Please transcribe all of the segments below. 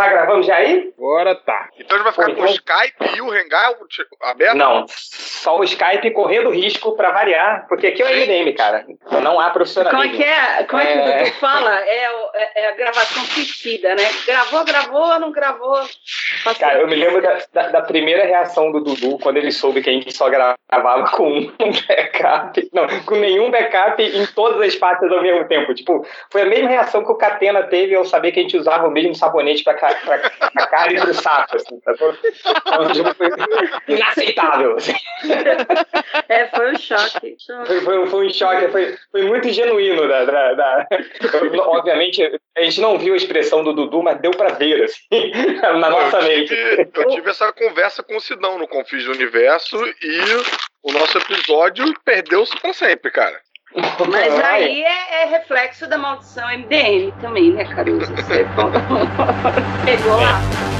tá gravando já aí? Agora tá. Então a gente vai ficar Pô, com o então- Skype e o Hangout aberto? Não, só o Skype correndo risco pra variar, porque aqui é o MDM, cara. Então não há Como é profissionalismo. que é? Como é que É. o Dudu fala? É, é- é a gravação assistida, né? Gravou, gravou, não gravou. Cara, eu me lembro da, da- da primeira reação do Dudu quando ele soube que a gente só gravava com um backup. Não, com nenhum backup em todas as partes ao mesmo tempo. Tipo, foi a mesma reação que o Catena teve ao saber que a gente usava o mesmo sabonete pra, pra, pra cara e pro saco. Assim, sacou? Então, tipo, foi inaceitável. assim. É, foi um choque. choque. Foi, foi, foi um choque, foi, foi muito genuíno. Da, da- da- Obviamente, a gente não viu a expressão do Dudu, mas deu pra ver, assim, na nossa eu mente. tive, eu tive essa conversa com o Sidão no Confis do Universo e o nosso episódio perdeu-se pra sempre, cara. Mas aí é, é reflexo da maldição MDM também, né, Caruso? Você pegou lá.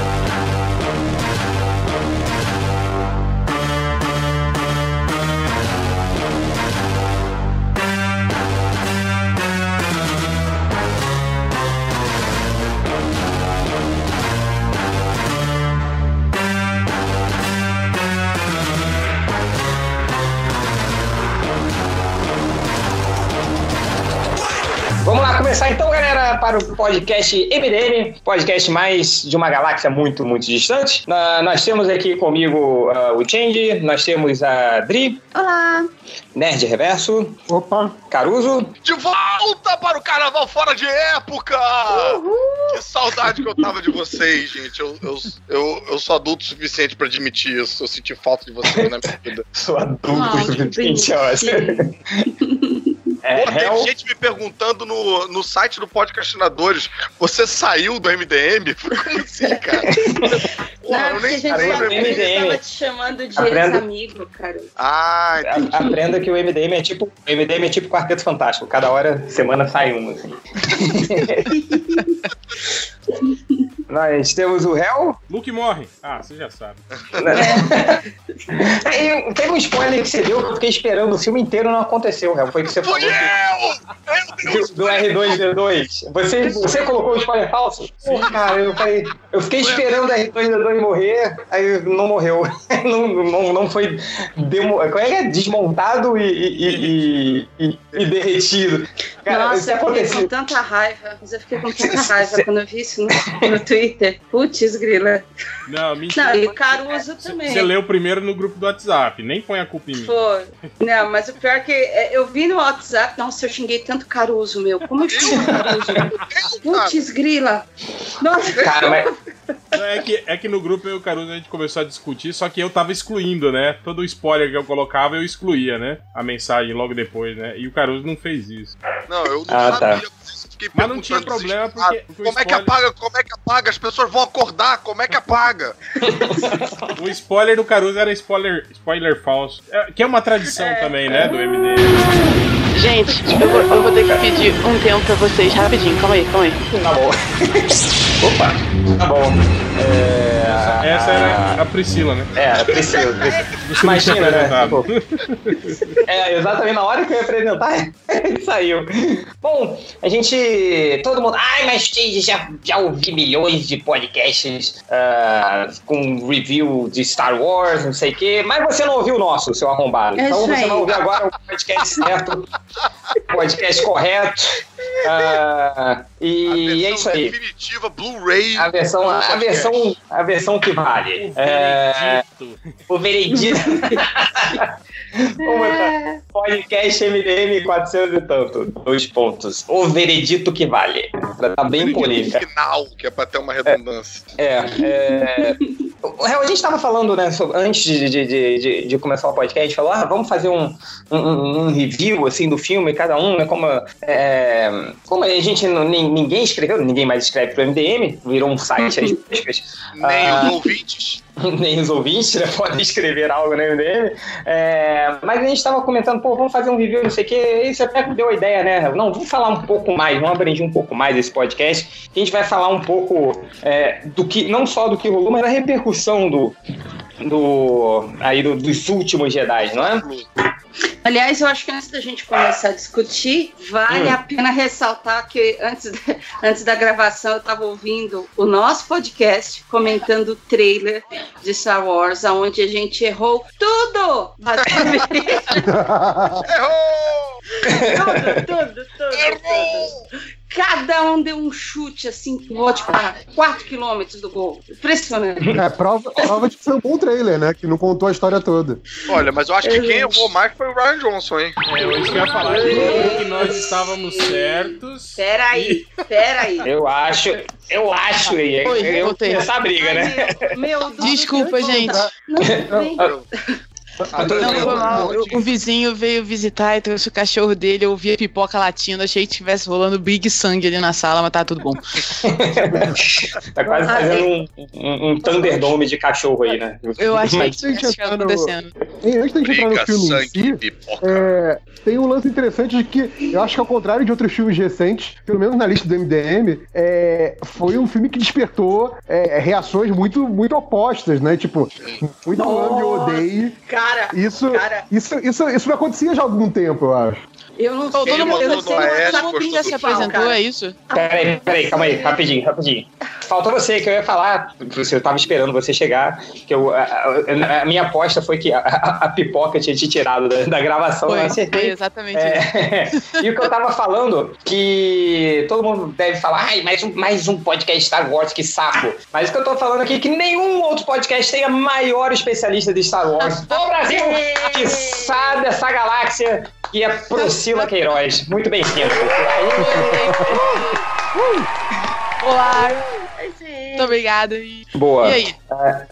Começar então, galera, para o podcast MDM, podcast mais de uma galáxia muito, muito distante. Na- nós temos aqui comigo ah, o Change, nós temos a Dri, Olá! Nerd Reverso, Opa, Caruso, De volta para o Carnaval Fora de Época! Que saudade que eu tava de vocês, gente. Eu, eu, eu, eu sou adulto o suficiente pra admitir isso. Eu senti falta de vocês na minha vida. sou adulto, que gente, ó. É, Pô, teve gente me perguntando no, no site do Podcastinadores: você saiu do MDM? Como assim, cara? Porra, Não, eu nem a gente MDM. tava te chamando de Aprenda. ex-amigo, cara. Ah, entendi. aprenda que o MDM é tipo, o MDM é tipo Quarteto Fantástico, cada hora, semana sai um, assim. nós temos o Hel, Luke morre. Ah, você já sabe. Aí, teve um spoiler que você deu que eu fiquei esperando o filme inteiro não aconteceu, Hel. Foi o que você falou. Meu do, do R2D2. Você, você colocou o spoiler falso? Porra, cara, eu falei. Eu fiquei esperando o R2D2 morrer, aí não morreu. Não, não, não foi demo, como é que é? desmontado e, e, e, e- e derretido. Cara, Nossa, eu fiquei com aconteceu. tanta raiva. Mas eu fiquei com tanta raiva quando eu vi isso no, no Twitter. Putz, grila. Não, mentira. Não, e o Caruso também. Você leu primeiro no grupo do WhatsApp. Nem põe a culpa em mim. Foi. Não, mas o pior é que é, eu vi no WhatsApp, nossa, eu xinguei tanto Caruso, meu. Como eu xingo Caruso? Putz, grila. Nossa, Cara, mas, É que, é que no grupo eu e o Caruso a gente começou a discutir, só que eu tava excluindo, né? Todo o spoiler que eu colocava eu excluía, né? A mensagem logo depois, né? E o Caruso não fez isso. Não, eu não Ah, tá. sabia. que Fiquei Mas não tinha problema porque- Ah, porque o como é que spoiler- apaga? Como é que apaga? As pessoas vão acordar. Como é que apaga? O spoiler do Caruso era spoiler, spoiler falso. É, que é uma tradição também, né? Do MD. Gente, eu vou, eu vou ter que pedir um tempo pra vocês rapidinho. Calma aí, calma aí. tá bom. Opa, tá bom. É, Essa era a Priscila, né? É, Priscila. Priscila. Tinha Imagina, né? Tipo, é, exatamente na hora que eu ia apresentar, ele saiu. Bom, a gente. Todo mundo. Ai, mas já, já ouvi milhões de podcasts ah, com review de Star Wars, não sei o quê. Mas você não ouviu o nosso, seu arrombado. É então você não ouviu agora o podcast certo, podcast correto. Ah, e a é isso versão aí. definitiva, Blu-ray. A versão, a versão, a versão que vale. É, Veredito. o veredito. Vamos botar. Podcast MDM 400 e tanto. Dois pontos. O veredito que vale. Pra dar bem polêmica. final, que é pra ter uma redundância. É, é... Real, a gente tava falando, né, sobre- antes de, de, de, de- começar o podcast, a gente falou, ah, vamos fazer um, um, um review, assim, do filme, cada um, né, como, é, como a gente, não- ninguém escreveu, ninguém mais escreve pro MDM, virou um site as buscas, Nem Ah. os ouvintes. nem os ouvintes né, podem escrever algo no MDM, é, mas a gente tava comentando, pô, vamos fazer um review, não sei o que, e você até deu a ideia, né, não, vamos falar um pouco mais, vamos abranger um pouco mais esse podcast, a gente vai falar um pouco é, do que, não só do que rolou, mas da repercussão do, do aí do- dos últimos Jedi, não é? Aliás, eu acho que antes da gente começar a discutir, vale Hum. a pena ressaltar que antes, da- antes da gravação eu estava ouvindo o nosso podcast comentando o trailer de Star Wars, onde a gente errou tudo! Basicamente, Errou! tudo, tudo, tudo, Errou! tudo. Cada um deu um chute assim, que voou tipo a 4 quilômetros do gol. Impressionante. É prova, prova de que foi um bom trailer, né? Que não contou a história toda. Olha, mas eu acho que quem errou mais foi o Ryan Johnson, hein? É, isso que eu ia falar. Que nós estávamos certos. Peraí, peraí. Eu acho, eu acho, eu, Oi, eu voltei. essa briga, né? Ai, meu, meu, Dudu, Desculpa, eu- gente. Não, vem. Ah, Não, foi mal. eu- O vizinho veio visitar e trouxe o cachorro dele. Eu vi a pipoca latindo. Achei que tivesse rolando big sangue ali na sala, mas tá tudo bom. Tá quase fazendo um, um, um Thunderdome de cachorro aí, né? Eu achei que tivesse tá no- acontecendo. E antes da gente entrar no filme em sangue, si, pipoca. É, tem um lance interessante de que eu acho que ao contrário de outros filmes recentes, pelo menos na lista do MDM, é, foi um filme que despertou é, reações muito, muito opostas, né? Tipo, muito ame e odeio. Cara, Isso, Cara. isso, isso, isso não acontecia já há algum tempo, eu acho. Eu não sei. todo mundo, eu não no sei mundo já se apresentou, é isso? Peraí, peraí, calma aí, rapidinho, rapidinho. Faltou você que eu ia falar, você- eu tava esperando você chegar, que eu, a, a- a minha aposta foi que a, a- pipoca tinha te tirado da, da gravação, eu Foi, foi acertei. exatamente isso. É, e o que eu tava falando, que todo mundo deve falar, ai, mais um, mais um podcast Star Wars, que saco. Mas o que eu tô falando aqui é que nenhum outro podcast tem a maior especialista de Star Wars do Brasil, que sabe dessa galáxia, que é Priscila Queiroz. Muito bem-vindo. Olá, muito obrigada. Boa. e aí?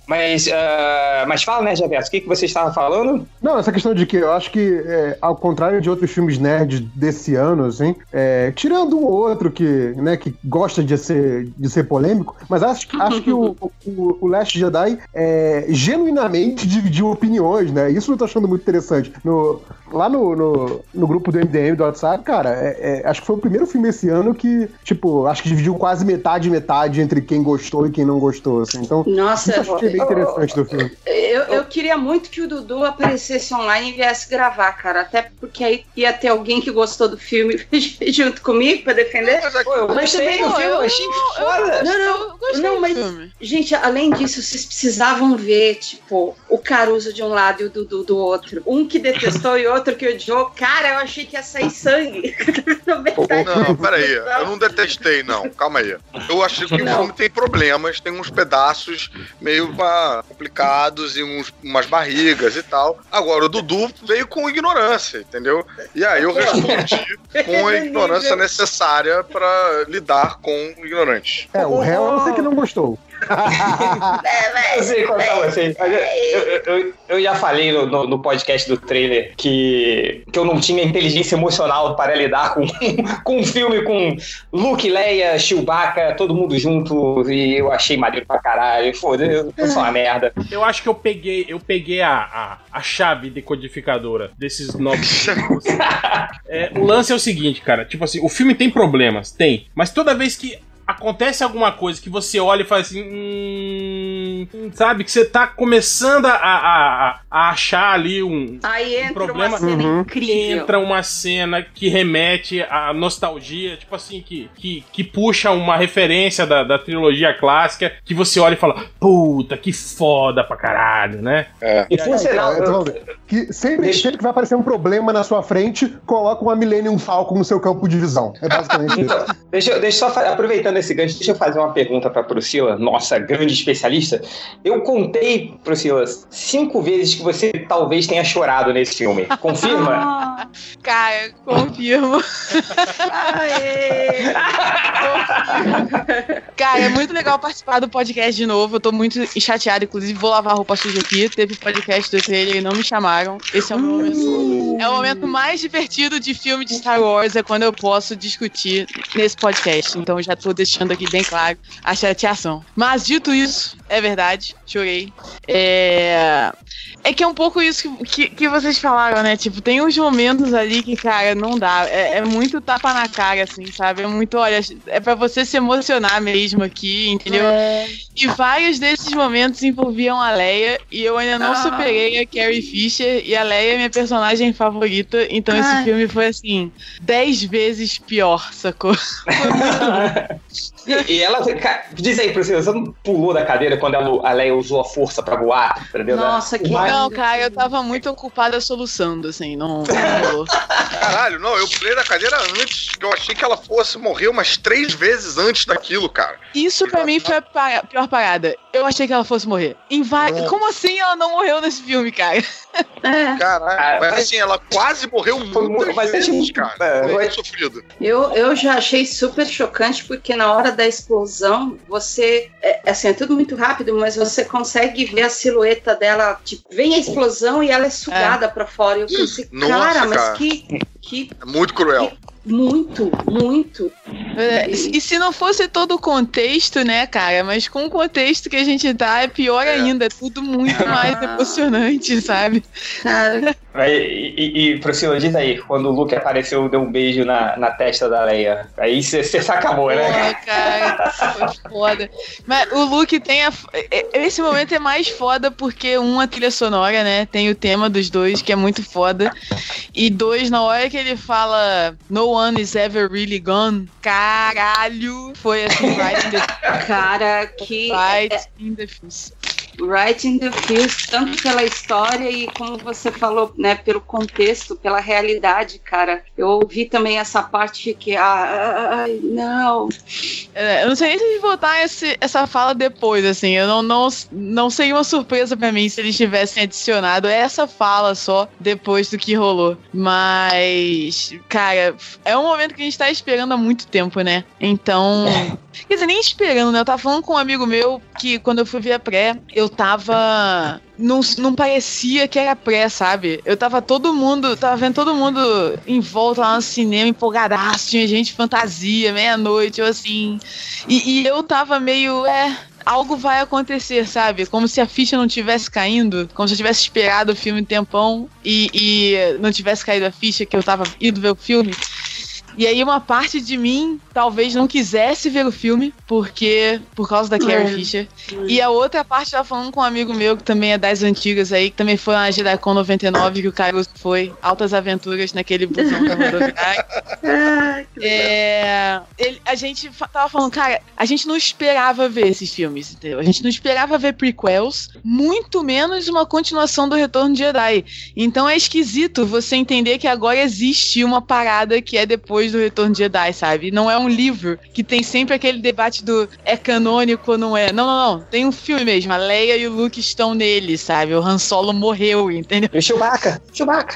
Mas, ah, mas fala, né, Javerso, o que, que você estava falando? Não, essa questão de que eu acho que, é, ao contrário de outros filmes nerds desse ano, assim, é, tirando um ou outro que, né, que gosta de ser, de ser polêmico, mas acho, acho que o, o, o Last Jedi é, genuinamente dividiu opiniões, né? Isso eu tô achando muito interessante. No, lá no, no, no grupo do MDM do WhatsApp, cara, é- é, acho que foi o primeiro filme esse ano que, tipo, acho que dividiu quase metade e metade entre quem gostou e quem não gostou, assim. Então, Nossa, isso eu achei bem interessante do filme. eu, eu queria muito que o Dudu aparecesse online e viesse gravar, cara. Até porque aí ia ter alguém que gostou do filme junto comigo pra defender. Pô, eu Mas gostei também, do filme, eu- achei foda. Não, não, Eu gostei não, do mas- filme. Gente, além disso, vocês precisavam ver, tipo, o Caruso de um lado e o Dudu do outro. Um que detestou e outro que odiou. Cara, eu achei que ia sair sangue. Não, peraí, eu não detestei, não. Calma aí. Eu achei que o Não. filme tem problemas, tem uns pedaços meio ah, complicados e uns, umas barrigas e tal. Agora, o Dudu veio com ignorância, entendeu? E aí eu respondi com a ignorância necessária pra lidar com ignorantes. É, o réu eu não sei que não gostou. Eu sei contar vocês. mas Eu, eu, já falei no, no, no podcast do trailer que, que eu não tinha inteligência emocional para lidar com, com um filme com Luke, Leia, Chewbacca, todo mundo junto, e eu achei maneiro pra caralho. Foda-se, eu, eu sou uma merda. Eu acho que eu peguei, eu peguei a, a, a chave decodificadora desses novos. É, o lance é o seguinte, cara. Tipo assim, o filme tem problemas, tem. Mas toda vez que acontece alguma coisa que você olha e faz assim. Hum, sabe? Que você tá começando a, a, a- a achar ali um. Aí entra problema- uma cena Uhum. incrível. Entra uma cena que remete à nostalgia, tipo assim, que, que, que puxa uma referência da, da trilogia clássica, que você olha e fala, puta, que foda pra caralho, né? É. E falando que sempre, Deixa- sempre que vai aparecer um problema na sua frente, coloca uma Millennium Falcon no seu campo de visão. É basicamente isso. Então, deixa, eu- deixa só fa- aproveitando esse gancho, deixa eu fazer uma pergunta pra Priscila, nossa grande especialista. Eu contei, Priscila, cinco vezes que você talvez tenha chorado nesse filme. Confirma? Cara, confirmo. aê. Cara, é muito legal participar do podcast de novo. Eu tô muito chateada, inclusive vou lavar roupa suja aqui. Teve podcast do trailer e não me chamaram. Esse é o meu momento. É o momento mais divertido de filme de Star Wars, é quando eu posso discutir nesse podcast. Então eu já tô deixando aqui bem claro a chateação. Mas dito isso, é verdade, chorei. É. É que é um pouco isso que, que, que vocês falaram, né? Tipo, tem uns momentos ali que, cara, não dá. É, é muito tapa na cara, assim, sabe? É muito, olha, é pra você se emocionar mesmo aqui, entendeu? É. E vários desses momentos envolviam a Leia, e eu ainda não Ah. superei a Carrie Fisher, e a Leia é minha personagem favorita, então Ai. esse filme foi, assim, dez vezes pior, sacou? E, e ela. Diz aí, Priscila, você não pulou da cadeira quando ela- a Leia usou a força pra voar? Entendeu? Nossa, que Mas- Não, cara, eu tava muito ocupada soluçando, assim, não, não rolou. Caralho, não, eu pulei da cadeira antes. Eu achei que ela fosse morrer umas três vezes antes daquilo, cara. Isso pra mim foi a pa- pior parada. Eu achei que ela fosse morrer. Em va- Nossa. Como assim ela não morreu nesse filme, cara? É. Caralho. Ah, mas assim, ela quase morreu muito- mas é vezes, tipo- cara. é, Foi sofrido. Eu, eu já achei super chocante porque na hora da explosão você é, assim é tudo muito rápido, mas você consegue ver a silhueta dela, tipo, vem a explosão e ela é sugada pra fora. E eu pensei, Nossa, cara, mas cara. que que É muito cruel. muito, muito. É, E se não fosse todo o contexto, né, cara? Mas com o contexto que a gente tá, é pior É. ainda. É tudo muito mais emocionante, sabe? Cara, E, e, e, Priscila, diz aí, quando o Luke apareceu, deu um beijo na, na testa da Leia. Aí você acabou, né? Porra, cara, foi foda. Mas o Luke tem a. é- Esse momento é mais foda porque, um, a trilha sonora, né? Tem o tema dos dois, que é muito foda. E dois, na hora que ele fala No one is ever really gone, caralho, foi assim, right in the, cara, que right é, in the face. Right in the feels, tanto pela história e como você falou, né, pelo contexto, pela realidade, cara. Eu ouvi também essa parte que, ah, ai, não, É, eu não sei nem se eles botar esse, essa fala depois, assim. Eu não, não, não seria uma surpresa pra mim se eles tivessem adicionado essa fala só depois do que rolou. Mas, cara, é um momento que a gente tá esperando há muito tempo, né? Então. Quer dizer, nem esperando, né? Eu tava falando com um amigo meu que quando eu fui ver a pré, eu tava. Não, não parecia que era pré, sabe? Eu tava todo mundo, tava vendo todo mundo em volta lá no cinema, empolgadaço, tinha gente fantasia, meia-noite, eu assim. E, e eu tava meio, é, algo vai acontecer, sabe? Como se a ficha não tivesse caindo, como se eu tivesse esperado o filme um tempão e, e não tivesse caído a ficha que eu tava indo ver o filme. E aí uma parte de mim talvez não quisesse ver o filme, porque por causa da Carrie É. Fisher. E a outra parte tava falando com um amigo meu que também é das antigas aí, que também foi na JediCon 99 que o Caruso foi. Altas aventuras naquele busão da rodoviária. É, ele- a gente tava falando, cara, a gente não esperava ver esses filmes, entendeu? A gente não esperava ver prequels, muito menos uma continuação do Retorno de Jedi. Então é esquisito você entender que agora existe uma parada que é depois do Retorno de Jedi, sabe? Não é um livro que tem sempre aquele debate do é canônico ou não é. Não, não, não. Tem um filme mesmo. A Leia e o Luke estão nele, sabe? O Han Solo morreu, entendeu? E o Chewbacca, Chewbacca.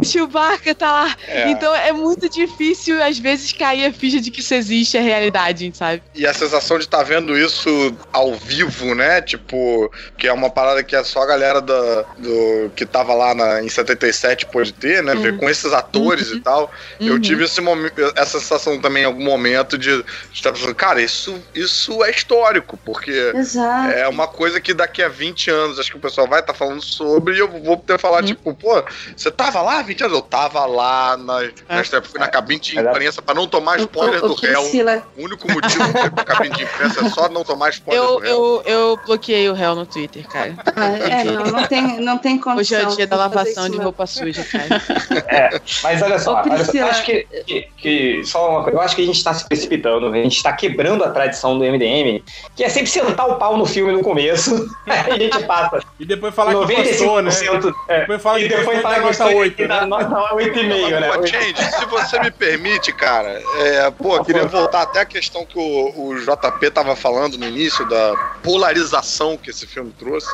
O Chewbacca tá lá. É. Então é muito difícil, às vezes, cair a ficha de que isso existe, é realidade, sabe? E a sensação de estar vendo isso ao vivo, né? Tipo, que é uma parada que é só a galera da, do, que tava lá na, em 77 pôde ter, né? Ver com esses atores e tal. Eu Uhum. tive esse momen- essa sensação também em algum momento de, de estar pensando, cara, isso, isso é histórico, porque Exato. é uma coisa que daqui a 20 anos acho que o pessoal vai estar falando sobre e eu vou ter que falar, Uhum. tipo, pô, você tava lá há 20 anos? Eu tava lá na, É. na, fui na cabine de imprensa pra não tomar spoiler o- do o réu. Priscila, O único motivo pra cabine de imprensa é só não tomar spoiler Eu, do réu. eu, eu bloqueei o réu no Twitter, cara. ah, é, não, não tem, não tem condição. Hoje é o dia da lavação de não. roupa suja, cara. É, mas olha só, Ô, olha só, eu Priscila. acho que, que, que- só uma coisa, eu acho que a gente tá se precipitando, a gente tá quebrando a tradição do MDM, que é sempre sentar o pau no filme no começo, aí a gente passa E depois falar que gostou, né? 95%, é, Depois fala e que depois depois fala dá que gostou 8, e dá né? nota 8,5, né? Pô, Change, se você me permite, cara, é, pô, eu queria voltar até a questão que o, o JP tava falando no início, da polarização que esse filme trouxe.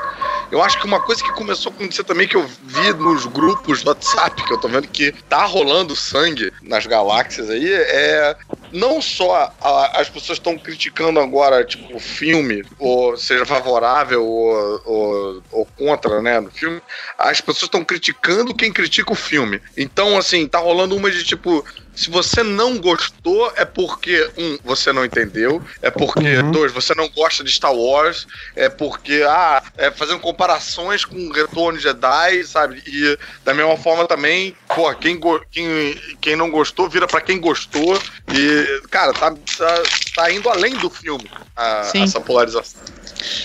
Eu acho que uma coisa que começou a acontecer também, que eu vi nos grupos do WhatsApp, que eu tô vendo que tá rolando sangue nas galáxias aí, é não só a- as pessoas estão criticando agora, tipo, o filme, ou seja favorável ou, ou, ou contra, né, no filme, as pessoas estão criticando quem critica o filme. Então, assim, tá rolando uma de tipo, se você não gostou, é porque, um, você não entendeu, é porque, Uhum. dois, você não gosta de Star Wars, é porque, ah, é fazendo comparações com o Retorno de Jedi, sabe? E da mesma forma também, pô, quem, quem, quem não gostou, vira pra quem gostou. E, cara, tá, tá, tá indo além do filme a- essa polarização.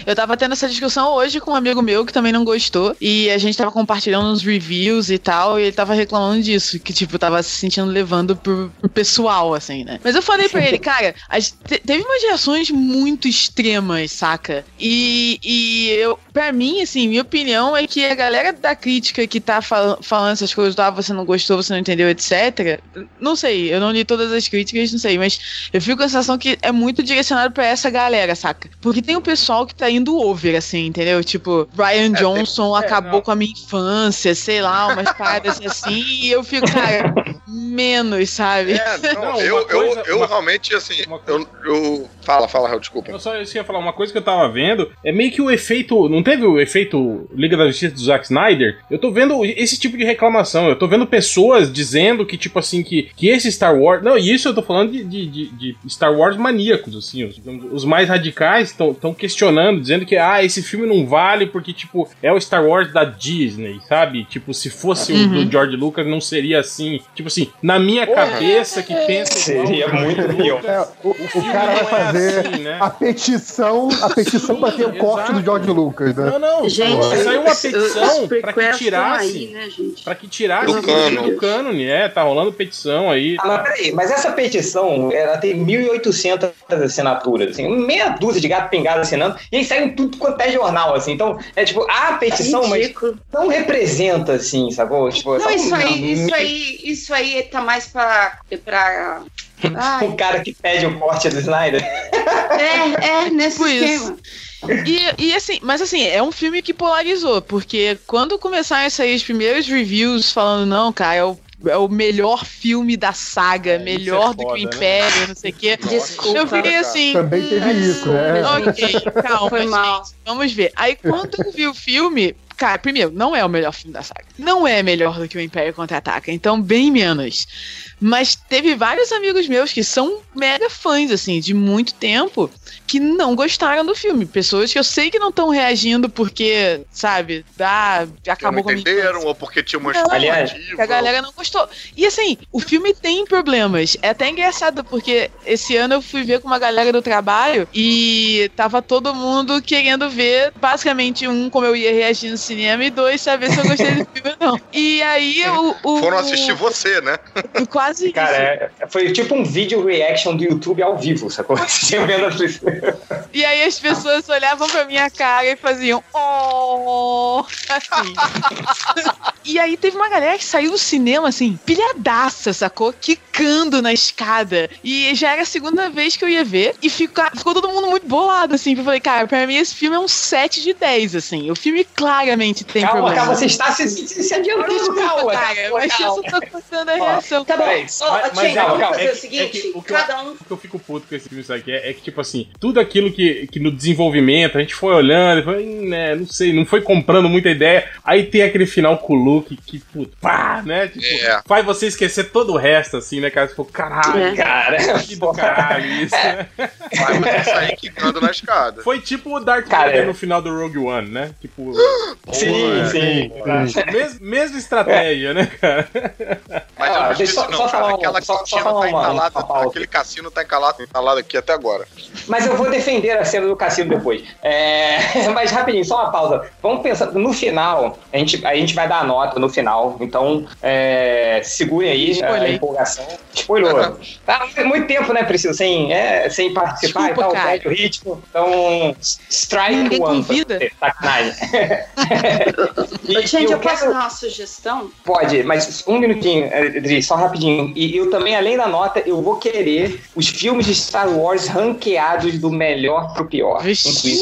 Eu tava tendo essa discussão hoje com um amigo meu que também não gostou. E a gente tava compartilhando uns reviews e tal. E ele tava reclamando disso. Que, tipo, tava se sentindo levando pro, pro pessoal, assim, né? Mas eu falei pra ele, cara, te- teve umas reações muito extremas, saca? E, e eu, pra mim, assim, minha opinião é que a galera da crítica que tá fal- falando essas coisas, ah, você não gostou, você não entendeu, etc. Não sei, eu não li todas as críticas, não sei, mas eu fico com a sensação que é muito direcionado pra essa galera, saca? Porque tem o pessoal que tá indo over, assim, entendeu? Tipo, Brian Johnson acabou não. com a minha infância, sei lá, umas paradas assim, e eu fico, cara, menos, sabe? É, não, Não, eu, coisa- eu, eu uma- realmente, assim, eu, eu. Fala, fala, desculpa. Eu só isso ia falar, uma coisa que eu tava vendo é meio que o efeito. Não teve o efeito Liga da Justiça do Zack Snyder? Eu tô vendo esse tipo de reclamação. Eu tô vendo pessoas dizendo que, tipo assim, que, que esse Star Wars. Não, e isso eu tô falando de, de, de- de Star Wars maníacos, assim. Os, os mais radicais estão questionando, dizendo que, ah, esse filme não vale porque, tipo, é o Star Wars da Disney, sabe? Tipo, se fosse o Uhum. do George Lucas, não seria assim. Tipo assim, na minha cabeça que pensa igual Seria o George muito pior. Lucas, É, o, o filme cara vai é fazer assim, né? a petição, a petição pra ter o corte do George Lucas, né? Não, não. Gente, saiu uma petição pra que tirasse. aí, né? Pra que tirasse Do o cânone. do cânone, é, tá rolando petição aí. Ah, mas peraí, mas essa petição, ela tem 1.800 assinaturas, assim, meia dúzia de gato pingado assinando, e aí saiu tudo quanto é jornal, assim. Então, é tipo, a petição, mas Ridículo. não representa, assim, sacou? Tipo, Não, isso um- aí, isso aí, isso aí tá mais pra. pra... Ai, O cara que pede o corte do Snyder. é, é, nesse Tipo isso. esquema. E, e assim, mas assim, é um filme que polarizou, porque quando começaram a sair os primeiros reviews falando, não, cara, é o, é o melhor filme da saga, É, melhor isso é do que o foda, né? Império, não sei o quê. Desculpa. Eu fiquei assim. Também teve isso, né? Ok, calma, Foi mal. gente, vamos ver. Aí quando eu vi o filme, cara, primeiro, não é o melhor filme da saga. Não é melhor do que o Império Contra-Ataca, então bem menos. Mas teve vários amigos meus que são mega fãs, assim, de muito tempo, que não gostaram do filme. Pessoas que eu sei que não estão reagindo porque, sabe, dá, acabou com entenderam, ou porque tinha uma Não, aliás, a galera não gostou. E assim, o filme tem problemas. É até engraçado, porque esse ano eu fui ver com uma galera do trabalho e tava todo mundo querendo ver, basicamente, um, como eu ia reagir no cinema, e dois, saber se eu gostei do filme ou não. E aí o. o Foram assistir você, né? Quase Cara, isso. é- foi tipo um vídeo reaction do YouTube ao vivo, sacou? Você vendo as pessoas. E aí as pessoas olhavam pra minha cara e faziam. Oh! Assim. e aí teve uma galera que saiu do cinema, assim, pilhadaça, sacou? Quicando na escada. E já era a segunda vez que eu ia ver. E fica, ficou todo mundo muito bolado, assim. Eu falei, cara, pra mim esse filme é um 7 de 10, assim. O filme claramente tem Calma, problema. calma, você está se, se, se adiantando, Desculpa, calma. cara, calma, mas eu calma. só tô contando a reação. Tá bom, Peraí, ó, mas- mas Tchê, calma, vamos calma, fazer é o que- seguinte, é que o que eu- cada um... O que eu fico puto com esse filme, sabe? que É, é que, tipo assim, tudo aquilo que, que no desenvolvimento a gente foi olhando, foi, né, não sei, não foi comprando muita ideia. Aí tem aquele final com o Luke que, puto, pá, né? Tipo, É. faz você esquecer todo o resto, assim, né, cara? Falou, caralho, É. Cara, que do caralho isso, né? Vai você sair quicando na escada. Foi tipo o Darth Cara, Vader é. no final do Rogue One, né? Tipo, sim, é. sim. mes, mesma estratégia, né, cara? Mas Ah, eu não deixa esqueci só- não, só cara. falar Aquela só- só cantina falar tá uma- entalada, uma pauta. aquele cassino tá entalado, entalado aqui até agora. Mas eu vou defender a cena do cassino depois. É, Mas rapidinho, só uma pausa. Vamos pensar, no final, a gente, a gente vai dar a nota no final. Então, é, segure aí a Spoiler. empolgação. Spoilou. Tá muito tempo, né, Priscila, sem, é, sem participar Desculpa, e tal, o ritmo. Então, strike Ninguém one. convida. Sacanagem. E- Gente, eu quero- posso dar uma sugestão? Pode, mas um minutinho, Adri, só rapidinho. E eu também, além da nota, eu vou querer os filmes de Star Wars ranqueados do melhor pro pior. Vixe.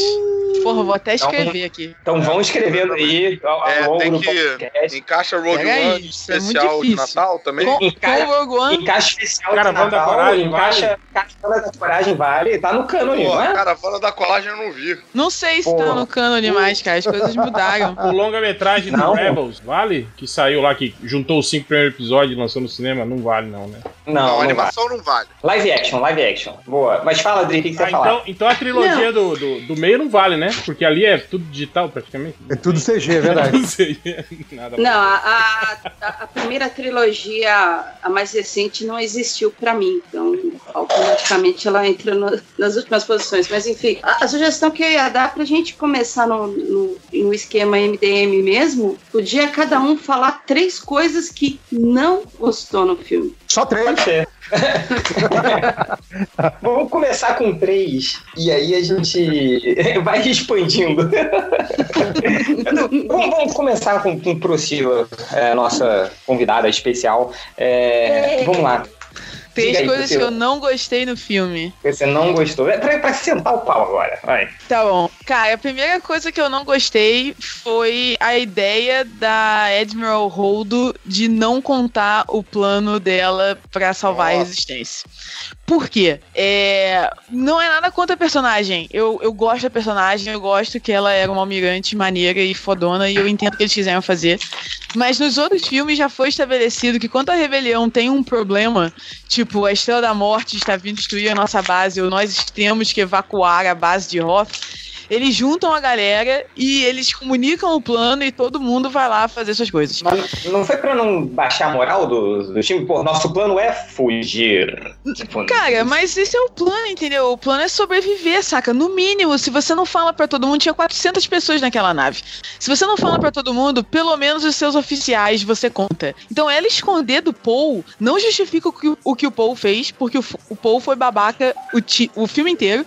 Porra, vou até Então- escrever aqui. Então vão escrevendo aí ao, É, tem que-. Encaixa Rogue One é especial de difícil. Natal também. Com, com Rogue One, Encaixa especial Caravana de da Natal, Coragem, encaixa Caravana da Coragem vale, tá no cânone, Pô, não é? Caravana da Colagem eu não vi. não sei se tá Porra. no cânone mais, cara. As coisas mudaram. O longa-metragem do Não. Rebels, vale? Que saiu lá, que juntou os cinco primeiros episódios e lançou no cinema, não vale não, né? Não, Não, não vale. animação não vale. Live action, live action. Boa. Mas fala, Adri, o que, que você Ah, vai falar? então, então a trilogia do, do, do meio não vale, né? Porque ali é tudo digital praticamente. É tudo CG, é verdade. Nada Não, a, a, a primeira trilogia, a mais recente, não existiu pra mim. Então, automaticamente ela entra no- nas últimas posições. Mas, enfim, a, a sugestão que eu ia dar pra gente começar no, no, no esquema MDM mesmo, podia cada um falar três coisas que não gostou no filme. Só três. Pode ser. Vamos começar com três e aí a gente vai expandindo. vamos, vamos começar com, com Priscila, é, nossa convidada especial. É, vamos lá. Três aí, coisas que eu não gostei no filme. Você não gostou? É pra, pra sentar o pau agora. Vai. Tá bom. Cara, a primeira coisa que eu não gostei foi a ideia da Admiral Holdo de não contar o plano dela pra salvar a Nossa. resistência. Por quê? É, não é nada contra a personagem. Eu, eu gosto da personagem, eu gosto que ela era uma almirante maneira e fodona, e eu entendo o que eles quiseram fazer. Mas nos outros filmes já foi estabelecido que quando a rebelião tem um problema, tipo, a Estrela da Morte está vindo destruir a nossa base, ou nós temos que evacuar a base de Hoth, eles juntam a galera e eles comunicam o plano e todo mundo vai lá fazer suas coisas. Mas não foi pra não baixar a moral do, do time? Pô, nosso plano é fugir. Tipo, Cara, mas esse é o plano, entendeu? O plano é sobreviver, saca? No mínimo, se você não fala pra todo mundo, tinha 400 pessoas naquela nave. Se você não fala pra todo mundo, pelo menos os seus oficiais você conta. Então ela esconder do Paul não justifica o que o, o que o Paul fez, porque o, o Paul foi babaca o, ti- o filme inteiro.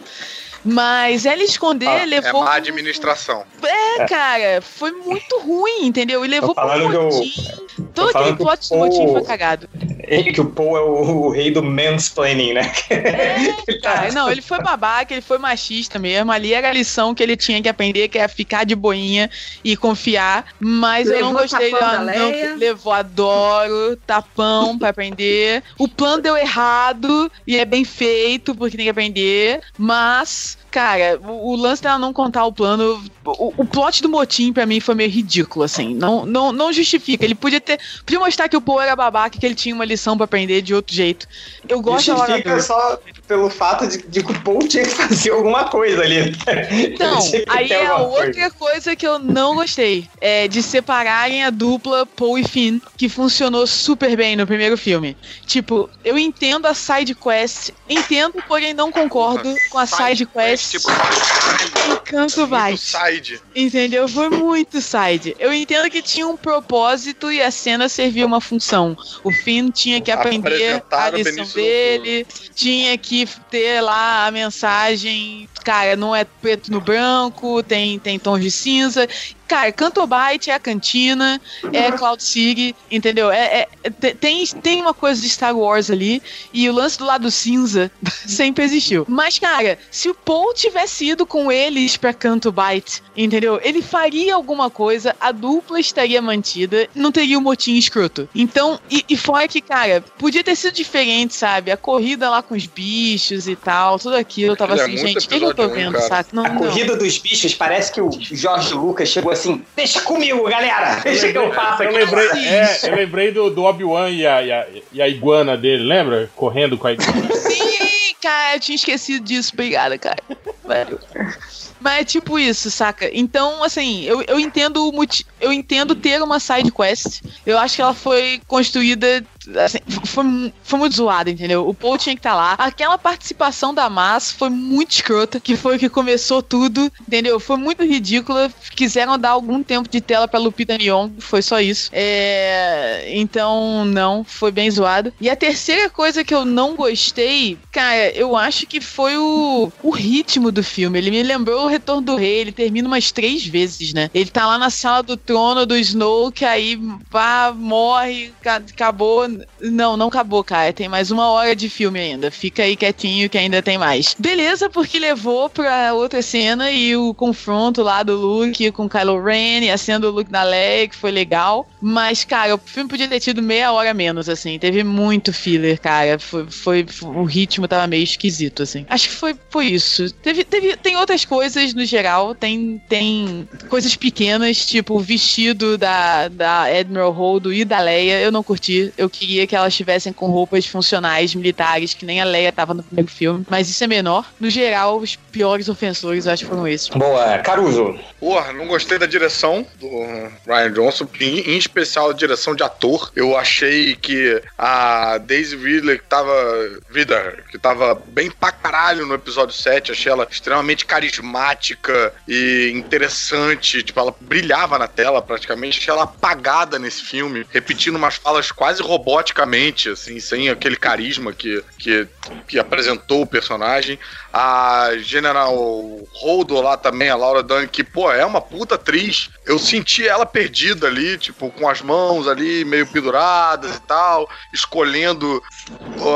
Mas ela esconder Ah, É levou. má administração. É, cara, foi muito ruim, entendeu? E levou pro que eu- motim. Todo aquele plot do motim foi cagado. É que o Paul é o, o rei do mansplaining, né? É, cara, não, ele foi babaca, ele foi machista mesmo. Ali era a lição que ele tinha que aprender, que é ficar de boinha e confiar. Mas eu não Levou gostei da não, Leia. Levou, adoro, tapão pra aprender. O plano deu errado e é bem feito, porque tem que aprender. Mas. Cara, o, o lance dela não contar o plano. O, o plot do motim, pra mim, foi meio ridículo, assim. Não, não, não justifica. Ele podia ter. Podia mostrar que o Paul era babaca que ele tinha uma lição pra aprender de outro jeito. Eu gosto da Justifica Laura só pelo fato de, de que o Paul tinha que fazer alguma coisa ali. Então, Tinha que aí é alguma coisa. outra coisa que eu não gostei. É de separarem a dupla Paul e Finn, que funcionou super bem no primeiro filme. Tipo, eu entendo a side quest, entendo, porém não concordo com a side quest Tipo, Canto muito Vai. side. Entendeu? Foi muito side. Eu entendo que tinha um propósito e a cena servia uma função. O Finn tinha que aprender a lição dele, tinha que ter lá a mensagem. Cara, não é preto no branco, tem, tem tons de cinza. Cara, Cantobite é a cantina, é Cloud City, entendeu? É, é- te- tem, tem uma coisa de Star Wars ali, e o lance do lado cinza sempre existiu. Mas, cara, se o Paul tivesse ido com eles pra Cantobite, entendeu? Ele faria alguma coisa, a dupla estaria mantida, não teria um motim escroto. Então, e, e fora que, cara, podia ter sido diferente, sabe? A corrida lá com os bichos e tal, tudo aquilo, eu tava Aquilo é assim, muito gente, o que, que eu tô um, vendo, saca? Não, A não. corrida dos bichos parece que o Jorge Lucas chegou assim: deixa comigo, galera! Deixa que eu faço Eu aqui. lembrei, é, eu lembrei do, do Obi-Wan e a, e, a, e a iguana dele, lembra? Correndo com a iguana. Sim, cara, eu tinha esquecido disso. Obrigada, cara. Valeu. Mas é tipo isso, saca? Então, assim, eu, eu entendo eu entendo ter uma side quest. Eu acho que ela foi construída. Assim, foi, foi muito zoada, entendeu? O Paul tinha que estar lá. Aquela participação da Mas foi muito escrota, que foi o que começou tudo, entendeu? Foi muito ridícula. Quiseram dar algum tempo de tela pra Lupita Nyong'o, foi só isso. É, então, não, foi bem zoado. E a terceira coisa que eu não gostei, cara, eu acho que foi o, o ritmo do filme. Ele me lembrou o Retorno do Rei, ele termina umas três vezes, né? Ele tá lá na sala do trono do Snow, que aí pá, morre, ca- acabou, Não, não acabou, cara. Tem mais uma hora de filme ainda. Fica aí quietinho que ainda tem mais. Beleza, porque levou pra outra cena e o confronto lá do Luke com Kylo Ren e a cena do Luke na Leia, que foi legal. Mas, cara, o filme podia ter tido meia hora menos, assim. Teve muito filler, cara. Foi, foi, o ritmo tava meio esquisito, assim. Acho que foi, foi isso. Teve, teve, tem outras coisas no geral. Tem, tem coisas pequenas, tipo o vestido da, da Admiral Holdo e da Leia. Eu não curti. Eu queria que elas estivessem com roupas funcionais, militares, que nem a Leia tava no primeiro filme. Mas isso é menor. No geral, os piores ofensores, eu acho que foram esses. Boa, Caruso. Porra, não gostei da direção do Ryan Johnson, em, em especial a direção de ator. Eu achei que a Daisy Ridley, que tava. Vida, que tava bem pra caralho no episódio 7, achei ela extremamente carismática e interessante. Tipo, ela brilhava na tela praticamente. Achei ela apagada nesse filme, repetindo umas falas quase roboticamente, assim, sem aquele carisma que, que, que apresentou o personagem. A General Holdo lá também, a Laura Dern, que, pô, é uma puta atriz. Eu senti ela perdida ali, tipo, com as mãos ali meio penduradas e tal, escolhendo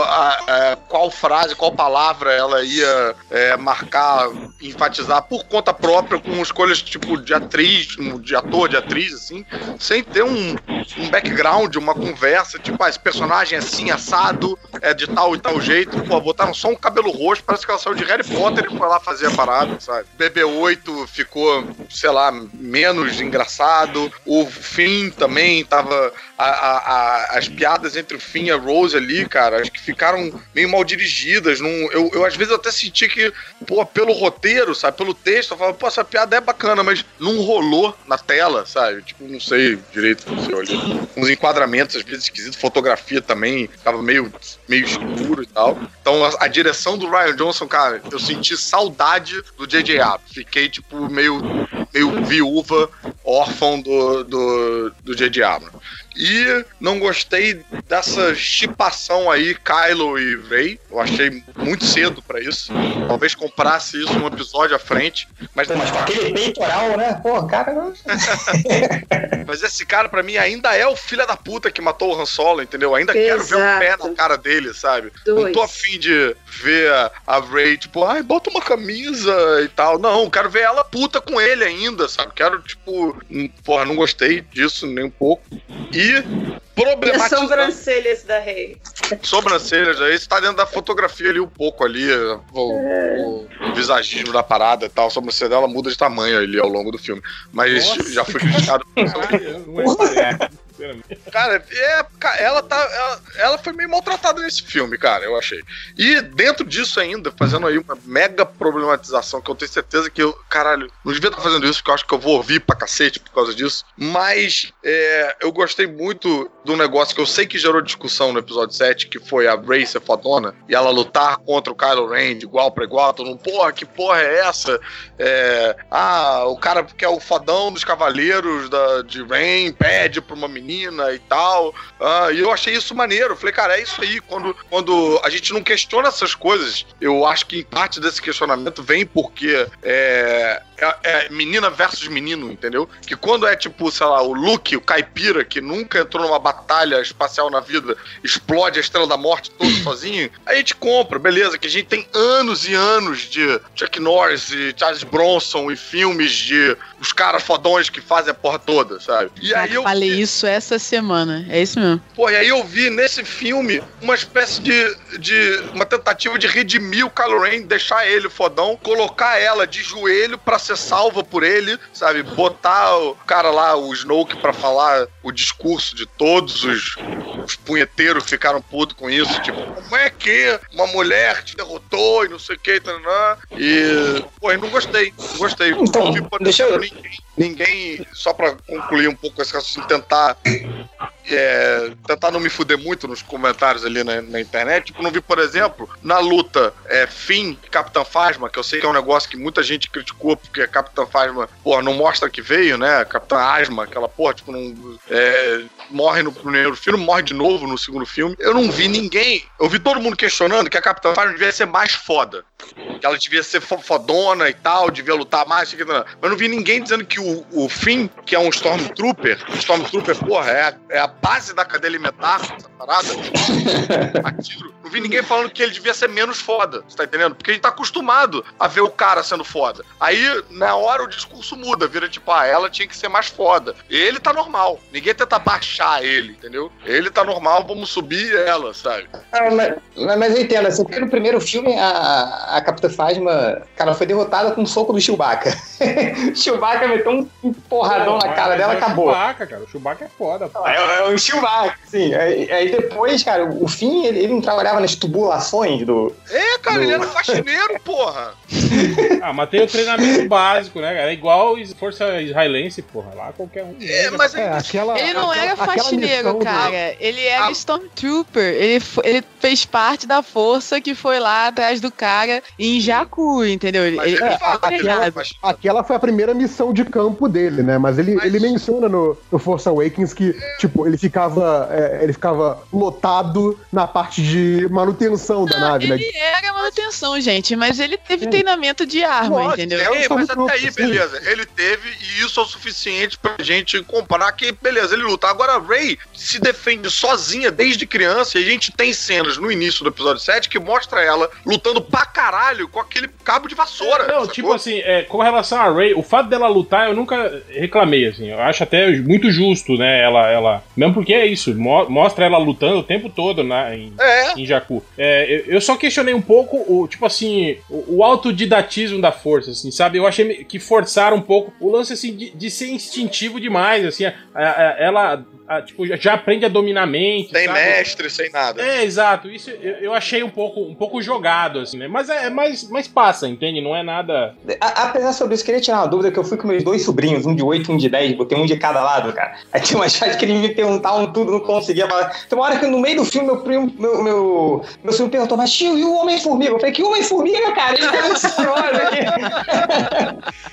a, a, qual frase, qual palavra ela ia é, marcar, enfatizar por conta própria, com escolhas tipo de atriz, de ator, de atriz, assim, sem ter um, um background, uma conversa, tipo, esse personagem é assim, assado, é de tal e tal jeito. Pô, botaram só um cabelo roxo, parece que ela saiu de Harry Potter e foi lá fazer a parada, sabe? BB-8 ficou, sei lá, menos engraçado. O Finn também tava. A, a, a, as piadas entre o Finn e a Rose ali, cara, acho que ficaram meio mal dirigidas. Num, eu, eu, às vezes, até senti que, pô, pelo roteiro, sabe, pelo texto, eu falava, pô, essa piada é bacana, mas não rolou na tela, sabe? Tipo, não sei direito você olha. Uns enquadramentos, às vezes, esquisito, fotografia também, ficava meio, meio escuro e tal. Então, a, a direção do Ryan Johnson, cara, eu senti saudade do J.J. Abrams. Fiquei, tipo, meio, meio viúva, órfão do, do, do J.J. Abrams. E não gostei dessa chipação aí, Kylo e Rey. Eu achei muito cedo para isso. Talvez comprasse isso um episódio à frente. Mas, mas com aquele peitoral, né? Pô, cara. mas esse cara, para mim, ainda é o filho da puta que matou o Han Solo, entendeu? Ainda Exato. quero ver o pé na cara dele, sabe? Dois. Não tô afim de ver a, a Rey, tipo, ai, bota uma camisa e tal. Não, quero ver ela puta com ele ainda, sabe? Quero, tipo, porra, não gostei disso nem um pouco. E problematizar. E sobrancelhas da Rei. Sobrancelhas, aí está dentro da fotografia ali um pouco ali, o, o, o visagismo da parada e tal. A sobrancelha dela muda de tamanho ali ao longo do filme. Mas Nossa. já foi criticado. Cara, é, ela tá. Ela, ela, foi meio maltratada nesse filme, cara, eu achei. E dentro disso ainda, fazendo aí uma mega problematização, que eu tenho certeza que eu, caralho, não devia estar fazendo isso, porque eu acho que eu vou ouvir pra cacete por causa disso. Mas é, eu gostei muito do negócio que eu sei que gerou discussão no episódio 7, que foi a Ray ser fodona, e ela lutar contra o Kylo Ren de igual pra igual, todo mundo, porra, que porra é essa? É, ah, o cara que é o fodão dos cavaleiros da, de Rain pede pra uma menina e tal. Ah, e eu achei isso maneiro. falei, cara, é isso aí. Quando, quando a gente não questiona essas coisas, eu acho que parte desse questionamento vem porque é, é, é, menina versus menino, entendeu? Que quando é tipo, sei lá, o Luke, o caipira, que nunca entrou numa batalha espacial na vida, explode a Estrela da Morte todo sozinho, a gente compra, beleza, que a gente tem anos e anos de Chuck Norris e Charles Bronson e filmes de os caras fodões que fazem a porra toda, sabe? E aí eu falei vi... isso essa semana, é isso mesmo. Pô, e aí eu vi nesse filme uma espécie de, de uma tentativa de redimir o Kylo Ren, deixar ele fodão, colocar ela de joelho para ser salva por ele, sabe? Botar o cara lá, o Snoke, para falar o discurso de todos os, os punheteiros ficaram putos com isso. Tipo, como é que uma mulher te derrotou e não sei o que, e. Pô, eu não gostei. Não gostei. Então, deixa eu. Ninguém, ninguém, só pra concluir um pouco esse raciocínio, tentar é, tentar não me fuder muito nos comentários ali na, na, internet. Tipo, não vi, por exemplo, na luta é, Finn e Capitã Fasma, que eu sei que é um negócio que muita gente criticou, porque a Capitã Fasma, porra, não mostra que veio, né? Capitã Asma, aquela porra, tipo, não. É, morre no primeiro filme, morre de novo no segundo filme. Eu não vi ninguém. Eu vi todo mundo questionando que a Capitã Fasma devia ser mais foda. Que ela devia ser fodona e tal, devia lutar mais, mas não vi ninguém dizendo que o o, o Finn, que é um Stormtrooper, Stormtrooper, porra, é a, é a base da cadeia alimentar, essa parada. a tiro. Não vi ninguém falando que ele devia ser menos foda, você tá entendendo? Porque a gente tá acostumado a ver o cara sendo foda. Aí, na hora, o discurso muda, vira tipo, ah, ela tinha que ser mais foda. Ele tá normal. Ninguém tenta baixar ele, entendeu? Ele tá normal, vamos subir ela, sabe? Ah, mas, mas eu entendo, assim, porque no primeiro filme a, a Capitã Phasma, cara, foi derrotada com um soco do Chewbacca. Chewbacca meteu um porradão na cara dela, é acabou. O Chewbacca, cara. O Chewbacca é foda. pô. É, é um Chewbacca, sim. Aí, aí depois, cara, o fim, ele, ele não trabalhava nas tubulações do. É, cara, Do- ele era faxineiro, porra. Ah, mas tem o treinamento básico, né, cara? É igual Força Israelense, porra. Lá qualquer um. É, mas É, aquela. Ele não aquela- era aquela faxineiro, missão do- cara. Ele era Ah. Stormtrooper. Ele, ele fez parte da força que foi lá atrás do cara em Jakku, entendeu? Ele, ele, era faxineiro. Aquela foi a primeira missão de campo dele, né? Mas ele, Mas- ele menciona no, no Force Awakens que, tipo, ele ficava, é, ele ficava lotado na parte de manutenção da nave, né? Ele era manutenção, gente, mas ele teve treinamento de arma, entendeu? é mas até aí, beleza. Ele teve, e isso é o suficiente pra gente comparar que, beleza, ele luta. Agora, a Ray se defende sozinha desde criança e a gente tem cenas no início do episódio 7 que mostra ela lutando pra caralho com aquele cabo de vassoura. Não, sacou? tipo assim, é, com relação a Ray, o fato dela lutar, eu nunca reclamei, assim. Eu acho até muito justo, né? Ela, ela. Mesmo porque é isso, mo- mostra ela lutando o tempo todo na, em, É, em Jakku. É, eu, eu só questionei um pouco o, tipo assim, o, o autodidatismo da força, assim, sabe? Eu achei que forçaram um pouco o lance, assim, de, de ser instintivo demais, assim. a- a- ela, a- tipo, já- aprende a dominar a mente, sabe? mestre, sem nada. É, exato. Isso eu, eu achei um pouco, um pouco jogado, assim, né? Mas é mais, mas passa, entende? Não é nada. A- apesar sobre isso, queria tirar uma dúvida que eu fui com meus dois sobrinhos, um de 8 e um de 10, botei um de cada lado, cara. Aí tinha uma chave que eles me perguntavam tudo, não conseguia falar. Tem uma hora que no meio do filme, meu primo, meu, meu, meu sobrinho perguntou, mas tio, e o Homem-Formiga? Eu falei, que Homem-Formiga, cara? Ele tá aqui.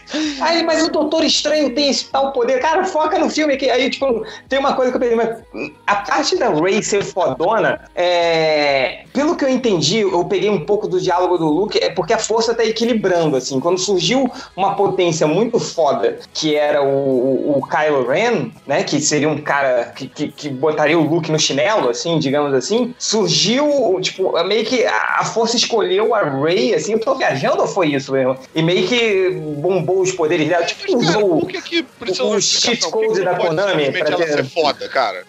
Aí, mas o Doutor Estranho tem esse tal poder. Cara, foca no filme aqui. Aí, tipo, tem uma coisa que eu pensei, mas a parte da Ray ser fodona, é... pelo que eu entendi, eu peguei um pouco do diálogo do Luke, é porque a força tá equilibrando, assim. Quando surgiu uma potência muito foda, que era o, o, o Kylo Ren, né, que seria um cara que, que, que botaria o Luke no chinelo, assim, digamos assim, surgiu, tipo, meio que a força escolheu a Ray, assim, eu tô viajando ou foi isso mesmo? E meio que bombou os poderes dela, tipo, usou... por que o cheat code da Konami pra ter- ser foda, cara?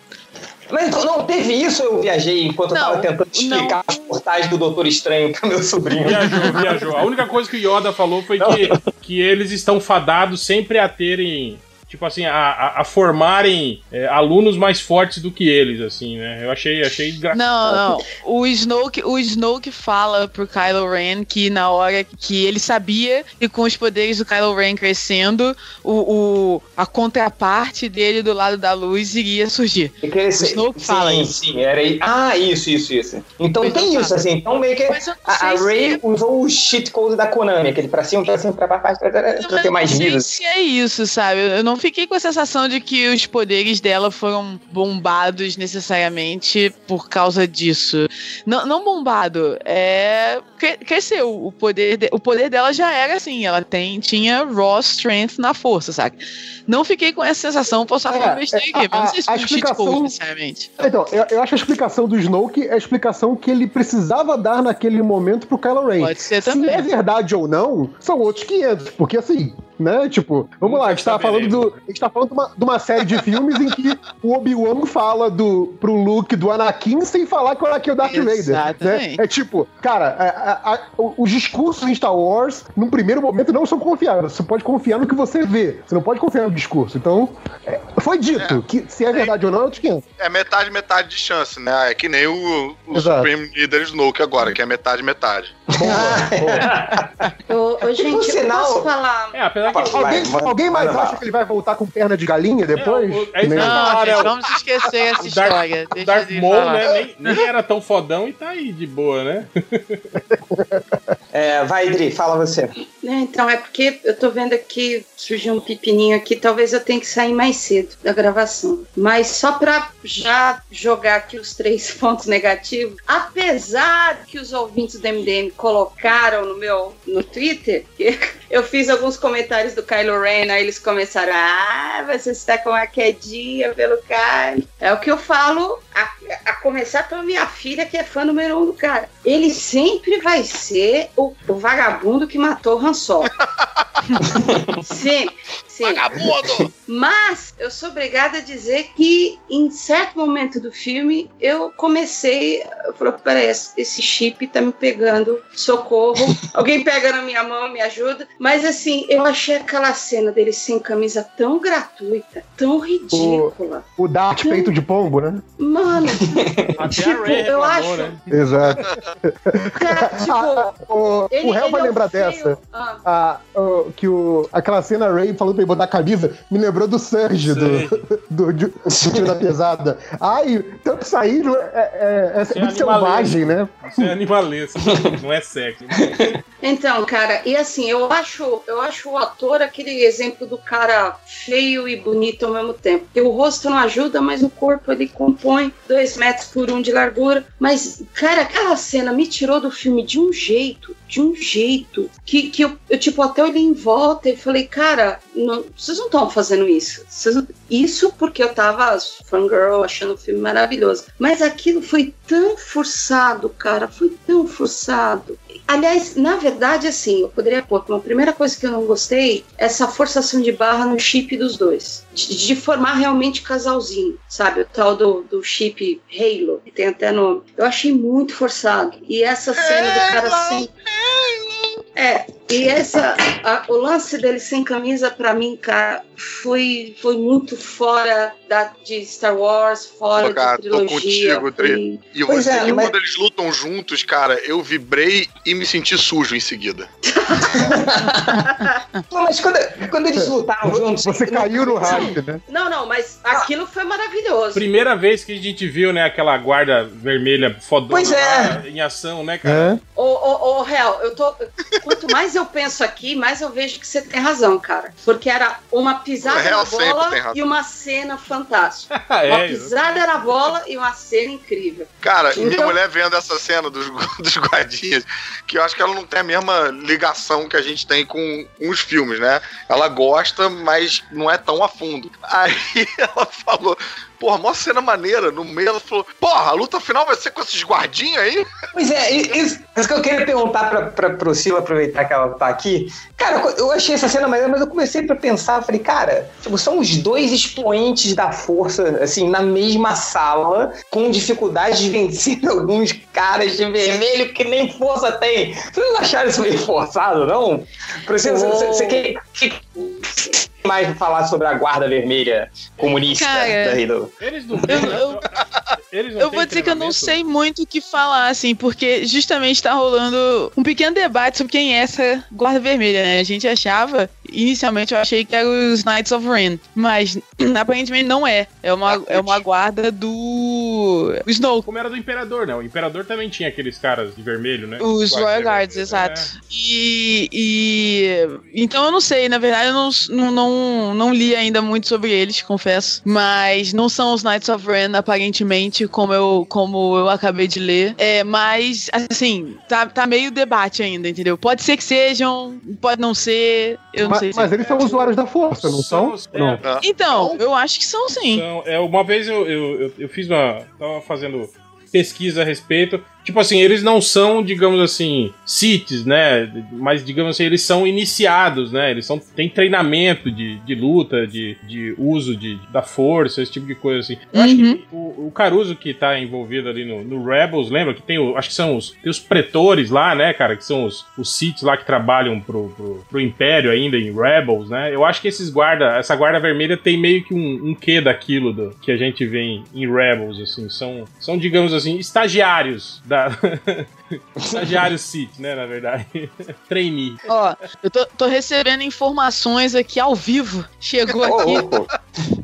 Mas então, não, teve isso, eu viajei enquanto eu Não, tava tentando explicar os portais do Doutor Estranho pro meu sobrinho. Viajou, viajou. A única coisa que o Yoda falou foi que, que eles estão fadados sempre a terem. Tipo assim, a, a, a formarem é, alunos mais fortes do que eles, assim, né? Eu achei, achei engraçado. Não, não. O Snoke, o Snoke fala pro Kylo Ren que na hora que ele sabia que com os poderes do Kylo Ren crescendo, o, o- a contraparte dele do lado da luz iria surgir. E O Snoke sim, fala isso. Sim, era aí. Ah, isso, isso, isso. Então Pois tem isso, assim. Então meio que Mas a, a Ray se- usou o cheat code da Konami, aquele pra cima, pra cima, pra baixo, pra, pra, pra Mas ter mais eu não sei vida. se é isso, sabe? Eu não fiquei com a sensação de que os poderes dela foram bombados necessariamente por causa disso. Não, não bombado, é. cre- Cresceu. O poder, de- o poder dela já era assim. Ela tem, tinha raw strength na força, sabe? Não fiquei com essa sensação, posso É, falando besteira é, aqui, mas a- não sei se foi um cheat explicação- code necessariamente. Então, eu, eu acho a explicação do Snoke é a explicação que ele precisava dar naquele momento pro Kylo Ren. Pode ser Se também. é verdade ou não, são outros 500. Porque assim, né? Tipo, vamos lá, a gente tava falando do. A gente tá falando de uma, de uma série de filmes em que o Obi-Wan fala do, pro Luke do Anakin sem falar que o Anakin é o Darth Vader. Né? Exatamente. É tipo, cara, a- a- a- os discursos em Star Wars, num primeiro momento, não são confiáveis. Você pode confiar no que você vê. Você não pode confiar no discurso. Então, é, foi dito que se é verdade ou não, é outros 500. É metade, metade de chance, né? É que nem o, o Exato. Supreme Leader Snoke agora, que é metade, metade. Ô, ô, gente, eu posso falar? É, apesar que. Alguém, alguém mais acha que ele vai voltar com perna de galinha depois? É, o- é Não, gente, vamos esquecer essa história. Maul, falar. né? Nem, nem era tão fodão e tá aí de boa, né? É, vai, Dri, fala você. É, Então, é porque eu tô vendo aqui, surgiu um pepininho aqui, talvez eu tenha que sair mais cedo. da gravação. Mas só para já jogar aqui os três pontos negativos, apesar que os ouvintes do MDM colocaram no meu no Twitter, eu fiz alguns comentários do Kylo Ren, aí eles começaram, ah, você está com uma quedinha pelo Kylo. É o que eu falo, a, a começar pela minha filha, que é fã número um do cara. Ele sempre vai ser o, o vagabundo que matou o Han Solo. sempre. Sim. Vagabundo! Mas eu sou obrigada a dizer que em certo momento do filme eu comecei. Eu falei, peraí, esse chip tá me pegando, socorro. Alguém pega na minha mão, me ajuda. Mas assim, eu achei aquela cena dele sem camisa tão gratuita, tão ridícula. O, o Dart Tão- peito de pombo, né? Mano, Até Tipo, a Ray eu acho- né? Exato. cara, tipo. O, Ele, o réu vai é lembrar feio- dessa. Ah, Ah, o- que o, aquela cena a Ray falou pra ele botar a camisa me lembrou do Surge do, do, do, do Tiro da Pesada. Ai, tanto sair é, é, é, é muito selvagem, né? Isso é animalesco, não é sexo. Então, cara, e assim, eu acho, eu acho o ator aquele exemplo do cara feio e bonito ao mesmo tempo. Porque o rosto não ajuda, mas o corpo ele compõe dois metros por um de largura. Mas, cara, aquela cena me tirou do filme de um jeito, de um jeito, que, que eu, eu tipo, até olhei em volta e falei, cara, não- vocês não estão fazendo isso. Vocês isso porque eu tava fangirl, achando o filme maravilhoso. Mas aquilo foi tão forçado, cara, foi tão forçado. Aliás, na verdade, assim, eu poderia pôr uma primeira coisa que eu não gostei, essa forçação de barra no chip dos dois. De, de formar realmente casalzinho, sabe? O tal do, do chip Halo, que tem até nome. Eu achei muito forçado. E essa cena do cara sem. É, e essa, a- o lance dele sem camisa, pra mim, cara, foi, foi muito fora da, de Star Wars, fora cara, de tô trilogia. contigo, Dri. foi- E Pois você é, mas- quando eles lutam juntos, cara, eu vibrei e me senti sujo em seguida. Pô, mas quando, quando eles lutaram juntos. Você caiu no hype, né? Não, não, mas aquilo foi maravilhoso. Primeira vez que a gente viu, né, aquela guarda vermelha fodona é. em ação, né, cara? É. Ô, ô, ô, Real, eu tô. Quanto mais eu penso aqui, mais eu vejo que você tem razão, cara. Porque era uma pisada na bola e uma cena fantástica. É, uma é, pisada na bola e uma cena incrível. Cara, minha Então- mulher vendo essa cena dos, dos guardinhas, que eu acho que ela não tem a mesma ligação que a gente tem com os filmes, né? Ela gosta, mas não é tão a fundo. Aí ela falou, porra, mó cena maneira. No meio ela falou, porra, a luta final vai ser com esses guardinhas aí? Pois é, isso, isso que eu queria perguntar pra, pra Priscila, aproveitar que ela tá aqui. Cara, eu achei essa cena maneira, mas eu comecei pra pensar, falei, cara, tipo, são os dois expoentes da força, assim, na mesma sala, com dificuldade de vencer alguns caras de vermelho que nem força tem. Vocês não acharam isso meio forçado, não? Priscila, você- você você quer que mais falar sobre a guarda vermelha comunista Cara, daí do... Eles não Eu, eu, eles não eu têm vou dizer que eu não sei muito o que falar, assim, porque justamente tá rolando um pequeno debate sobre quem é essa guarda vermelha, né? A gente achava, inicialmente eu achei que era os Knights of Ren, mas aparentemente não é. É uma, é uma guarda do Snow. Como era do Imperador, né? O Imperador também tinha aqueles caras de vermelho, né? Os Royal Guards, vermelho. exato. E, e- Então eu não sei, na verdade eu não, não, não, não li ainda muito sobre eles, confesso. Mas não são os Knights of Ren, aparentemente, como eu, como eu acabei de ler. É, mas, assim, tá, tá meio debate ainda, entendeu? Pode ser que sejam, pode não ser, eu não Mas, sei. se- mas eles são usuários da força, não são? os- é, Não. Então, eu acho que são sim. Então, é, uma vez eu, eu, eu, eu fiz uma. Tava fazendo pesquisa a respeito. Tipo assim, eles não são, digamos assim, CITES, né? Mas, digamos assim, eles são iniciados, né? Eles são, têm treinamento de, de luta, de, de uso de, da força, esse tipo de coisa assim. Eu acho Uhum. que o, o Caruso que tá envolvido ali no, no Rebels, lembra que tem o, acho que são os, tem os pretores lá, né, cara? Que são os, os CITES lá que trabalham pro, pro, pro Império ainda em Rebels, né? Eu acho que esses guarda, essa guarda vermelha tem meio que um, um quê daquilo do, que a gente vê em, em Rebels, assim. São, são, digamos assim, estagiários da. estagiários CIT, né, na verdade. Trainee. Ó, eu tô, tô recebendo informações aqui ao vivo. Chegou aqui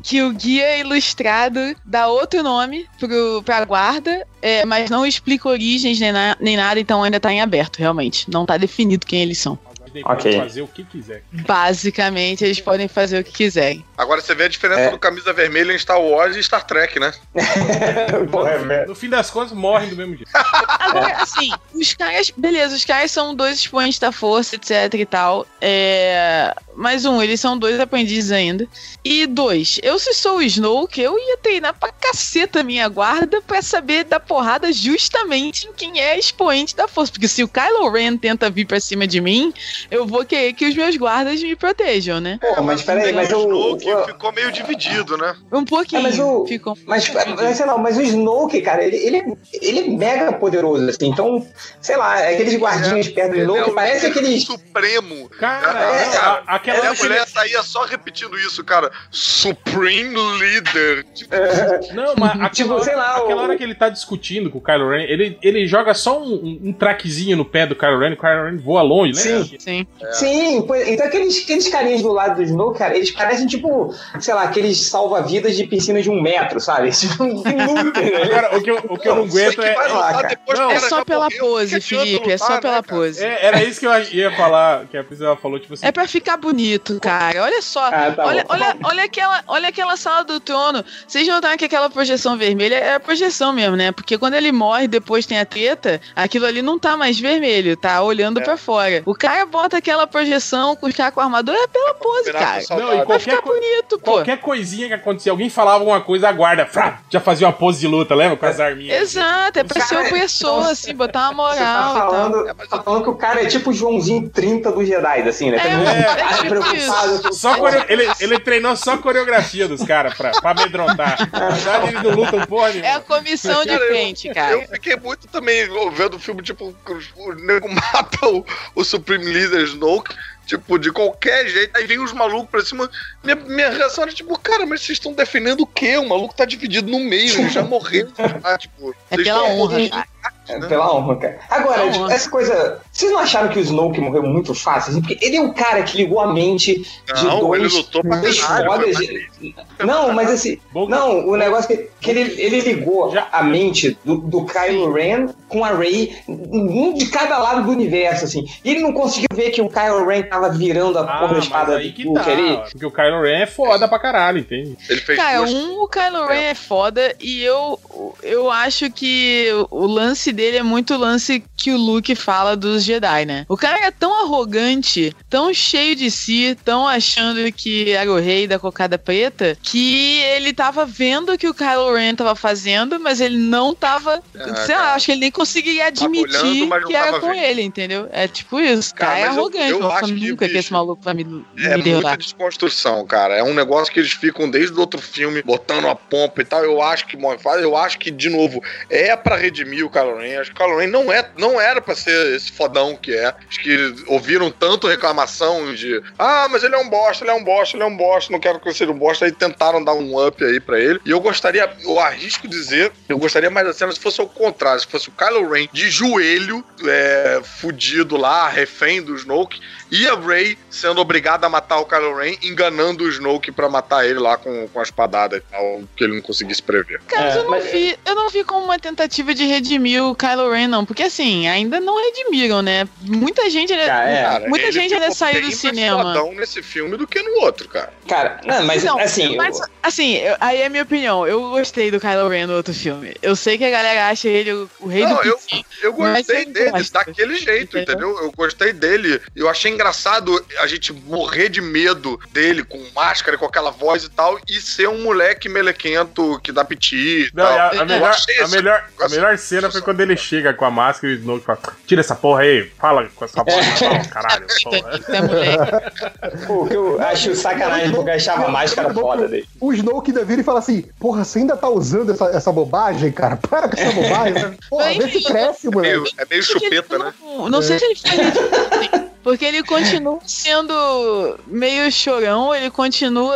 que o guia ilustrado dá outro nome pro, pra guarda, é, mas não explica origens nem, na- nem nada, então ainda tá em aberto, realmente. Não tá definido quem eles são. Disney Ok. pode fazer o que quiser. Basicamente, eles podem fazer o que quiserem. Agora você vê a diferença É. do camisa vermelha em Star Wars e Star Trek, né? Porra, é- No fim das contas, morrem do mesmo jeito. Agora, assim, os caras, beleza, os caras são dois expoentes da força, etc e tal. É. Mais um, eles são dois aprendizes ainda. E dois, eu se sou o Snoke, eu ia treinar pra caceta a minha guarda pra saber dar porrada justamente em quem é expoente da força. Porque se o Kylo Ren tenta vir pra cima de mim, eu vou querer que os meus guardas me protejam, né? Pô, mas peraí, mas o o. Snoke o- ficou meio dividido, né? Um pouquinho. É, mas o- ficam- Mas, mas, sei lá, mas o Snoke, cara, ele, ele, ele é mega poderoso, assim. Então, sei lá, aqueles guardinhas perto do Ele Snoke, é parece aqueles. Supremo. Cara, É, não, a- E aquela a mulher saía só repetindo isso, cara. Supreme Leader. Tipo, Não, mas aquela, Tipo, hora, sei lá, aquela o- hora que ele tá discutindo com o Kylo Ren, ele, ele joga só um, um, traquezinho no pé do Kylo Ren, o Kylo Ren voa longe, né? Sim. Sim. Sim, pois- então aqueles, aqueles carinhas do lado do Snoke, cara, eles parecem tipo, sei lá, aqueles salva-vidas de piscina de um metro, sabe? Tipo, inútil, né? Agora, o que eu, o que eu não aguento é. sei lá, cara. depois Não, É só pela morreu, pose, Felipe, é só pela né, cara? pose. é, era isso que eu ia falar, que a Priscila falou, tipo assim. É pra ficar bonito, cara. Olha só. Ah, tá olha, bom. olha, olha, aquela, olha aquela sala do trono. Vocês notaram que aquela projeção vermelha é a projeção mesmo, né? Porque quando ele morre depois tem a treta, aquilo ali não tá mais vermelho, tá olhando pra fora. O cara bota aquela projeção com os caras com armadura é pela pose, Virar cara. Não, e Vai qualquer, ficar bonito, pô. qualquer coisinha que acontecia, alguém falava alguma coisa, a guarda frá, já fazia uma pose de luta, lembra? Com as arminhas. Exato, é pra Cara, ser opressor, então, assim, botar uma Você tá moral e tal. falando, tá falando que o cara é tipo o Joãozinho 30 dos Jedi, assim, né? É, é cara preocupado com Só coreo- ele, ele treinou só a coreografia dos caras pra, pra amedrontar. Na verdade, eles não lutam porra nenhuma. É a comissão de Cara, eu- frente, cara. Eu fiquei muito também vendo o filme, tipo, o nego mata o, o Supreme Leader Snoke, tipo, de qualquer jeito. Aí vem os malucos pra cima. Minha, minha reação era tipo, cara, mas vocês estão defendendo o quê? O maluco tá dividido no meio, ele já morreu. Ah, tipo, É pela honra, cara. É, pela honra, cara. Agora, tipo, essa coisa. Vocês não acharam que o Snoke morreu muito fácil? assim? Porque ele é o cara que ligou a mente de Não, dois. ele lutou pra dois caralho. fodas. foi Não, mas assim. Não, o negócio que, que ele, ele ligou Já- a mente do, do Kylo Ren com a Rey, um de cada lado do universo, assim. E ele não conseguiu ver que o Kylo Ren tava virando a Ah, porra da espada aí do que Luke tá, ali. Porque o Kylo Ren é foda pra caralho, entende? Ele fez Cara, duas um, o Kylo Ren é foda e eu, eu acho que o lance dele é muito o lance que o Luke fala dos Jedi, né? O cara é tão arrogante, tão cheio de si, tão achando que era o rei da cocada preta, que ele tava vendo o que o Kylo Ren tava fazendo, mas ele não tava. Ah, sei lá, cara. acho que ele nem conseguiria Tava admitir olhando, que era com vendo. ele, entendeu? É tipo isso. O Cara, cara é eu- arrogante. eu Nossa, acho que, nunca que bicho, esse maluco vai me, É me muita derrotar. desconstrução, cara. É um negócio que eles ficam desde o outro filme botando a pompa e tal. Eu acho que, eu acho que de novo é pra redimir o Kylo Ren. Acho que o Kylo Ren não é, não era pra ser esse fodão que é. Acho que ouviram tanto reclamação de, ah, mas ele é um bosta, ele é um bosta, ele é um bosta, não quero que ele seja um bosta. Aí tentaram dar um up aí pra ele. E eu gostaria, eu arrisco dizer, eu gostaria mais da cena se fosse o contrário, se fosse o Kylo Ren de joelho, é, fudido lá, refém do Snoke, e a Rey sendo obrigada a matar o Kylo Ren, enganando o Snoke pra matar ele lá com, com a espadada e tal, que ele não conseguisse prever. Cara, É, eu, não mas- vi, eu não vi como uma tentativa de redimir o Kylo Ren, não. Porque assim, ainda não redimiram, né? Muita gente. Ah, é. Cara, Muita ele gente ainda saiu do mais cinema. nesse filme do que no outro, cara. Cara, não, mas Não, assim. Mas, o- assim, eu- aí é a minha opinião. Eu gostei do Kylo Ren no outro filme. Eu sei que a galera acha ele o, o rei Não, do eu- pitinho. Eu Mas gostei eu dele daquele jeito, Entendeu? entendeu? Eu gostei dele. Eu achei engraçado a gente morrer de medo dele com máscara, com aquela voz e tal, e ser um moleque melequento que dá piti e Não, tal. a, a melhor, a, melhor, a melhor cena foi quando ele chega com a máscara e o Snoke fala: Tira essa porra aí, fala com essa porra, fala, caralho. Porra. É eu acho sacanagem porque eu achava a máscara foda dele. O Snoke ainda vira e fala assim: Porra, você ainda tá usando essa, essa bobagem, cara? Para com essa bobagem. Porra, vê se cresce, É meio, é meio chupeta, né? Não, não sei se ele faz isso porque ele continua sendo meio chorão, ele continua.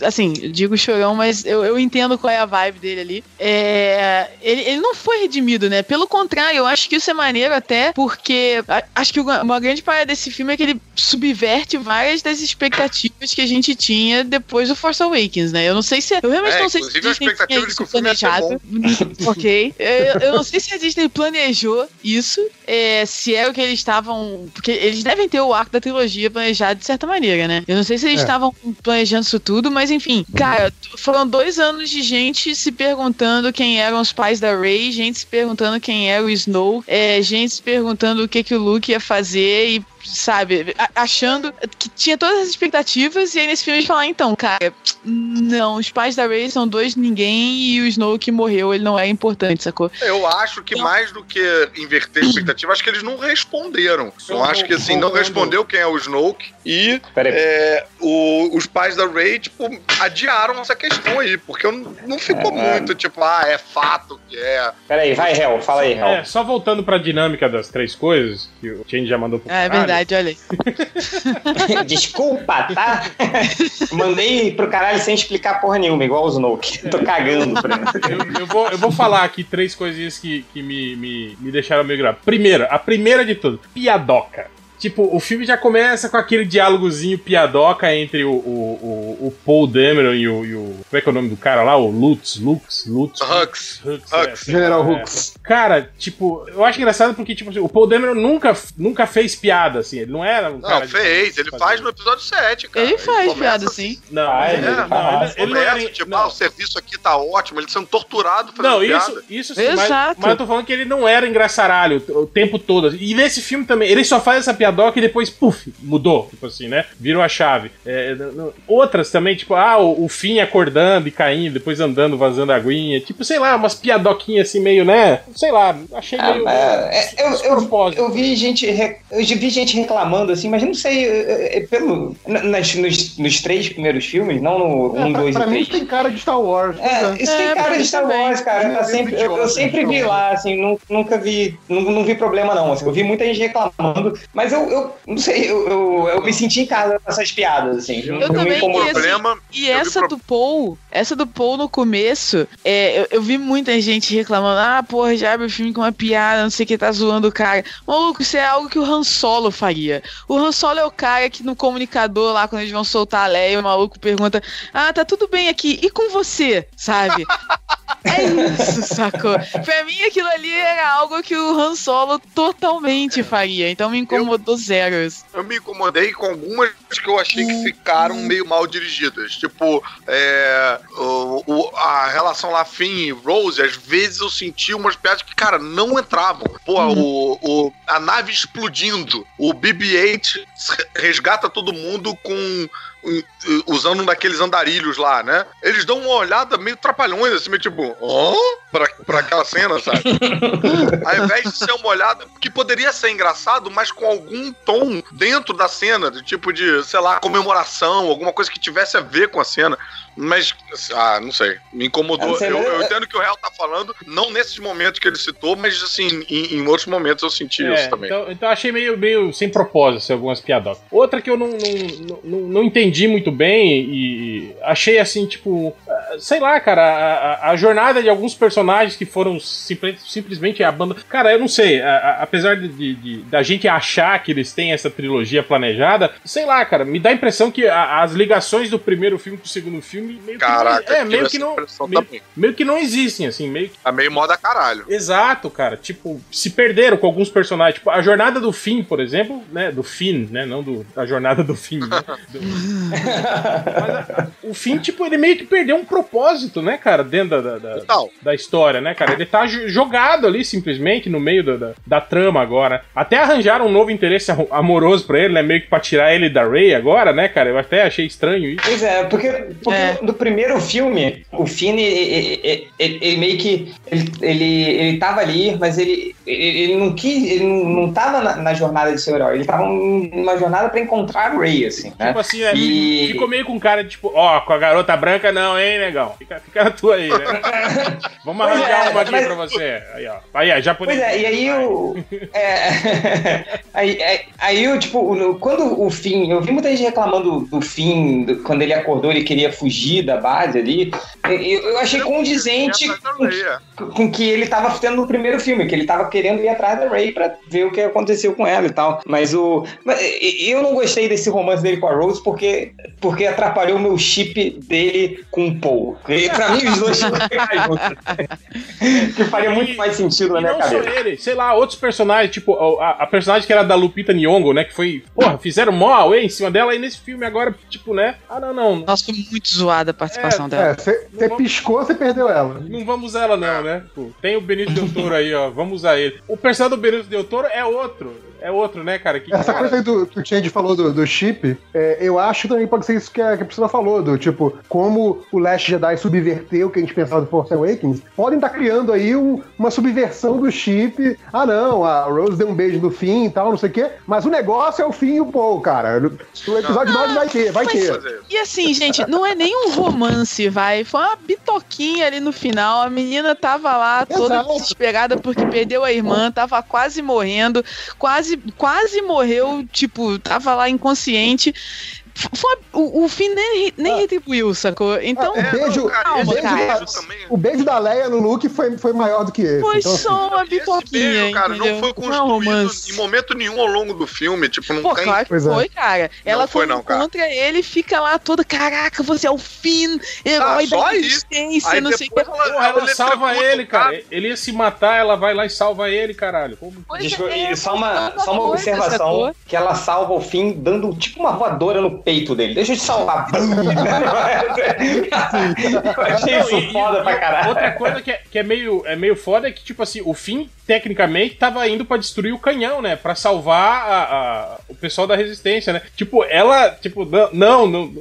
Assim, eu digo chorão, mas eu, eu entendo qual é a vibe dele ali. É, ele, ele não foi redimido, né? Pelo contrário, eu acho que isso é maneiro até porque acho que uma grande parada desse filme é que ele subverte várias das expectativas que a gente tinha depois do Force Awakens, né? Eu não sei se. Eu realmente É, não sei se a Disney tinha isso planejado. ok. Eu, eu não sei se a Disney planejou isso, é, se é o que eles estavam. Porque eles devem ter o arco da trilogia planejado de certa maneira, né? Eu não sei se eles É. estavam planejando isso tudo, mas enfim. Cara, foram dois anos de gente se perguntando quem eram os pais da Rey, gente se perguntando quem era o Snow, é, gente se perguntando o que, que o Luke ia fazer e sabe, achando que tinha todas as expectativas, e aí nesse filme eles falam, então, cara, não, os pais da Rey são dois ninguém e o Snow que morreu, ele não é importante, sacou? Eu acho que mais do que inverter a expectativa, acho que eles não responderam. Eu Eu acho que assim, não respondeu quem é o Snoke e é, o- os pais da Rey, tipo, adiaram essa questão aí, porque não, não ficou É. muito, tipo, ah, é fato que é. Peraí, vai, Hel, fala aí, Hel. É, só voltando pra dinâmica das três coisas, que o Change já mandou pro É caralho. Verdade, olha aí. Desculpa, tá? Mandei pro caralho sem explicar porra nenhuma, igual o Snoke. Tô cagando pra Eu, eu vou, eu vou falar aqui três coisinhas que, que me, me, me deixaram meio grave. Primeiro, a primeira de tudo, piadoca. Tipo, o filme já começa com aquele diálogozinho piadoca entre o, o, o, o Paul Dameron e o, e o. Como é que é o nome do cara lá? O Lutz, Lux, Lutz. Hux. Hux, Hux. é. General É. Hooks. Cara, tipo, eu acho engraçado porque, tipo, o Paul Dameron nunca, nunca fez piada, assim. Ele não era um cara. Não, de- fez, ele faz no episódio 7, cara. Ele faz começa piada, assim. sim. Não, Faz, ele, ele não, faz. ele, ele não. Começa, tipo, não. ah, o serviço aqui tá ótimo, eles são torturados fazendo Não, piada. isso, isso sim, mas, Exato. mas eu tô falando que ele não era engraçaralho o, tempo todo. E nesse filme também, ele só faz essa piadoca e depois, puf, mudou, tipo assim, né? Virou a chave. É, outras também, tipo, ah, o, o fim acordando e caindo, depois andando, vazando a aguinha. Tipo, sei lá, umas piadoquinhas assim meio, né? Sei lá, achei Ah, meio. mas, é, eu, eu, eu vi gente eu vi gente reclamando assim, mas não sei é, é, pelo na- nas, nos, nos três primeiros filmes, não no É, 1, pra, 2 pra e mim 3. tem cara de Star Wars. É, isso É, tem cara pra de Star. Wars, cara. É, Tá sempre, eu, eu sempre vi lá, assim, nu- nunca vi, nu- não, vi problema não. Assim, eu vi muita gente reclamando, mas eu, eu não sei, eu, eu, eu me senti em casa com essas piadas, assim. Eu me também, e assim, problema. E eu essa pro- do Paul, essa do Paul no começo, é, eu, eu vi muita gente reclamando, ah, porra, já abre o filme com uma piada, não sei o que, tá zoando o cara. Maluco, isso é algo que o Han Solo faria. O Han Solo é o cara que no comunicador lá, quando eles vão soltar a Leia, o maluco pergunta, ah, tá tudo bem aqui, e com você, sabe? É isso, sacou? Pra mim aquilo ali era algo que o Han Solo totalmente faria, então me incomodou zeros. Eu me incomodei com algumas que eu achei que ficaram meio mal dirigidas. Tipo, é, o, o- a relação lá Finn e Rose, às vezes eu senti umas piadas que, cara, não entravam. Pô, o, o- a nave explodindo, o BB-8 resgata todo mundo com usando um daqueles andarilhos lá, né? Eles dão uma olhada meio trapalhões, assim, meio tipo, hã? Pra, pra aquela cena, sabe? Ao invés de ser uma olhada que poderia ser engraçado, mas com algum tom dentro da cena, de tipo de, sei lá, comemoração, alguma coisa que tivesse a ver com a cena. Mas, ah, não sei, me incomodou. eu, eu entendo que o Real tá falando, não nesses momentos que ele citou, mas assim, em, em outros momentos eu senti É, isso também. Então, então achei meio, meio sem propósito assim, algumas piadocas. Outra que eu não, não, não, não entendi muito bem e achei assim, tipo, ah, sei lá, cara, a, a- a jornada de alguns personagens que foram simple- simplesmente abandonados. Cara, eu não sei, a- a- apesar de, de- de- da gente achar que eles têm essa trilogia planejada, sei lá, cara, me dá a impressão que a- as ligações do primeiro filme pro segundo filme meio Caraca, que não, é, meio que não, meio, meio que não existem, assim, meio que Tá meio moda caralho. Exato, cara. Tipo, se perderam com alguns personagens. Tipo, a jornada do Finn, por exemplo, né? Do Finn, né? Não do, a jornada do Finn, né? Do- a- o Finn, tipo, ele meio que perdeu um propósito, né, cara? Dentro da, da, da, da história, né, cara? Ele tá jo- jogado ali, simplesmente, no meio da, da, da trama agora. Até arranjaram um novo interesse amo- amoroso pra ele, né? Meio que pra tirar ele da Ray agora, né, cara? Eu até achei estranho isso. Pois é, porque, porque É. no primeiro filme, o Finn, ele, ele- ele- ele meio que. Ele, ele, ele tava ali, mas ele, ele, não quis. Ele não, não tava na, na jornada de ser herói. Ele tava numa jornada pra encontrar a Ray, assim, né? Tipo assim, né? E- Ficou meio com cara de tipo, ó, com a garota branca não, hein, negão? Fica, fica na tua aí, né? Vamos Pois arranjar é, uma aqui mas- pra você. Aí, ó. Aí, ó, japonês. Pois é, e aí o. é, aí, aí, aí o, tipo, o- quando o fim. Eu vi muita gente reclamando do fim, do- quando ele acordou, ele queria fugir da base ali. Eu, eu achei condizente com, com que ele tava tendo no primeiro filme, que ele tava querendo ir atrás da Ray pra ver o que aconteceu com ela e tal. Mas o. mas eu não gostei desse romance dele com a Rose porque, porque atrapalhou o meu chip dele com o Paul. E pra mim, os dois que faria muito mais sentido na E minha não só cabeça. ele, sei lá, outros personagens, tipo, a, a personagem que era da Lupita Nyong'o, né, que foi, porra, fizeram mó em cima dela, e nesse filme agora, tipo, né, ah, não, não, Nossa, foi muito zoada a participação dela. É, você piscou, você perdeu ela. não vamos usar ela não, né, Pô, tem o Benito Del Toro aí, ó, vamos usar ele. O personagem do Benito Del Toro é outro, é outro, né, cara, que, Essa cara, coisa aí do, que o Change falou do, do chip, é, eu acho também pode ser isso que a, que a Priscila falou, do tipo, como o Last Jedi subverteu o que a gente pensava do Force Awakens, podem estar criando aí um- uma subversão do chip. Ah, não, a Rose deu um beijo no fim e tal, não sei o quê, mas o negócio é o fim e o Paul, cara. O episódio 9 vai ter, vai mas- ter. E assim, gente, não é nem um romance, vai. Foi uma bitoquinha ali no final. A menina tava lá toda Exato. desesperada porque perdeu a irmã, tava quase morrendo, quase, quase morreu, tipo, tava lá inconsciente. Foi, o, o fim nem, nem Ah. retribuiu, sacou? Então, Ah, o beijo, cara, calma, o beijo, cara. o beijo da Leia no Luke foi, foi maior do que esse. foi Então, assim, só uma Esse bitoquinha, beijo, cara, entendeu? não foi é construído romance. em momento nenhum ao longo do filme. Tipo, não Pô, tem. claro que é. foi, cara. Ela foi, não, cara. encontra ele, fica lá toda, caraca, você é o Finn, herói Ah, da Aí não sei o que. ela, Porra, ela ele salva ele, o cara. Ele ia se matar, ela vai lá e salva ele, caralho. Como- Desculpa, é, e só uma, só uma observação que ela salva o fim dando tipo uma voadora no peito dele. Deixa eu te salvar. eu achei isso e- e- foda pra e caralho. Outra coisa que, é, que é, meio, é meio foda é que, tipo assim, o fim, tecnicamente, tava indo pra destruir o canhão, né? Pra salvar a- a- o pessoal da resistência, né? Tipo, ela, tipo, não, não, não-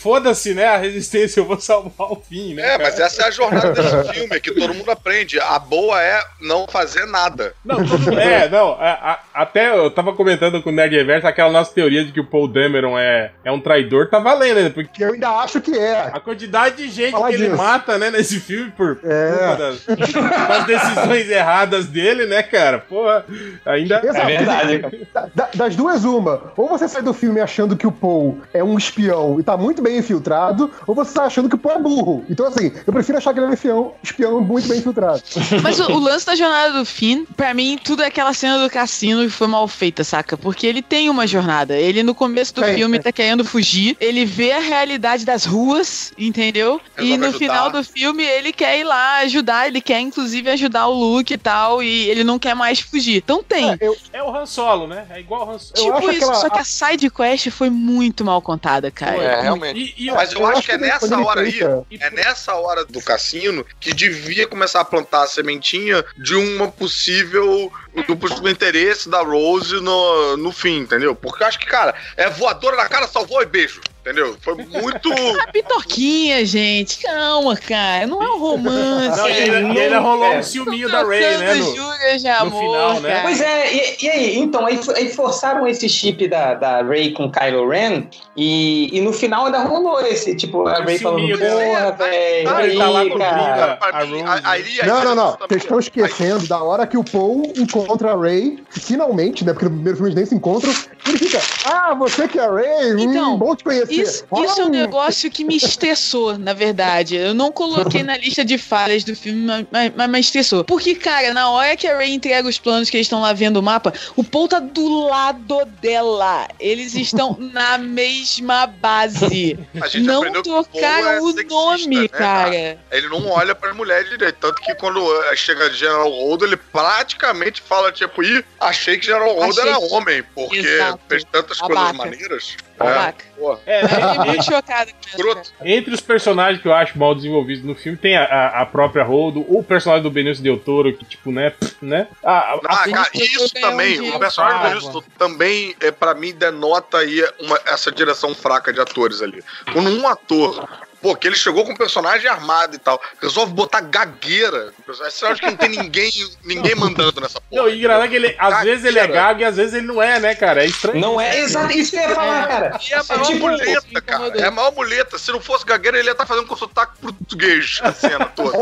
foda-se, né? A resistência, eu vou salvar o fim, né? É, cara? mas essa é a jornada desse filme, é que todo mundo aprende. A boa é não fazer nada. Não, todo, é, não, a- a- até eu tava comentando com o Nerd Reverso aquela nossa teoria de que o Paul Dameron é, é um traidor, tá valendo, né? Porque que eu ainda acho que é. a quantidade de gente Falar que ele disso. mata, né, nesse filme por É. das, das decisões erradas dele, né, cara? Porra, ainda. Exato. É verdade. Da- da- das duas, uma. Ou você sai do filme achando que o Paul é um espião e tá muito bem infiltrado, ou você tá achando que o Paul é burro. Então, assim, eu prefiro achar que ele é um espião, espião muito bem infiltrado. Mas o, o lance da jornada do Finn, pra mim, tudo é aquela cena do cassino que foi mal feita, saca? Porque ele tem uma jornada. Ele, no começo do Tem, filme, tem. tá querendo fugir. Ele vê a realidade das ruas, entendeu? e Resolve no ajudar. final do filme, ele quer ir lá ajudar. Ele quer, inclusive, ajudar o Luke e tal. E ele não quer mais fugir. Então tem. É, eu, É o Han Solo, né? É igual o Han Solo. eu tipo acho isso, aquela- só que a side quest foi muito mal contada, cara. É, realmente. E, e Mas eu, acho que é nessa hora aí, é nessa hora do cassino que devia começar a plantar a sementinha de uma possível do possível interesse da Rose no, no fim, entendeu? Porque eu acho que, cara, é voadora na cara, salvou e beijo. Entendeu? Foi muito. A pitoquinha, gente. Calma, cara. Não é um romance. Não, e ainda, rolou é. um ciúminho da Ray, né? No- de amor, final, né? cara. Pois é, e, e aí? Então, aí, aí forçaram esse chip da, da Ray com Kylo Ren e, e no final ainda rolou esse, tipo, a Ray falando, porra, velho, Ah, ele tá lá aí, com cara. briga. Mim, a aí- aí- Não, não, não. Vocês estão esquecendo da hora que o Paul encontra a Ray, finalmente, né? Porque no primeiro filme eles nem se encontram. Ele fica, ah, você que é a Ray, Então, hum, bom te conhecer. Isso, Rola isso é um negócio que me estressou, na verdade. Eu não coloquei na lista de falhas do filme, mas, mas, mas me estressou. Porque, cara, na hora que a Ray entrega os planos que eles estão lá vendo o mapa, o Paul tá do lado dela. Eles estão na mesma base. A gente Não trocaram é o sexista, nome, né, cara. Ele não olha pra mulher direito. Tanto que quando chega General Holdo, ele praticamente fala, tipo, ih, achei que General Holdo Achei era que- homem, porque Exato. fez tantas Babaca. coisas maneiras. É, Babaca. pô, É, fiquei né? muito chocada com isso. cara. escroto. Entre os personagens que eu acho mal desenvolvidos no filme, tem a, a, a própria Holdo, o personagem do Benício Del Toro, que, tipo, né, pff, né? A, a- Ah, a- cara, isso um também, dinheiro o personagem do. Benício também, é, pra mim, denota aí uma- essa direção fraca de atores ali. Quando um ator, pô, que ele chegou com um personagem armado e tal, resolve botar gagueira, é sinal de que não tem ninguém, ninguém mandando nessa porra. Não, e engraçado que ele, às vezes ele é gago e às vezes ele não é, né, cara? É estranho. Não é exato isso que eu ia falar, cara. E é a maior tipo, muleta, cara. É a maior muleta. Se não fosse gagueira, ele ia estar fazendo com sotaque português a cena toda.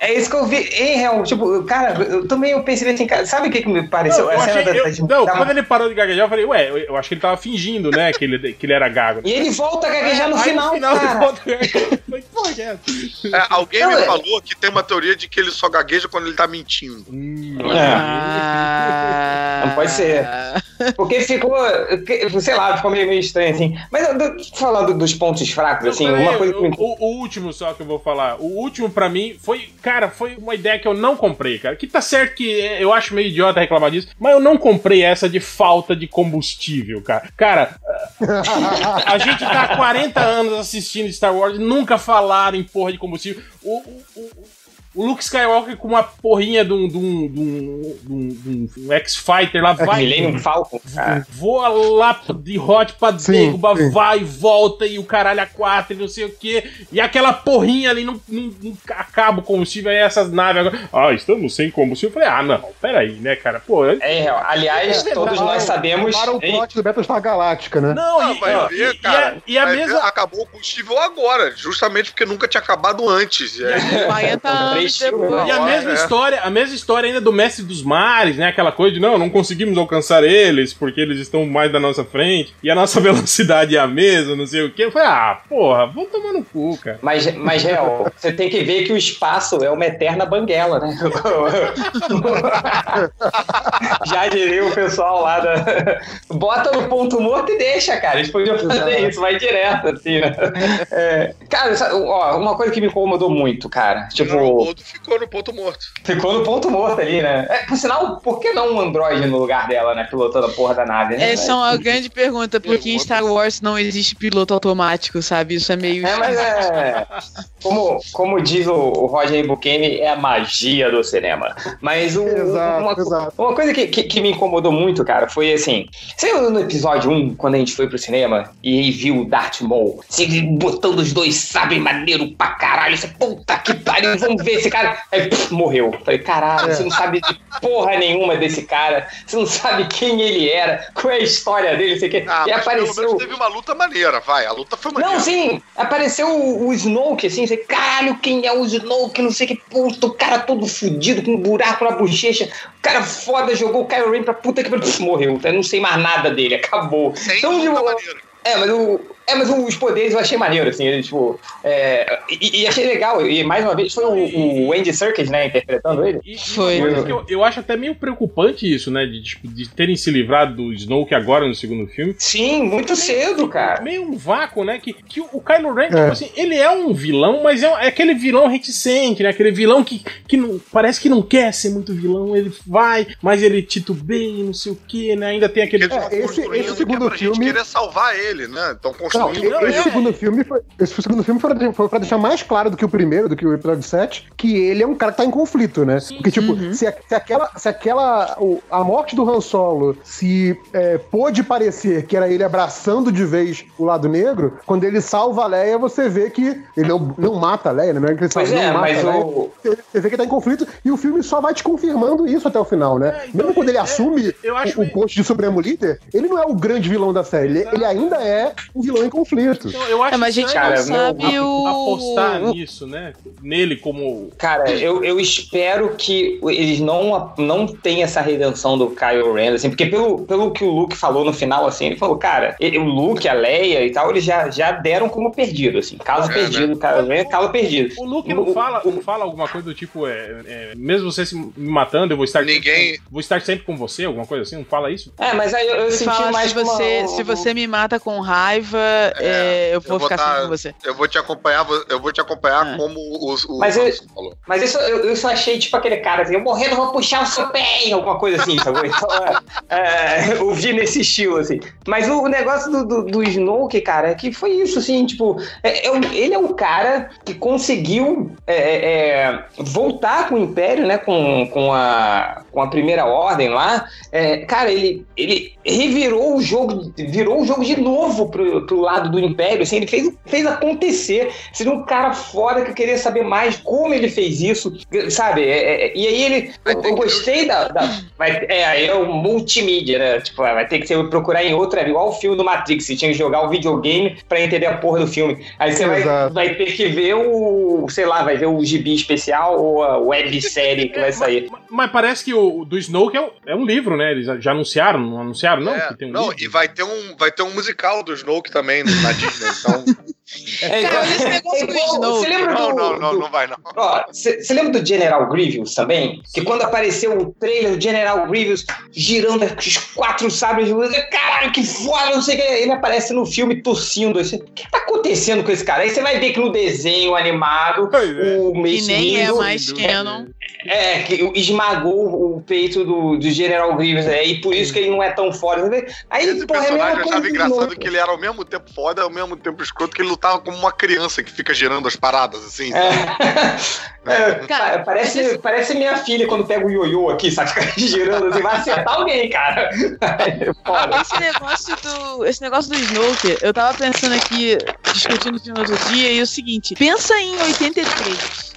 É isso que eu vi em real. Tipo, cara, eu também eu pensei assim, cara, sabe o que, que me Não, pareceu? cena achei- da, eu- da- não, quando ele parou de gaguejar, eu falei, ué, eu, eu acho que ele tava fingindo, né, que ele, que ele era gago. E ele volta a gaguejar no Aí final, no final cara. ele volta é? É, alguém Não, me é- falou que tem uma teoria de que ele só gagueja quando ele tá mentindo. Hum, Ah, pode ser. Porque ficou, sei lá, ficou meio, meio estranho, assim. Mas falando dos pontos fracos, assim, Não, uma coisa que o, o- último só que eu vou falar. O último pra mim foi, cara, foi uma ideia que eu não comprei, cara. Que tá certo que eu acho meio idiota reclamar disso, mas eu não comprei essa de falta de combustível, cara. Cara, a gente tá há 40 anos assistindo Star Wars e nunca falaram em porra de combustível. O, o, o- o Luke Skywalker com uma porrinha de um, de um, de um, de um- de um X-Fighter lá vai. Millennium Falcon, cara. Voa lá de hot pra sim. vai e volta e o caralho a quatro e não sei o que. E aquela porrinha ali não, não, não acaba o combustível. Aí essas naves agora. Ah, estamos sem combustível. Eu falei, ah, não, peraí, né, cara? Pô, eu- É, aliás, todos nós sabemos. Tomaram o plot do Battlestar Galáctica, né? não, Ah, e, vai ó, ver, e- cara. e a, e a mesma. acabou o combustível agora, justamente porque nunca tinha acabado antes. E aí, 40 anos Três filmes, depois. E a mesma é. história, a mesma história ainda do Mestre dos Mares, né? Aquela coisa de não, não conseguimos alcançar eles porque eles estão mais da nossa frente e a nossa velocidade é a mesma, não sei o quê. Eu falei, ah, porra, vamos tomar no cu, cara. Mas, mas, real, você tem que ver que o espaço é uma eterna banguela, né? Já diria o pessoal lá da. Bota no ponto morto e deixa, cara. Eles podiam fazer isso, vai direto, assim, né? É, cara, ó, uma coisa que me incomodou muito, cara. Tipo, Leopoldo ficou no ponto morto. ficou no ponto morto ali, né? É, por sinal, por que não um androide no lugar dela, né? Pilotando a porra da nave, né? Essa é uma grande pergunta, porque em Star Wars não existe piloto automático, sabe? Isso é meio. É, mas é. Como, como diz o, o Roger Buchanan, é a magia do cinema. Mas o, Exato, uma, exato. uma coisa que, que, que me incomodou muito, cara, foi assim. Você no episódio 1, quando a gente foi pro cinema e viu o Darth Maul se botando os dois sabem maneiro pra caralho? Você, puta que pariu, vamos ver esse cara. Aí pff, morreu. Falei, caralho, você não sabe de porra nenhuma desse cara. Você não sabe quem ele era, qual é a história dele, não sei o quê. Ah, e mas pelo apareceu. menos teve uma luta maneira, vai. A luta foi maneira. Não, sim, apareceu o, o Snoke, assim, você, caralho, quem é o Snoke, não sei que puto, o cara todo fudido, com um buraco na bochecha, o cara foda, jogou o Kylo Ren pra puta que pff, morreu, eu não sei mais nada dele, acabou. Sem Então, luta tipo, maneira. é, mas o, é, mas os poderes eu achei maneiro, assim, ele, tipo, é, e, e achei legal, e mais uma vez foi o, o Andy Serkis, né, interpretando ele. E, Foi. eu, eu acho até meio preocupante isso, né? De, tipo, de terem se livrado do Snoke agora no segundo filme. Sim, muito cedo, cara. Meio um vácuo, né? Que, que o- Kylo Ren, tipo É. assim, ele é um vilão, mas é, é aquele vilão reticente, né? Aquele vilão que, que não, parece que não quer ser muito vilão. Ele vai, mas ele titubeia, não sei o que, né? Ainda tem aquele. É, esse- esse que é segundo pra filme- gente querer salvar ele, né? Estão Não, esse eu- segundo filme foi, esse segundo filme foi, pra- foi pra deixar mais claro do que o primeiro, do que o episódio 7, que ele é um cara que tá em conflito, né? Porque, tipo, se, a- se aquela. Se aquela o- a morte do Han Solo se é, pôde parecer que era ele abraçando de vez o lado negro, quando ele salva a Leia, você vê que ele não, não mata a Leia, né? É que ele salva, Pois é, não mata mas a Leia. o. Você vê que tá em conflito e o filme só vai te confirmando isso até o final, né? É, então, Mesmo quando ele é, assume eu acho o, o posto de Supremo Líder, ele não é o grande vilão da série, ele, ele ainda é um vilão em conflito. Então, eu acho É, mas a gente Cara, não sabe ap- o. apostar nisso, né? Nele como. Cara, eu, eu espero que eles não, não tenham essa redenção do Kylo Ren, assim, porque pelo, pelo que o Luke falou no final, assim, ele falou, cara, ele- o Luke, a Leia e tal, eles já, já deram como perdido, assim, caso É, perdido, Kylo Ren, caso perdido. O Luke não O- fala, o- não fala alguma coisa do tipo, é, é, mesmo você se me matando, eu vou estar Ninguém- vou estar sempre com você, alguma coisa assim, não fala isso? É, mas aí eu, eu senti fala, mais se você, uma- se você me mata com raiva, é, eu vou eu vou ficar tá- sempre com você. Eu vou te acompanhar, eu vou te acompanhar É. como o, o Mas eu- falou. Mas isso, eu, eu só achei tipo aquele cara assim, eu morrendo vou puxar o seu pé, alguma coisa assim, sabe? Então, é, é, eu vi nesse estilo, assim. Mas o, o negócio do, do, do Snoke, cara, é que foi isso, assim, tipo, é- é ele é o cara que conseguiu é, é, é, voltar com o Império, né, com, com, a, com a Primeira Ordem lá. É, cara, ele, ele revirou o jogo, virou o jogo de novo pro, pro lado do Império, assim, ele fez, fez acontecer. Seria um cara foda que eu queria saber mais como ele fez isso, sabe? É, é, e aí ele. Eu, eu gostei da. da- vai, é, aí é o multimídia, né? Tipo, vai ter que ser, procurar em outra, igual o filme do Matrix, você tinha que jogar o videogame pra entender a porra do filme. Aí você vai, vai ter que ver o. sei lá, vai ver o gibi especial ou a websérie que vai sair. Mas, mas parece que o, o do Snoke é, um- é um livro, né? Eles já, anunciaram, não anunciaram, não? É, um não, livro? e vai ter um, vai ter um musical do Snoke também na Disney, então É, Cara, esse negócio é do. Você lembra Não, do. não, não, não vai não. Você lembra do General Grievous também? Que quando apareceu o trailer do General Grievous girando os quatro sabres de luz, eu, caralho, que foda, não sei o que. Ele aparece no filme tossindo. Assim, o que tá acontecendo com esse cara? Aí você vai ver que no desenho animado, é. o Que Mace nem é mais canon. É, que esmagou o peito do, do General Grievous, é, e por isso que ele não é tão foda. Aí, Esse porra, é personagem mesma eu achava do engraçado que ele era ao mesmo tempo foda, ao mesmo tempo escroto, que ele lutava como uma criança que fica girando as paradas, assim. sabe? É. É, Cara, parece, parece minha filha quando pega o ioiô aqui, sabe? Fica girando assim, vai acertar alguém, cara. É. Esse negócio do. Esse negócio do Snoke, eu tava pensando aqui, discutindo o filme outro dia, e é o seguinte: pensa em 83.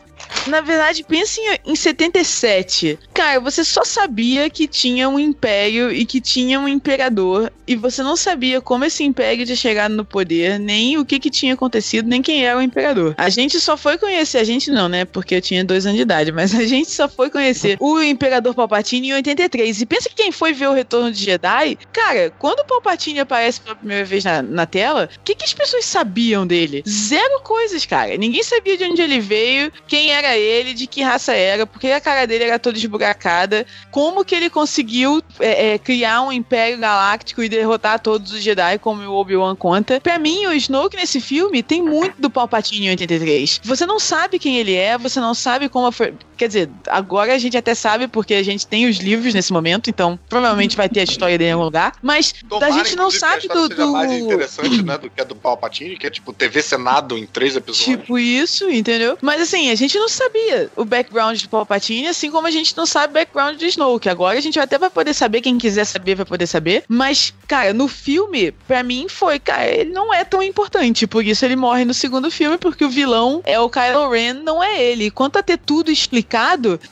Na verdade, pense em, em 77. Cara, você só sabia que tinha um império e que tinha um imperador, e você não sabia como esse império tinha chegado no poder, nem o que, que tinha acontecido, nem quem era o imperador. A gente só foi conhecer, a gente não, né? Porque eu tinha dois anos de idade, mas a gente só foi conhecer o imperador Palpatine em 83. E pensa que quem foi ver o Retorno de Jedi, cara, quando o Palpatine aparece pela primeira vez na, na tela, o que, que as pessoas sabiam dele? Zero coisas, cara. Ninguém sabia de onde ele veio, quem era ele, de que raça era, porque a cara dele era toda esburacada, como que ele conseguiu é, é, criar um império galáctico e derrotar todos os Jedi, como o Obi-Wan conta. Pra mim, o Snoke nesse filme tem muito do Palpatine em 83. Você não sabe quem ele é, você não sabe como foi. Quer dizer, agora a gente até sabe porque a gente tem os livros nesse momento, então provavelmente vai ter a história dele em algum lugar. Mas Tomara, a gente não que sabe do. seja mais do... interessante, né, do que a do Palpatine, que é tipo TV Senado em três episódios. Tipo isso, entendeu? Mas assim, a gente não sabia o background do Palpatine, assim como a gente não sabe o background do Snoke. Agora a gente até vai poder saber, quem quiser saber vai poder saber. Mas, cara, no filme, pra mim foi, cara, ele não é tão importante. Por isso ele morre no segundo filme, porque o vilão é o Kylo Ren, não é ele. Quanto a ter tudo explicado,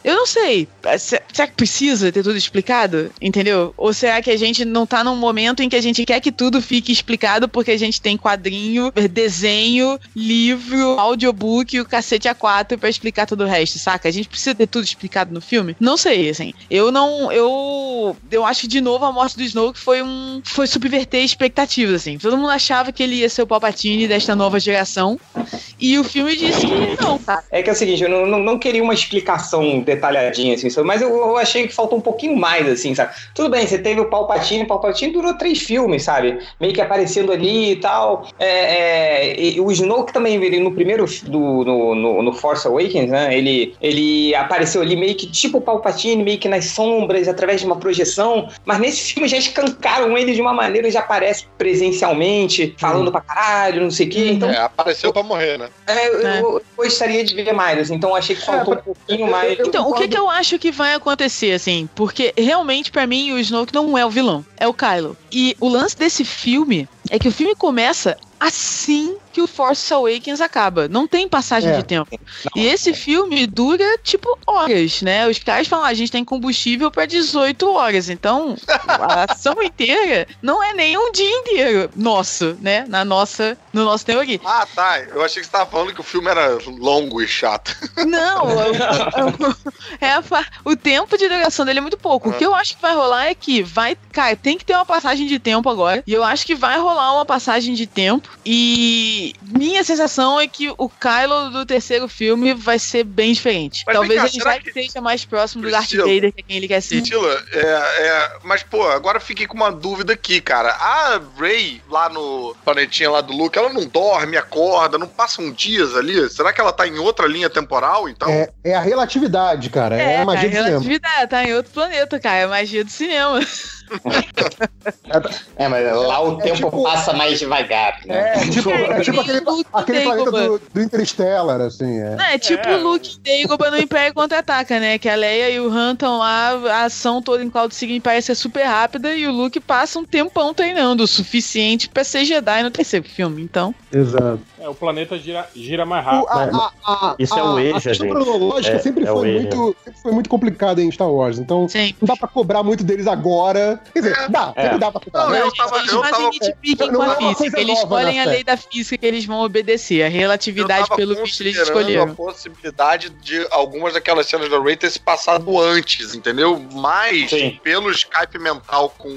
eu não sei. Se- Será que precisa ter tudo explicado? Entendeu? Ou será que a gente não tá num momento em que a gente quer que tudo fique explicado porque a gente tem quadrinho, desenho, livro, audiobook e o cacete A4 pra explicar todo o resto, saca? A gente precisa ter tudo explicado no filme? Não sei, assim. Eu não. Eu. Eu acho que, de novo, a morte do Snoke foi um. Foi subverter expectativas, assim. Todo mundo achava que ele ia ser o Palpatine desta nova geração. E o filme disse que não, cara. É que é o seguinte, eu não, não, não queria uma explicação detalhadinha, assim, mas eu, eu achei que faltou um pouquinho mais, assim, sabe? Tudo bem, você teve o Palpatine, o Palpatine durou três filmes, sabe? Meio que aparecendo ali e tal. É, é, e o Snoke também, ele, no primeiro, do, no, no, no Force Awakens, né? Ele, ele apareceu ali meio que tipo o Palpatine, meio que nas sombras, através de uma projeção. Mas nesse filme já escancaram ele de uma maneira, já aparece presencialmente, falando pra caralho, não sei o quê. Então, É, apareceu pra morrer, né? é, eu, É. eu- eu gostaria de ver mais, assim, então achei que faltou um pouquinho mais. Então, o que, que eu acho que vai acontecer, assim? Porque realmente, pra mim, o Snoke não é o vilão, é o Kylo. E o lance desse filme é que o filme começa assim que o Force Awakens acaba. Não tem passagem É. de tempo. E esse filme dura, tipo, horas, né? Os caras falam, ah, a gente tem combustível pra 18 horas. Então, a ação inteira não é nem um dia inteiro nosso, né? Na nossa, no nosso teoria. Ah, tá. Eu achei que você tava falando que o filme era longo e chato. Não, é a fa- o tempo de duração dele é muito pouco. O que eu acho que vai rolar é que vai, cara, tem que ter uma passagem de tempo agora. E eu acho que vai rolar uma passagem de tempo. E minha sensação é que o Kylo do terceiro filme vai ser bem diferente. Mas Talvez cá, ele já que- esteja mais próximo do Darth Priscila. Vader, que é quem ele quer ser. Tila, é, é, mas pô, agora fiquei com uma dúvida aqui, cara. A Ray lá no planetinha lá do Luke, ela não dorme, acorda, não passam dias ali? Será que ela tá em outra linha temporal, então? É, é a relatividade, cara. É, a magia cara, do cinema. relatividade, tá em outro planeta, cara. É a magia do cinema. É, mas lá o É tempo tipo- passa mais devagar, né? É tipo, é tipo aquele, aquele planeta do, do Interstellar, assim. É. Não, é tipo É. o Luke Dagobah no Império Contra-Ataca, né? Que a Leia e o Han estão lá, a ação toda em Cloud City parece ser super rápida e o Luke passa um tempão treinando, o suficiente pra ser Jedi no terceiro filme, então... Exato. É, o planeta gira, gira mais O- rápido. a- a- a- Isso é o Eja, A questão gente. cronológica É- sempre, é o foi muito, sempre foi muito complicada em Star Wars. Então, Sim. não dá pra cobrar muito deles agora. Quer dizer, dá, É. dá pra cobrar. Não, né? eu Eles- tava- eles eu fazem tava- nitpicking com é a uma física, eles escolhem a série. lei da física que eles vão obedecer, a relatividade pelo visto eles escolheram. a possibilidade de algumas daquelas cenas da Ray ter se passado antes, entendeu? Mas Sim. pelo Skype mental com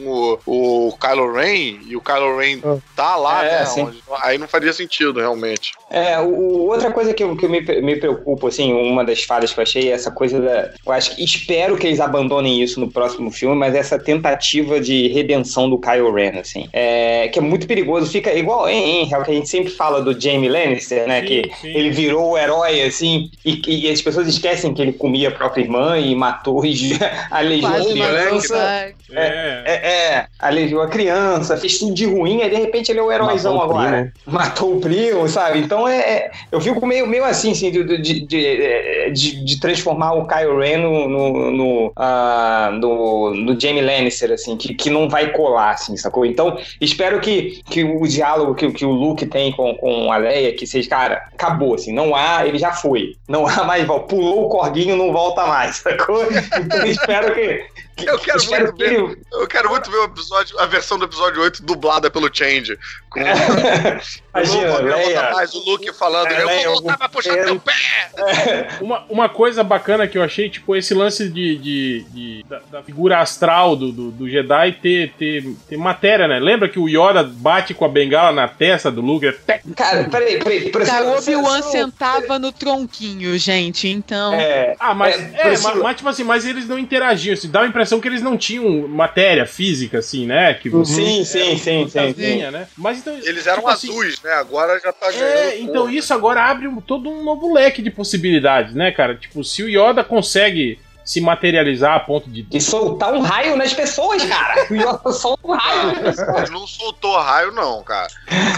o, o Kylo Ren, e o Kylo Ren Ah. tá lá, É, né? sim. onde- aí não faria sentido, realmente. É, o, o- outra coisa que eu, que eu me, me preocupo, assim, uma das falhas que eu achei é essa coisa da. Eu acho que espero que eles abandonem isso no próximo filme, mas essa tentativa de redenção do Kylo Ren, assim. É, que é muito perigoso. Fica igual em, em que a gente sempre fala do Jamie Lannister, né? Sim, que sim. ele virou o herói, assim, e, e as pessoas esquecem que ele comia a própria irmã e matou aleijou a criança. É. É, é, aleijou a criança, fez tudo de ruim, aí de repente ele é o heróizão Matou o agora. Matou o primo, sabe? Então é. é- eu fico meio, meio assim, assim, de, de, de, de- de transformar o Kylo Ren no, no, no, ah, no- no Jamie Lannister, assim, que, que não vai colar, assim, sacou? Então, espero que, que o diálogo que, que o Luke tem com, com a Leia, que seja, cara, acabou, assim, não há, ele já foi. Não há mais, pulou o corguinho, não volta mais, sacou? Então espero que. Eu quero espero muito que ele. Eu quero muito ver o episódio, a versão do episódio 8 dublada pelo Change. Com Imagina, o Luke, Leia. mais o Luke falando, É, eu vou voltar pra puxar teu pé. Uma, uma coisa bacana que eu achei, tipo, esse lance de, de, de- da, da figura astral do, do, do Jedi ter, ter, ter matéria, né? Lembra que o Yoda bate com a bengala na testa do Luke? É tec, Cara, peraí, peraí. Cara, o Obi-Wan sentava no tronquinho, gente, então... É, Ah, mas, É, é, mas, mas, tipo assim, mas eles não interagiam, assim, dá a impressão que eles não tinham matéria física, assim, né? Que você Sim, sim, sim, sim, sim. né? Mas então, Eles eram tipo assim, azuis, né? Agora já tá ganhando. É, então cor. isso agora abre um- todo um novo leque de possibilidades, né, cara? Tipo, se o Yoda consegue se materializar a ponto de. E soltar um raio nas pessoas, cara. O Yoda solta um raio nas pessoas. Ele não soltou raio, não, cara.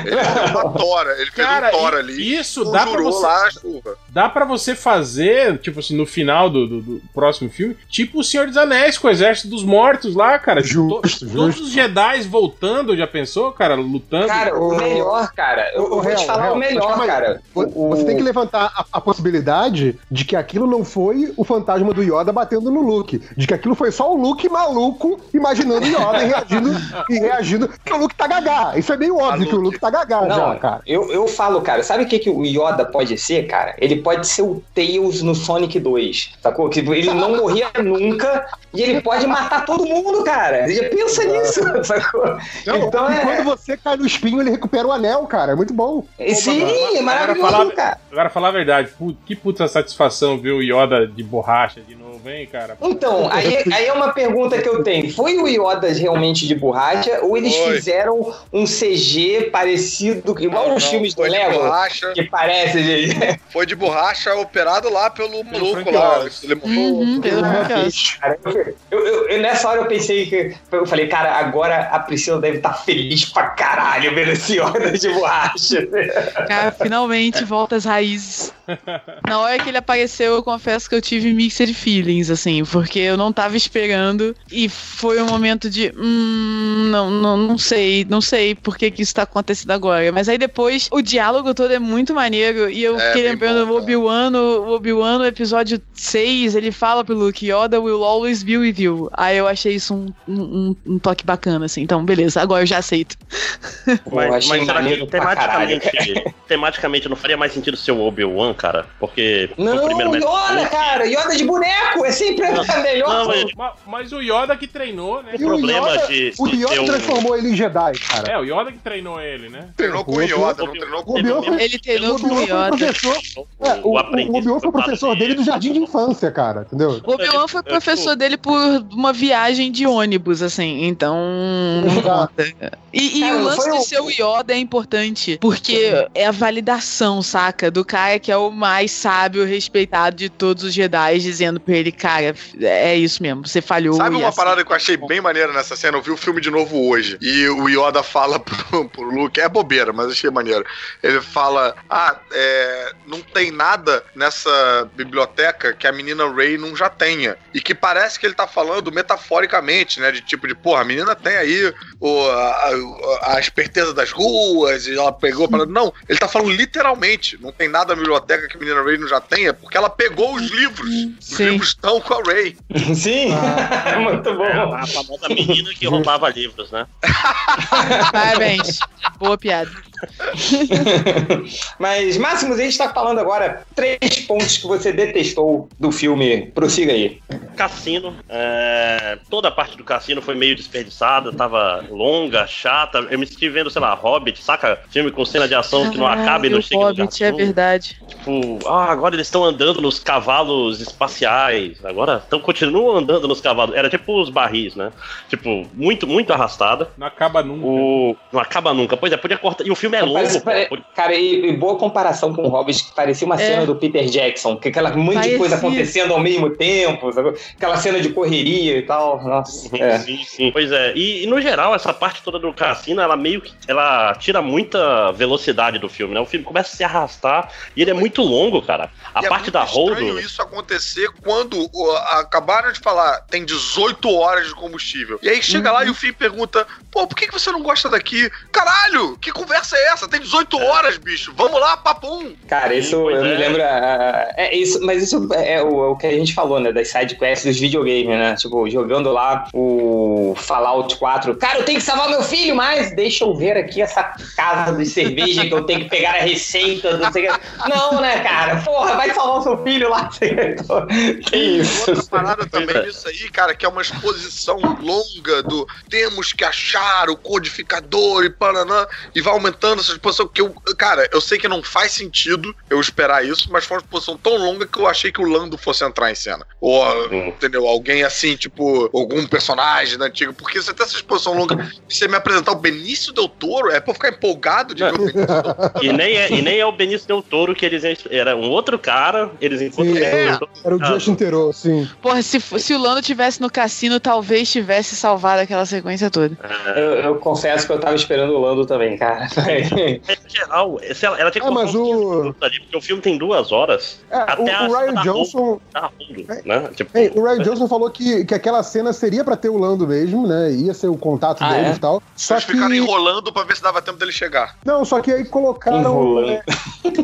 Ele fez uma tora. Ele fez Cara, um tora ali. isso dá pra você. lá a chuva. Dá pra você fazer, tipo assim, no final do, do- do próximo filme, tipo o Senhor dos Anéis com o Exército dos Mortos lá, cara. Justo, To- justo. Todos os Jedi voltando, já pensou, cara? Lutando. Cara, o melhor, cara. Eu, eu vou te Real, falar real, o melhor, mas- cara. O- Você tem que levantar a, a possibilidade de que aquilo não foi o fantasma do Yoda batendo no Luke. De que aquilo foi só o Luke maluco imaginando o Yoda e reagindo, e reagindo. Porque o Luke tá gagá. Isso é meio óbvio Luke. que o Luke tá gagá Não, já, cara. Eu, eu falo, cara, sabe o que, que o Yoda pode ser, cara? Ele pode ser o Tails no Sonic 2, sacou? Que ele não morria nunca e ele pode matar todo mundo, cara. Já pensa nisso, sacou? Não, então e é. quando você cai no espinho, ele recupera o anel, cara. É muito bom. Sim, é Agora maravilhoso, falar- cara. Agora, falar a verdade, que puta satisfação ver o Yoda de borracha de novo, hein, cara? Então, aí, aí é uma pergunta que eu tenho. Foi o Yoda realmente de borracha ou eles Foi. fizeram um CG parecido, igual Não, os não, filmes do foi de Lego? borracha. Que parece, gente. Foi de borracha operado lá pelo maluco lá. Uhum, pelo Frank Cara, eu, eu- eu- nessa hora eu pensei que. Eu falei, cara, agora a Priscila deve estar feliz pra caralho vendo esse Yoda de borracha. Cara, finalmente volta às raízes. Na hora que ele apareceu, eu confesso que eu tive mixed feelings, assim, porque eu não tava esperando e foi um momento de. Hum, não, não, não sei, não sei por que, que isso tá acontecendo agora. Mas aí depois o diálogo todo é muito maneiro e eu É, fiquei lembrando bom, o Obi-Wan, no- o Obi-Wan no episódio 6, ele fala pro Luke: Yoda will always be with you. Aí eu achei isso um, um, um toque bacana, assim. Então, beleza, agora eu já aceito. Pô, Mas, mas será que maneiro pra tematicamente, tematicamente não faria mais sentido ser o Obi-Wan, cara? Porque Não, o primeiro Yoda, cara, Yoda de boneco, é sempre a melhor. Não, mas- Ma- Mas, o Yoda que treinou, né? O problema Yoda, de- o de Yoda ter um- transformou ele em Jedi, cara. É, o Yoda que treinou ele, né? Treinou com o Yoda, não treinou O com Obi-Wan foi, Ele o treinou com o Yoda. professor. É, o, o, o Obi-Wan foi professor dele do jardim de infância, cara. Entendeu? O Obi-Wan foi É, professor dele por uma viagem de ônibus, assim, então. E, e Cara, o lance de o- ser o Yoda é importante, porque é a validação, saca? Do cara que é o mais sábio, respeitado de todos os Jedi, dizendo pra ele, cara, é isso mesmo, você falhou. Sabe uma assim- parada que eu achei bem maneira nessa cena? Eu vi o filme de novo hoje. E o Yoda fala pro, pro Luke, é bobeira, mas achei maneiro. Ele fala: Ah, é, não tem nada nessa biblioteca que a menina Ray não já tenha. E que parece que ele tá falando metaforicamente, né? De tipo de, porra, a menina tem aí o, a, a- a esperteza das ruas, e ela pegou para. Não, ele tá falando literalmente. Não tem nada na biblioteca que a menina Ray não já tenha, porque ela pegou os livros. Os Sim. livros estão com a Ray. Sim, muito bom. É, a famosa menina que roubava livros, né? Parabéns. Boa piada. Mas, Máximos, a gente tá falando agora três pontos que você detestou do filme. Prossiga aí. Cassino. é, Toda a parte do cassino foi meio desperdiçada, tava longa, chata. Eu me senti vendo, sei lá, Hobbit, saca? Filme com cena de ação que não acaba e não chega no Hobbit, é verdade. Tipo, ah, agora eles estão andando nos cavalos espaciais. Agora estão continuam andando nos cavalos. Era tipo os barris, né? Tipo, muito, muito arrastada. Não acaba nunca. O... Não acaba nunca. Pois é, podia cortar. E o filme é longo. Parece- pô. pare- Cara, e, e boa comparação com o Hobbit, que parecia uma É. cena do Peter Jackson, que aquela monte de coisa acontecendo ao mesmo tempo, sabe? aquela cena de correria e tal. Nossa, é. Sim, sim. Pois é. E, e, no geral, essa parte toda do cassino, ela meio que. Ela tira muita velocidade do filme, né? O filme começa a se arrastar e ele é muito longo, cara. A E é parte muito da Holdo. estranho isso acontecer quando ó, acabaram de falar, tem 18 horas de combustível. E aí chega Uhum. lá e o Finn pergunta: pô, por que, que você não gosta daqui? Caralho, que conversa é essa? Tem 18 horas, bicho. Vamos lá, papum. Cara, isso pois eu me é. lembro. ah, É isso, mas isso é o, é o que a gente falou, né? Das sidequests dos videogames, né? Tipo, jogando lá o Fallout 4. Cara, eu tenho que salvar meu filho, mas deixa eu ver aqui essa casa de cerveja que eu tenho que pegar a receita, não sei o que. Não, né, cara? Porra, vai salvar o seu filho lá. Que isso? Outra parada também é. disso aí, cara, que é uma exposição longa do temos que achar o codificador e paranã, e vai aumentando essa exposição que eu, cara, eu sei que não faz sentido eu esperar isso, mas foi uma exposição tão longa que eu achei que o Lando fosse entrar em cena. Ou, Hum. entendeu? Alguém assim, tipo, algum personagem da antiga, porque você tem essa exposição longa, você me apresentar o Benício Del Toro, é pra eu ficar empolgado de ver o Benício Del Toro. E nem, é, e nem é o Benício Del Toro que eles. Era um outro cara, eles encontram. Sim, é. Era o Ah, Justin Theroux, sim. Porra, se, se o Lando tivesse no cassino, talvez tivesse salvado aquela sequência toda. É, Eu, eu confesso que eu tava esperando o Lando também, cara. Em geral, ela, ela tinha que É, mas o- 15 minutos ali, porque o filme tem duas horas. É, Até o, o Ryan Johnson. Tá rundo, né? Tipo, Ei, o Ryan Johnson falou que, que aquela cena seria pra ter o Lando mesmo, né? Ia ser o contato Ah, dele é? e tal. Só Eles que. ficaram enrolando pra ver se dava tempo dele chegar. Não, só que aí colocaram. Enrolando. é,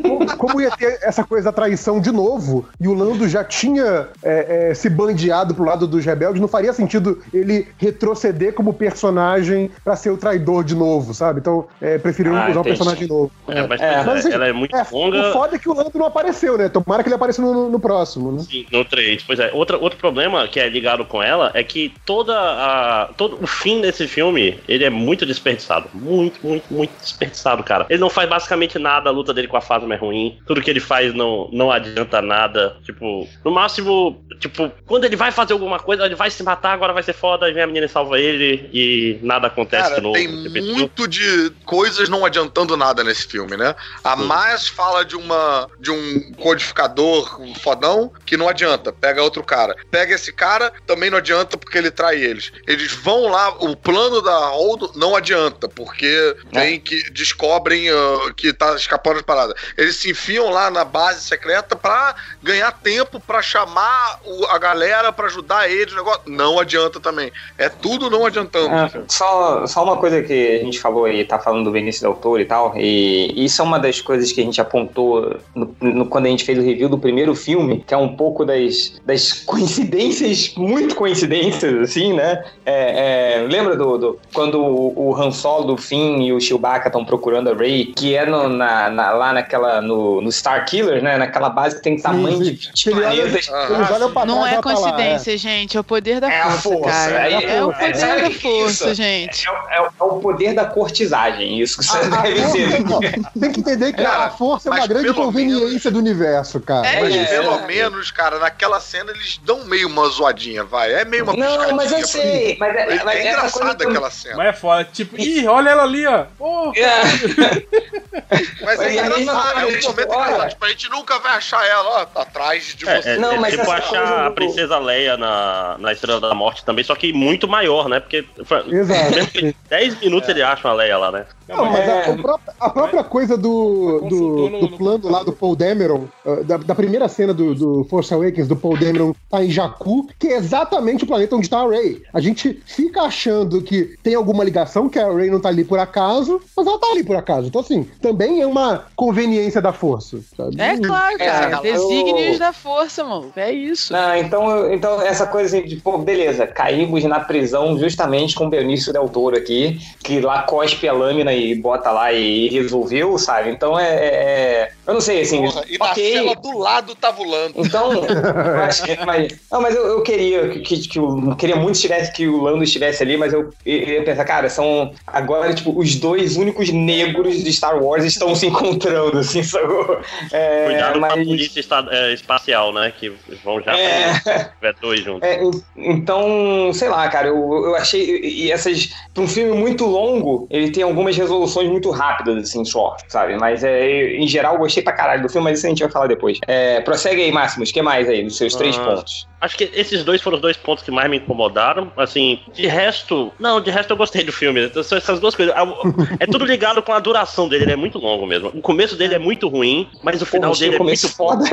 como, como ia ter essa coisa da traição de novo, e o Lando já tinha é, é, se bandeado pro lado dos rebeldes, não faria sentido ele retroceder como personagem pra ser o traidor de novo, sabe? Então, é, preferiram Ah, usar um entendi. personagem novo. é, mas, É. pois Mas, assim, ela é muito É, longa. O foda é que o Lando não apareceu, né? Tomara que ele apareça no, no- próximo, né? Sim, no 3. Pois é. Outra, outro problema que é ligado com ela é que toda a. Todo o fim desse filme, ele é muito desperdiçado. Muito, muito, muito desperdiçado, cara. Ele não faz basicamente nada, a luta dele com a Phasma é ruim. Tudo que ele faz não, não adianta nada. Tipo, no máximo, tipo, quando ele vai fazer alguma coisa, ele vai se matar, agora vai ser foda, aí vem a menina e salva ele e nada acontece Cara, de novo. tem Tipo, muito de coisas não adiantando nada nesse filme, né? A Sim. mais fala de uma de um codificador fodão que não adianta, pega outro cara. Pega esse cara, também não adianta porque ele trai eles. Eles vão lá, o plano da Holdo não adianta, porque tem que descobrem ah, que tá escapando de parada. Eles se enfiam lá na base secreta pra ganhar tempo pra chamar o- a galera pra ajudar eles, negócio não adianta também. É tudo não adiantando. Ah, só, só uma coisa que a gente falou aí, tá falando do Benício Del Toro e tal, e isso é uma das coisas que a gente apontou no- no- quando a gente fez o review do primeiro filme, que é um pouco das, das coincidências, muito coincidências, assim, né? É, é, lembra do, do- quando o, o Han Solo, o Finn e o Chewbacca estão procurando a Rey, que é no- na, na- lá naquela, no, no Star Killer, né? Naquela base que tem tamanho de 20 Ele olha- planetas. Pra Não é tá lá, coincidência, gente. É o poder da É a força, força, cara. aí- É, o é, poder sabe da que força, isso? gente. É, o- é o- é o poder da cortisagem, isso que você A- a deve força- ser. não, tem que entender que Cara, a força é uma mas grande conveniência do universo, cara. É Mas isso. pelo menos, cara, naquela cena eles dão meio uma zoadinha, vai. É meio uma Não, mas eu sei. mim. Mas, É, é, mas essa coisa engraçada que aquela cena. Mas é foda. Tipo, ih, olha ela ali, ó. Pô, Mas é Mas é engraçado, é um tipo, momento olha- engraçado. Tipo, a gente nunca vai achar ela, ó, atrás de É, você. é, Não, é mas tipo achar a Princesa Leia na, na Estrela da Morte também, só que muito maior, né? Porque Exato. mesmo que 10 minutos ele acha uma Leia lá, né? Não, mas a, o próprio- a própria coisa do, Mas do, no- do no- plano lá do Paul Dameron, uh, da, da primeira cena do, do Force Awakens, do Paul Dameron tá em Jakku, que é exatamente o planeta onde tá a Rey. A gente fica achando que tem alguma ligação, que a Rey não tá ali por acaso, mas ela tá ali por acaso. Então, assim, também é uma conveniência da força. sabe? É claro, É, cara. eu- Desígnios da força, mano. É isso. Não, então, então essa coisa assim, de, pô, beleza, caímos na prisão justamente com o Benício Del Toro aqui. que lá cospe a lâmina e bota lá e resolveu, sabe? Então é. é- é- eu não sei, assim. Porra, e na cela do lado tá voando. Então, eu acho que, mas, não, mas eu, eu queria que, que, que eu queria muito estivesse, que o Lando estivesse ali, mas eu, eu ia pensar, cara, são agora, tipo, os dois únicos negros de Star Wars estão se encontrando, assim? É, Cuidado com a mas- polícia esta- é, espacial, né? Que vão já É. tiver dois juntos. É, en- então, sei lá, cara, eu, eu achei. E essas. Pra um filme muito longo, ele tem algumas resoluções muito rápidas, assim, só, sabe? Mas é, em geral, eu gostei pra caralho do filme, mas isso a gente vai falar depois. É, prossegue aí, Máximos, o que mais aí, dos seus três Ah. pontos? Acho que esses dois foram os dois pontos que mais me incomodaram. Assim, de resto. Não, de resto eu gostei do filme. Então, São essas duas coisas. Ah, É tudo ligado com a duração dele, ele é muito longo mesmo. O começo dele é muito ruim, mas o final Pô, dele é começo muito foda.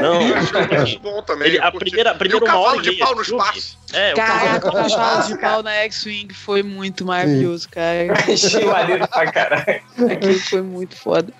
Não, muito bom também. Ele- a primeira, a primeira e o uma hora cavalo e de meia pau no filme, espaço. É, o Caraca, o cavalo de pau na X-Wing foi muito maravilhoso, cara. Achei maneiro pra caralho. Aquilo foi muito foda.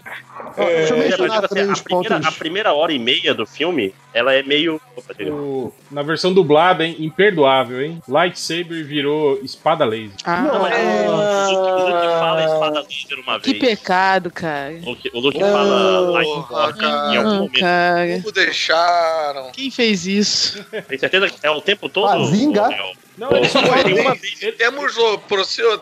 Ó, Deixa eu É, mencionar tipo assim, a, primeira, pontos. a primeira hora e meia do filme, ela é meio. Opa. O- na versão dublada, hein? Imperdoável, hein? Lightsaber virou espada laser. Ah, Não, mas é- o Luke, fala espada laser uma que vez. pecado, cara. O Luke, o Luke fala Light Porra, Force em algum Ah, momento. cara. Como deixaram? Quem fez isso? Tem certeza que é o tempo todo? Bazinga? Léo? Não, Pô, ele só pô, tem- uma vez. Temos,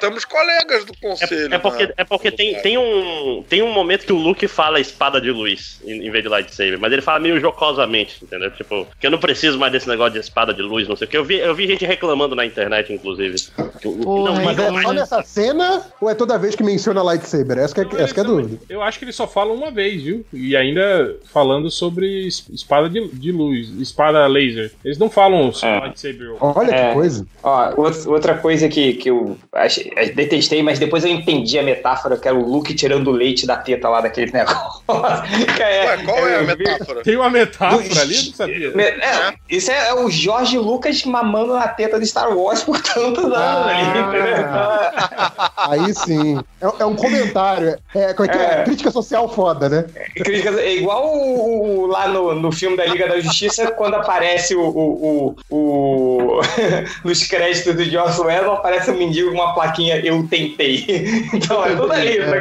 temos colegas do conselho. É, é porque, né? é porque tem, tem, um, tem um momento que o Luke fala espada de luz em, em vez de lightsaber, mas ele fala meio jocosamente, entendeu? Tipo, que eu não preciso mais desse negócio de espada de luz, não sei o que. Eu vi, eu vi gente reclamando na internet, inclusive. Porra, não, Mas é só nessa cena ou é toda vez que menciona lightsaber? Essa que é, essa que é a dúvida. Eu acho que ele só fala uma vez, viu? E ainda falando sobre es- espada de, de luz, espada laser. Eles não falam só É. lightsaber. Olha É. que coisa. Ó, out- outra coisa que, que eu achei- eh, detestei, mas depois eu entendi a metáfora, que era o Luke tirando o leite da teta lá daquele negócio. Ué, qual é a eu vi- metáfora? Tem uma metáfora ali, eu não sabia. Me- é, isso é, é o Jorge Lucas mamando na teta de Star Wars por tantos anos ali? Então, Aí sim. É, é um comentário. É, é é? É. Crítica social foda, né? É igual o- o- lá no, no filme da Liga da Justiça, quando aparece o. o, o- o- nos créditos do Joss Whedon, aparece um mendigo com uma plaquinha Eu tentei. Então é tudo ali. né?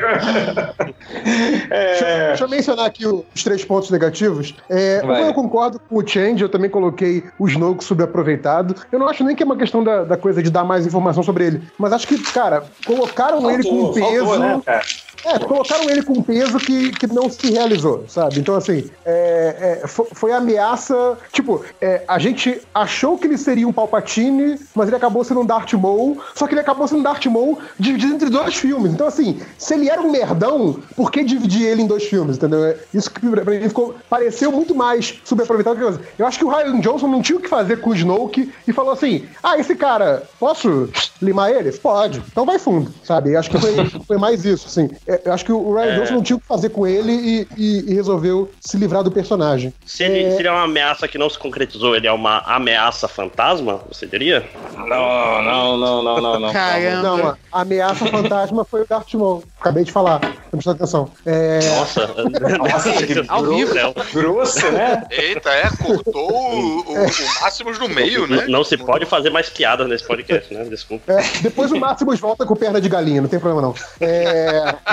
Deixa, É, deixa eu mencionar aqui os três pontos negativos. É, um, eu concordo com o Change, eu também coloquei o Snoke subaproveitado. Eu não acho nem que é uma questão da, da coisa de dar mais informação sobre ele, mas acho que, cara, colocaram ele com um faltou, peso. faltou, né, cara? É, colocaram ele com um peso que, que não se realizou, sabe? Então, assim, é, é, fo- foi ameaça. Tipo, é, a gente achou que ele seria um Palpatine, mas ele acabou sendo um Darth Maul. Só que ele acabou sendo um Darth Maul dividido entre dois filmes. Então, assim, se ele era um merdão, por que dividir ele em dois filmes, entendeu? É Isso que pra mim ficou, pareceu muito mais subaproveitado que coisa. Eu acho que o Ryan Johnson não tinha o que fazer com o Snoke e falou assim: ah, esse cara, posso limar ele? Pode. Então vai fundo, sabe? Eu acho que foi, foi mais isso, assim. É, Eu acho que o Ryan Johnson não tinha o que fazer com ele e, e- e resolveu se livrar do personagem. Se ele, se ele é uma ameaça que não se concretizou, ele é uma ameaça fantasma, você diria? Não, não, não, não, não, não. Caramba. Não, a a ameaça fantasma foi o Darth Maul. Acabei de falar. Presta atenção. É, Nossa, Nossa, que né? Grosso, né? Eita, é, cortou o, o, o Máximos no meio, né? Não, não se pode fazer mais piadas nesse podcast, né? Desculpa. É, depois o Máximos volta com perna de galinha, não tem problema não. É,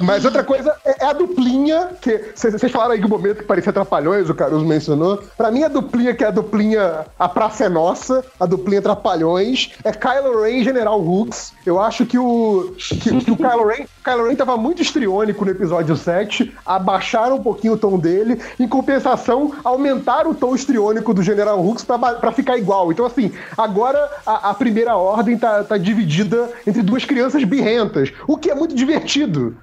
Mas outra coisa é, é a duplinha, que vocês falaram aí que o momento que parecia Trapalhões, o Caruso mencionou. Pra mim, a duplinha que é a duplinha A Praça é Nossa, a duplinha Trapalhões, é Kylo Ren e General Hux. Eu acho que o, que, que o Kylo Ren, Kylo Ren tava muito estriônico no episódio 7, abaixaram um pouquinho o tom dele, em compensação, aumentaram o tom estriônico do General Hux pra ficar igual. Então, assim, agora a, a primeira ordem tá, tá dividida entre duas crianças birrentas, o que é muito divertido,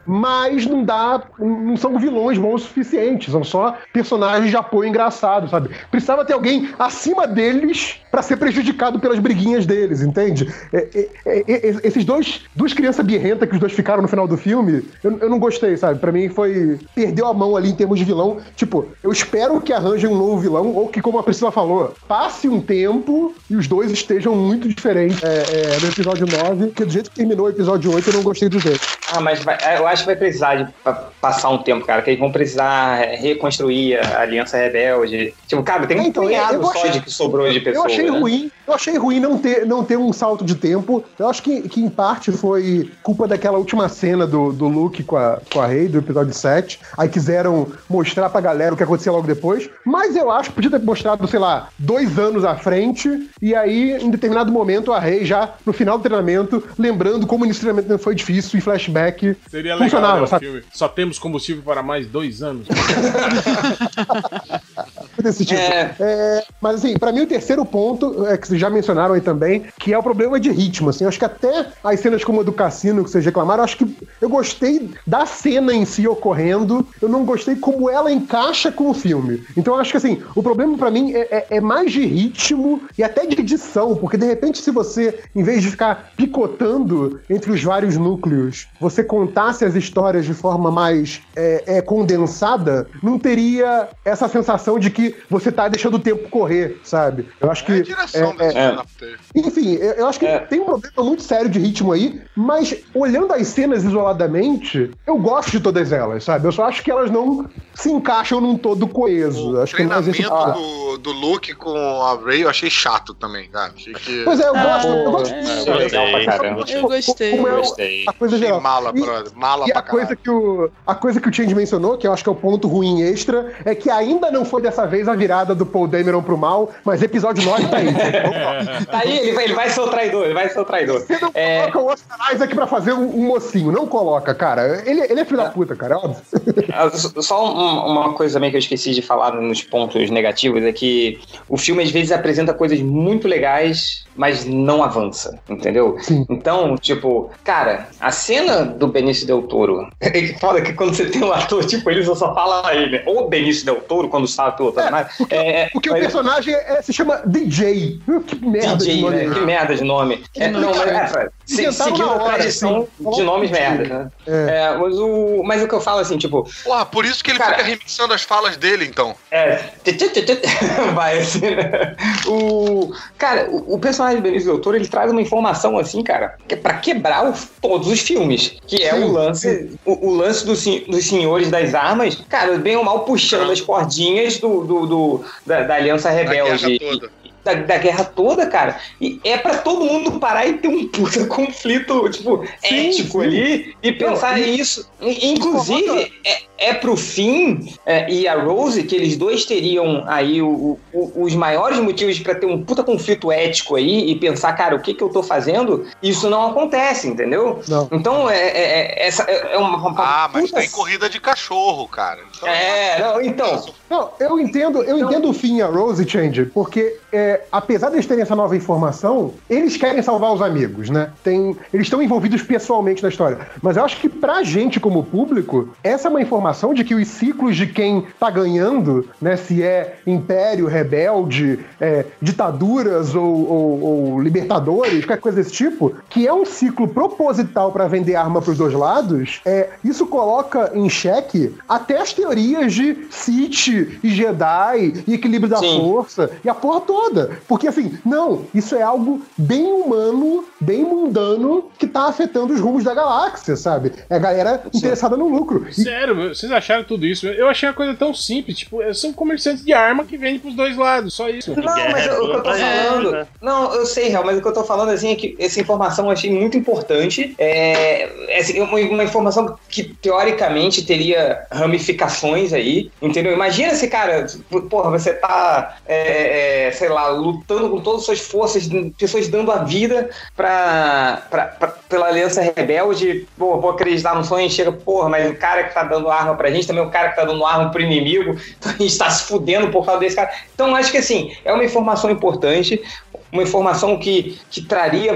não dá, não são vilões bons o suficiente, são só personagens de apoio engraçado, sabe? Precisava ter alguém acima deles pra ser prejudicado pelas briguinhas deles, entende? É, é, é, é, esses dois, duas crianças birrentas que os dois ficaram no final do filme, eu, eu não gostei, sabe? Pra mim foi. Perdeu a mão ali em termos de vilão. Tipo, eu espero que arranjem um novo vilão, ou que, como a Priscila falou, passe um tempo e os dois estejam muito diferentes é, é, no episódio 9, que do jeito que terminou o episódio 8, eu não gostei do jeito. Ah, mas vai- eu acho que vai precisar de pa- passar um tempo, cara, que eles vão precisar reconstruir a Aliança Rebelde. Tipo, cara, tem um Então, eu- punhado eu só achei- de que sobrou de Eu pessoas. achei né? ruim, eu achei ruim não ter, não ter um salto de tempo. Eu acho que, que em parte foi culpa daquela última cena do, do Luke com a, com a Rey, do episódio 7. Aí quiseram mostrar pra galera o que acontecia logo depois. Mas eu acho que podia ter mostrado, sei lá, dois anos à frente. E aí, em determinado momento, a Rey já, no final do treinamento, lembrando como o início do treinamento foi difícil, em flashback. Seria legal Funcionava, né, o sabe? filme. Só temos combustível para mais dois anos. Desse tipo. É. É, mas assim, pra mim o terceiro ponto, é, que vocês já mencionaram aí também, que é o problema de ritmo. Assim, acho que até as cenas como a do cassino que vocês reclamaram, acho que eu gostei da cena em si ocorrendo, eu não gostei como ela encaixa com o filme. Então acho que assim, o problema pra mim é, é- é mais de ritmo e até de edição, porque de repente se você, em vez de ficar picotando entre os vários núcleos, você contasse as histórias de forma mais é, é, condensada, não teria essa sensação de que você tá deixando o tempo correr, sabe? Eu acho que. É a direção é, desse é. enfim, eu eu acho que É. tem um problema muito sério de ritmo aí, mas olhando as cenas isoladamente, eu gosto de todas elas, sabe? Eu só acho que elas não se encaixam num todo coeso. O acho que é mais esse treinamento do, do Luke com a Ray eu achei chato também, cara. Achei que. Pois é, eu gosto, eu gosto é, é legal pra caramba. Eu gostei. Como é o- Gostei. a coisa geral. mala, E- brother. Mala E pra a coisa, caralho. que o, a coisa que o Change mencionou, que eu acho que é o ponto ruim extra, é que ainda não foi dessa vez a virada do Paul Dameron pro mal, mas episódio 9 tá aí. Tá aí, ele vai, ele vai ser o traidor, ele vai ser o traidor. Você não É, coloca o Oscar Isaac pra fazer um, um mocinho, não coloca, cara. Ele, ele é filho da puta, cara, é óbvio. Ah, Só um- uma coisa também que eu esqueci de falar nos pontos negativos é que o filme às vezes apresenta coisas muito legais, mas não avança, entendeu? Sim. Então, tipo, cara, a cena do Benício Del Toro, é foda que quando você tem um ator tipo ele, você só fala ele, ou Benício Del Toro, quando nada. É, Porque o mas- personagem é- se chama DJ. Que merda de DJ, nome. né? Que merda de nome. É, não, mas é, se, seguindo na a hora, tradição assim. de nomes merda, né? É, mas, o, mas o que eu falo assim, tipo, por isso que ele Cara- fica remixando as falas dele, então. É. Vai assim, né? O. Cara, o, o personagem do Benício Del Toro, ele traz uma informação assim, cara, que é pra quebrar os- todos os filmes. Que é Sim, o lance. O, o lance dos sen- dos senhores das armas, cara, bem ou mal puxando as cordinhas do, do, do- da, da Aliança Rebelde. toda. Da, da guerra toda, cara. E é pra todo mundo parar e ter um puta conflito, tipo, Sim, ético sim. ali e pensar e- nisso. Inclusive, é, é pro fim é, e a Rose que eles dois teriam aí o- o- os maiores motivos pra ter um puta conflito ético aí e pensar, cara, o que que eu tô fazendo? Isso não acontece, entendeu? Não. Então, é, é- é- essa é é uma, uma Ah, mas puta- tem corrida de cachorro, cara. Então, É, não, então. Não, eu entendo, eu entendo o fim a Rose Change, porque é, apesar de eles terem essa nova informação, eles querem salvar os amigos, né? Tem, eles estão envolvidos pessoalmente na história. Mas eu acho que pra gente, como público, essa é uma informação de que os ciclos de quem tá ganhando, né? Se é império, rebelde, é, ditaduras ou, ou- ou libertadores, qualquer coisa desse tipo, que é um ciclo proposital pra vender arma pros dois lados, é, isso coloca em xeque até as teorias de Sith e Jedi e equilíbrio da Sim. força e a porra toda. Porque assim, não, isso é algo bem humano, bem mundano, que tá afetando os rumos da galáxia, sabe? É a galera interessada no lucro. E Sério, vocês acharam tudo isso? Eu achei a coisa tão simples, tipo, são comerciantes de arma que vendem pros dois lados, só isso. Não, mas o que eu tô É, falando. né? Não, eu sei, Real, mas o que eu tô falando assim é que essa informação eu achei muito importante. É, assim, uma, uma informação que teoricamente teria ramificações aí, entendeu? Imagina se, cara, porra, você tá, é, é, sei lá, lutando com todas as suas forças, pessoas dando a vida pra, pra, pra- pela Aliança Rebelde, pô, vou acreditar no sonho e chega, porra, mas o cara que tá dando arma pra gente também é o cara que tá dando arma pro inimigo, então a gente tá se fudendo por causa desse cara. Então acho que assim, é uma informação importante, uma informação que, que traria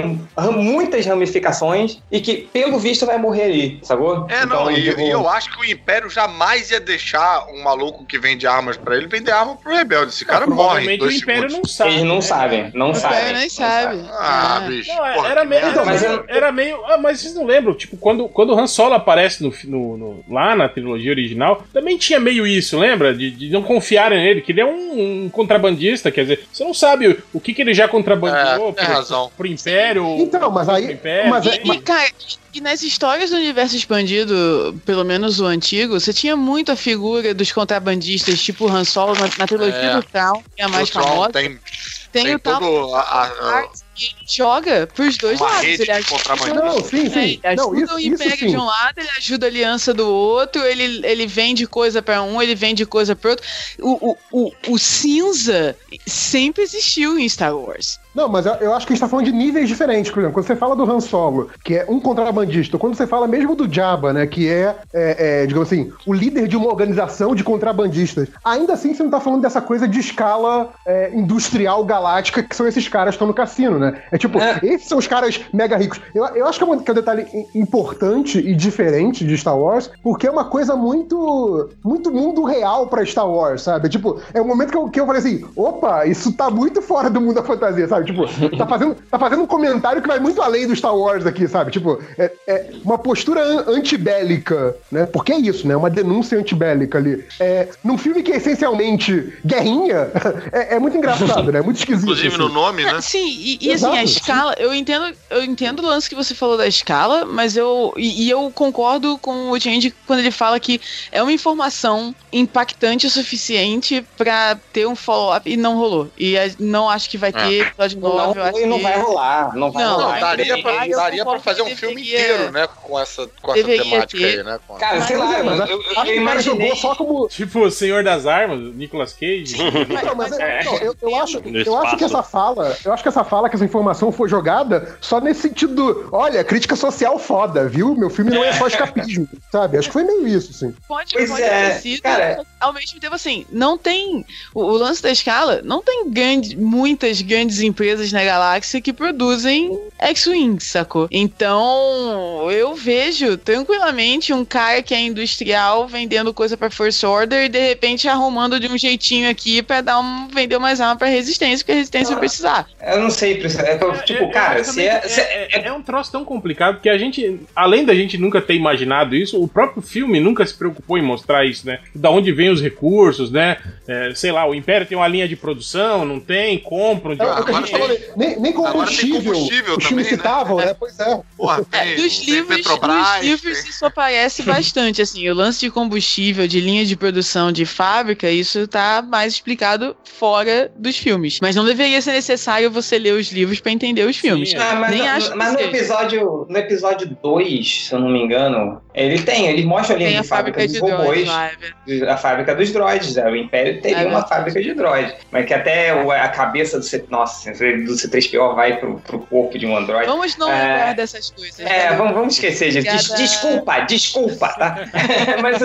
muitas ramificações e que, pelo visto, vai morrer ali, sacou? É, Então, não, e, tipo, e eu acho que o Império jamais ia deixar um maluco que vende armas pra ele vender arma pro rebelde. Esse cara morre. em Provavelmente o Império segundos. não sabe. Eles não né? sabem, não O sabem. Império nem não sabe. Ah, É. bicho. Não, porra, era meio, era mas meio, eu- era meio- ah, mas vocês não lembram? Tipo, quando, quando o Han Solo aparece no, no- no- lá na trilogia original, também tinha meio isso, lembra? De, de não confiarem nele, que ele é um, um contrabandista, quer dizer, você não sabe o, o que, que ele já contrabandeou É, tem pro, razão. pro Império. Então, mas aí- Império, mas é- né? E, cara, e nas histórias do universo expandido, pelo menos o antigo, você tinha muito a figura dos contrabandistas, tipo o Han Solo na, na trilogia É. do Traum, que é a mais Tron famosa. tem, Tem, tem o tal a, a- a- ele joga pros dois uma lados. rede Ele ajuda. Não, sim, é, sim. ele ajuda Não, isso, o Império de um lado, ele ajuda a aliança do outro, ele, ele vende coisa pra um, ele vende coisa pro outro. O, o, o, o cinza sempre existiu em Star Wars. Não, mas eu, eu acho que a gente tá falando de níveis diferentes, por exemplo. Quando você fala do Han Solo, que é um contrabandista, quando você fala mesmo do Jabba, né, que é, é, é, digamos assim, o líder de uma organização de contrabandistas, ainda assim você não tá falando dessa coisa de escala é, industrial galáctica que são esses caras que estão no cassino, né? É tipo, É. esses são os caras mega ricos. Eu, eu acho que é, um, que é um detalhe importante e diferente de Star Wars, porque é uma coisa muito, muito mundo real pra Star Wars, sabe? Tipo, é um momento que eu, que eu falei assim, opa, isso tá muito fora do mundo da fantasia, sabe? Tipo, tá fazendo, tá fazendo um comentário que vai muito além do Star Wars aqui, sabe? Tipo, é, é uma postura an- antibélica, né? Porque é isso, né? Uma denúncia antibélica ali. É, num filme que é essencialmente guerrinha, é, é muito engraçado, né? Muito esquisito. Inclusive assim. no nome, né? Ah, Sim, e, e assim, a Exato. escala, eu entendo, eu entendo o lance que você falou da escala, mas eu. E, e eu concordo com o Change quando ele fala que é uma informação impactante o suficiente pra ter um follow-up e não rolou. E não acho que vai ter episódio Não, 9, eu acho não que. vai rolar. Não vai Não, Não, rolar. daria entendeu? pra, daria pra fazer um filme deveria- inteiro, né? Com essa, com essa temática ter. aí, né? Com Cara, sei lá, Mas eu, acho eu, que eu o cara imaginei. jogou só como. Tipo, o Senhor das Armas, Nicolas Cage. Não, mas é- não, eu, eu acho, eu acho que essa fala, eu acho que essa fala, que essa informação foi jogada só nesse sentido do, olha, crítica social foda, viu? Meu filme não é só escapismo, sabe? Acho que foi meio isso, assim. Pode, Pois pode é, ter sido, cara. ao mesmo tempo assim, não tem o, o lance da escala, não tem grande, muitas grandes empresas na galáxia que produzem X-Wing, sacou? Então, eu vejo tranquilamente um cara que é industrial vendendo coisa pra First Order e de repente arrumando de um jeitinho aqui pra dar um vender mais arma pra resistência, porque a resistência vai precisar. Eu não sei. É eu, tipo, É, cara, é, se é, se é- é, é um troço tão complicado que a gente, além da gente nunca ter imaginado isso, o próprio filme nunca se preocupou em mostrar isso, né? Da onde vem os recursos, né? É, sei lá, o Império tem uma linha de produção, não tem, compram de É, o que a gente falou, né? nem, nem Agora tem combustível, combustível também, né? citavam, né? Pois é. Porra, É, tem, dos livros, Petrobras, nos livros tem- isso aparece bastante, assim, o lance de combustível, de linha de produção, de fábrica, isso tá mais explicado fora dos filmes. Mas não deveria ser necessário você ler os livros pra entender os filmes. Sim, Ah, mas, Nem no- acho que mas no episódio no episódio 2, se eu não me engano, ele tem, ele mostra ali Tem a a fábrica de droids robôs, lá, é a fábrica dos droids, né? o Império teria É uma fábrica de droids, mas que até a cabeça do, C, nossa, do C3PO vai pro, pro corpo de um androide. Vamos não É. lembrar dessas coisas. É, né? vamos, vamos esquecer disso. Desculpa, desculpa, tá? mas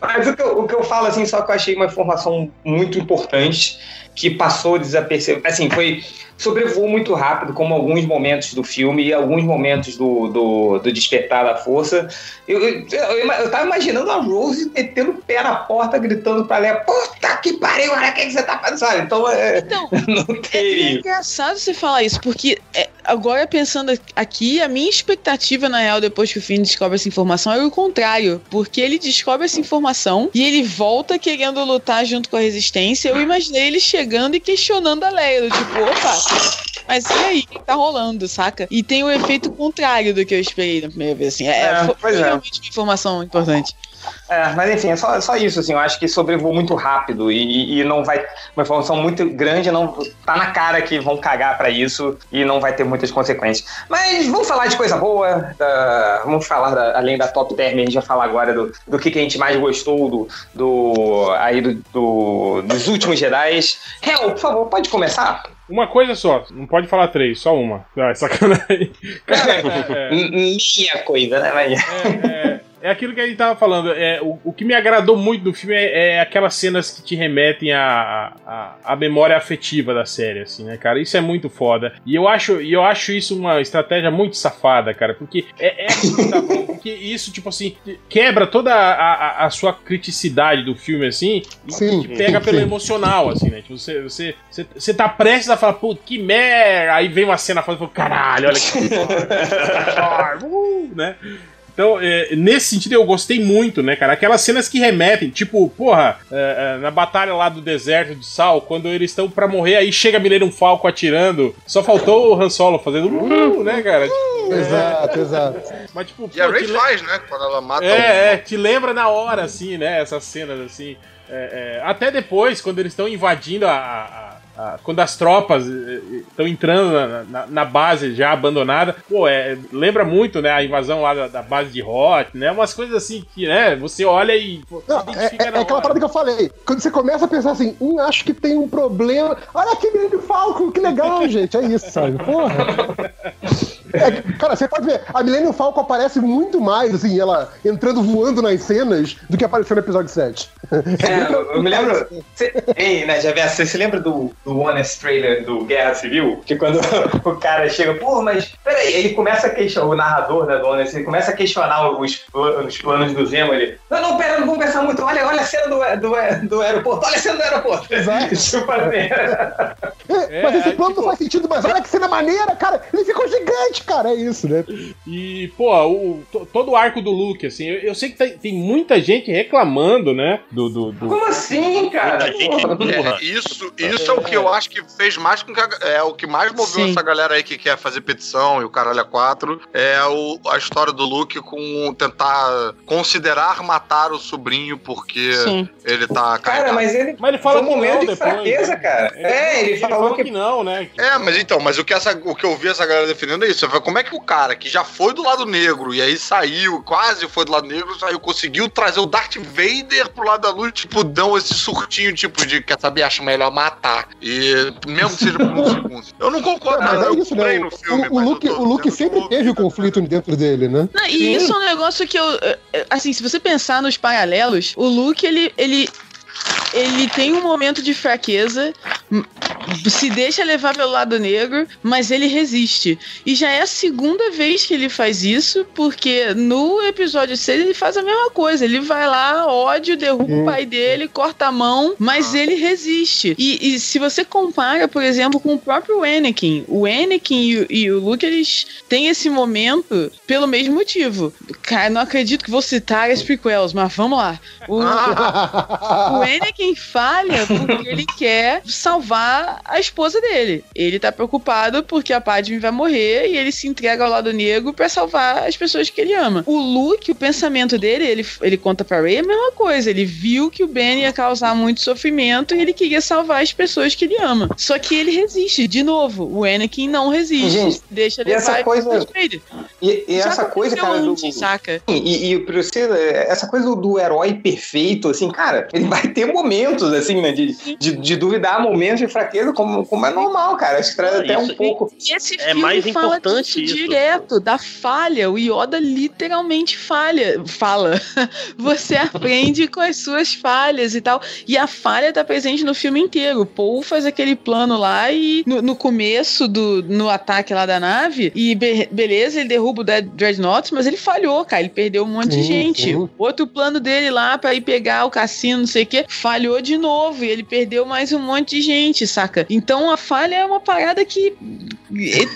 mas o, que eu, o que eu falo, assim, só que eu achei uma informação muito importante que passou desapercebido. Assim, foi. Sobrevoou muito rápido, como alguns momentos do filme e alguns momentos do, do, do Despertar da Força. Eu, eu, eu, eu tava imaginando a Rose metendo o pé na porta, gritando pra Leia: Puta que pariu, olha o que, você tá fazendo, sabe? Então, é, Então, não É, é teria. engraçado você falar isso, porque é, agora pensando aqui, a minha expectativa, na real, depois que o Finn descobre essa informação, era o contrário. Porque ele descobre essa informação e ele volta querendo lutar junto com a resistência. Eu imaginei ele chegando e questionando a Leia, do tipo, opa, mas e aí, o que tá rolando, saca? E tem o efeito contrário do que eu esperei na primeira vez, assim. É, É, foi, é. realmente uma informação importante. É, mas enfim, é só, só isso, assim, eu acho que sobrevoou muito rápido e, e não vai. Uma informação muito grande, não tá na cara que vão cagar pra isso e não vai ter muitas consequências. Mas vamos falar de coisa boa, da- vamos falar da- além da top term, a gente vai falar agora do, do que, que a gente mais gostou do, do aí do, do- dos últimos Jedi. Hel, por favor, pode começar? Uma coisa só, não pode falar três, só uma. Ah, é sacanagem. Cara, é, é, Minha coisa, né? Mas... é, é, é aquilo que a gente tava falando. É, o, o que me agradou muito do filme é, é aquelas cenas que te remetem à, à, à memória afetiva da série, assim, né, cara? Isso é muito foda. E eu acho, e eu acho isso uma estratégia muito safada, cara, porque é, é que tá porque isso, tipo assim, quebra toda a, a, a sua criticidade do filme, assim, e Sim, te pega sim, pelo sim. emocional, assim, né? Tipo, você, você, você, você tá prestes a falar, pô, que merda! Aí vem uma cena foda e fala, caralho, olha que. uh, né? Então, é, nesse sentido, eu gostei muito, né, cara? Aquelas cenas que remetem, tipo, porra, é, é, na batalha lá do deserto de Sal, quando eles estão pra morrer, aí chega Millennium Falco atirando. Só faltou o Han Solo fazendo uh, né, cara? Exato, exato. Mas, tipo, E a pô, Ray te le- faz, né? Quando ela mata É, é, te lembra na hora, assim, né? Essas cenas, assim. É, é, até depois, quando eles estão invadindo a. a- a- quando as tropas estão entrando na, na- na base já abandonada, pô, é, lembra muito, né? A invasão lá da, da base de Hot, né? Umas coisas assim que, né? Você olha e pô, Não, é, é- é aquela hora. parada que eu falei. Quando você começa a pensar assim, hum, acho que tem um problema. Olha aqui, menino Falcon, que legal, gente. É isso, sabe? Porra. É, cara, você pode ver, a Millennium Falcon aparece muito mais, assim, ela entrando voando nas cenas do que apareceu no episódio 7. É, eu, eu me lembro. Cê, ei, né, Javier, você se lembra do, do Honest Trailer do Guerra Civil? Que quando o cara chega, pô, mas peraí, ele começa a questionar, o narrador né, do Honest, ele começa a questionar os, pla- os planos do Zemo. Ele, não, não, pera, não vou pensar muito, olha, olha a cena do, do, do aeroporto, olha a cena do aeroporto. Exato. É, É, mas esse é, plano tipo- não faz sentido, mas olha que cena maneira, cara. Ele ficou gigante, cara. É isso, né? E, pô, o, to- todo o arco do Luke, assim, eu, eu sei que tem, tem muita gente reclamando, né? Do. do, do- Como assim, cara? Porra. burra. É, isso, isso é o que eu acho que fez mais com que a, é o que mais moveu Sim. essa galera aí que quer fazer petição e o caralho a quatro é o, a história do Luke com tentar considerar matar o sobrinho porque Sim. ele tá Cara, mas ele. Mas ele fala um que momento de depois, fraqueza, né? cara. é, ele, falou, que. não, né? Que- É, mas então, mas o que, essa, o que eu vi essa galera defendendo é isso. Foi como é que o cara que já foi do lado negro e aí saiu, quase foi do lado negro, saiu, conseguiu trazer o Darth Vader pro lado da luz, tipo, dão esse surtinho, tipo, de quer saber, acho melhor matar. E mesmo que seja por um segundo. Eu não concordo, Mas nada, é eu isso, né? no filme, O, o Luke, tô o Luke sempre que- teve o conflito dentro dele, né? Não, e isso é um negócio que eu. eh, eh, Assim, se você pensar nos paralelos, o Luke, ele. ele ele tem um momento de fraqueza, se deixa levar pelo lado negro, mas ele resiste. E já é a segunda vez que ele faz isso, porque no episódio 6 ele faz a mesma coisa. Ele vai lá, ódio, derruba o Hum. pai dele, corta a mão, mas ele resiste. E, e se você compara, por exemplo, com o próprio Anakin, o Anakin e, o- e o Luke, eles têm esse momento pelo mesmo motivo. Cara, não acredito que vou citar as prequels, mas vamos lá. O, o Anakin falha porque ele quer salvar a esposa dele. Ele tá preocupado porque a Padme vai morrer e ele se entrega ao lado negro pra salvar as pessoas que ele ama. O Luke, o pensamento dele, ele, ele conta pra Rey a mesma coisa. Ele viu que o Ben ia causar muito sofrimento e ele queria salvar as pessoas que ele ama. Só que ele resiste. De novo, o Anakin não resiste. Gente, deixa e essa e coisa-. E, e Já essa coisa, cara, do, antes, saca? E, e Priscila, essa coisa do, do herói perfeito, assim, cara, ele vai ter momentos, assim, né, de, de, de duvidar, momentos de fraqueza, como, como é normal, cara. Acho que traz até um isso- pouco. E esse É filme mais fala importante disso isso. direto, da falha. O Yoda literalmente falha, fala. Você aprende com as suas falhas e tal. E a falha tá presente no filme inteiro. O Paul faz aquele plano lá e no, no começo do no ataque lá da nave, e be- beleza, ele derruba o Dread- Dreadnought, mas ele falhou, cara. Ele perdeu um monte de gente. sim. Outro plano dele lá pra ir pegar o cassino, não sei o que, falhou de novo. E ele perdeu mais um monte de gente, saca? Então a falha é uma parada que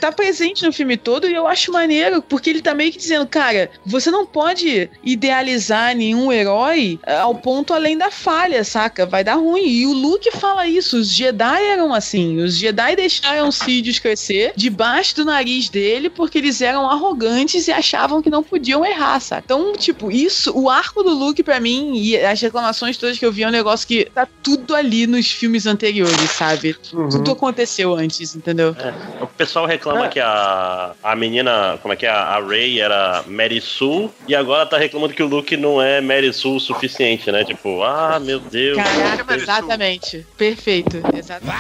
tá presente no filme todo e eu acho maneiro, porque ele tá meio que dizendo, cara, você não pode idealizar nenhum herói eh, ao ponto além da falha, saca? Vai dar ruim. E o Luke fala isso, os Jedi eram assim, os Jedi deixaram Sidious crescer debaixo do nariz dele porque eles eram arrogantes e achavam que não podiam errar, saca? Então, tipo, isso, o arco do Luke pra mim e as reclamações todas que eu vi é um negócio que tá tudo ali nos filmes anteriores, sabe? Uhum. Tudo aconteceu antes, entendeu? O pessoal reclama É. que a, a menina, como é que é? A Ray era Mary Sue e agora tá reclamando que o Luke não é Mary Sue o suficiente, né? Tipo, ah, meu Deus. Caraca, exatamente. Perfeito. Exatamente.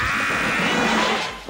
Um-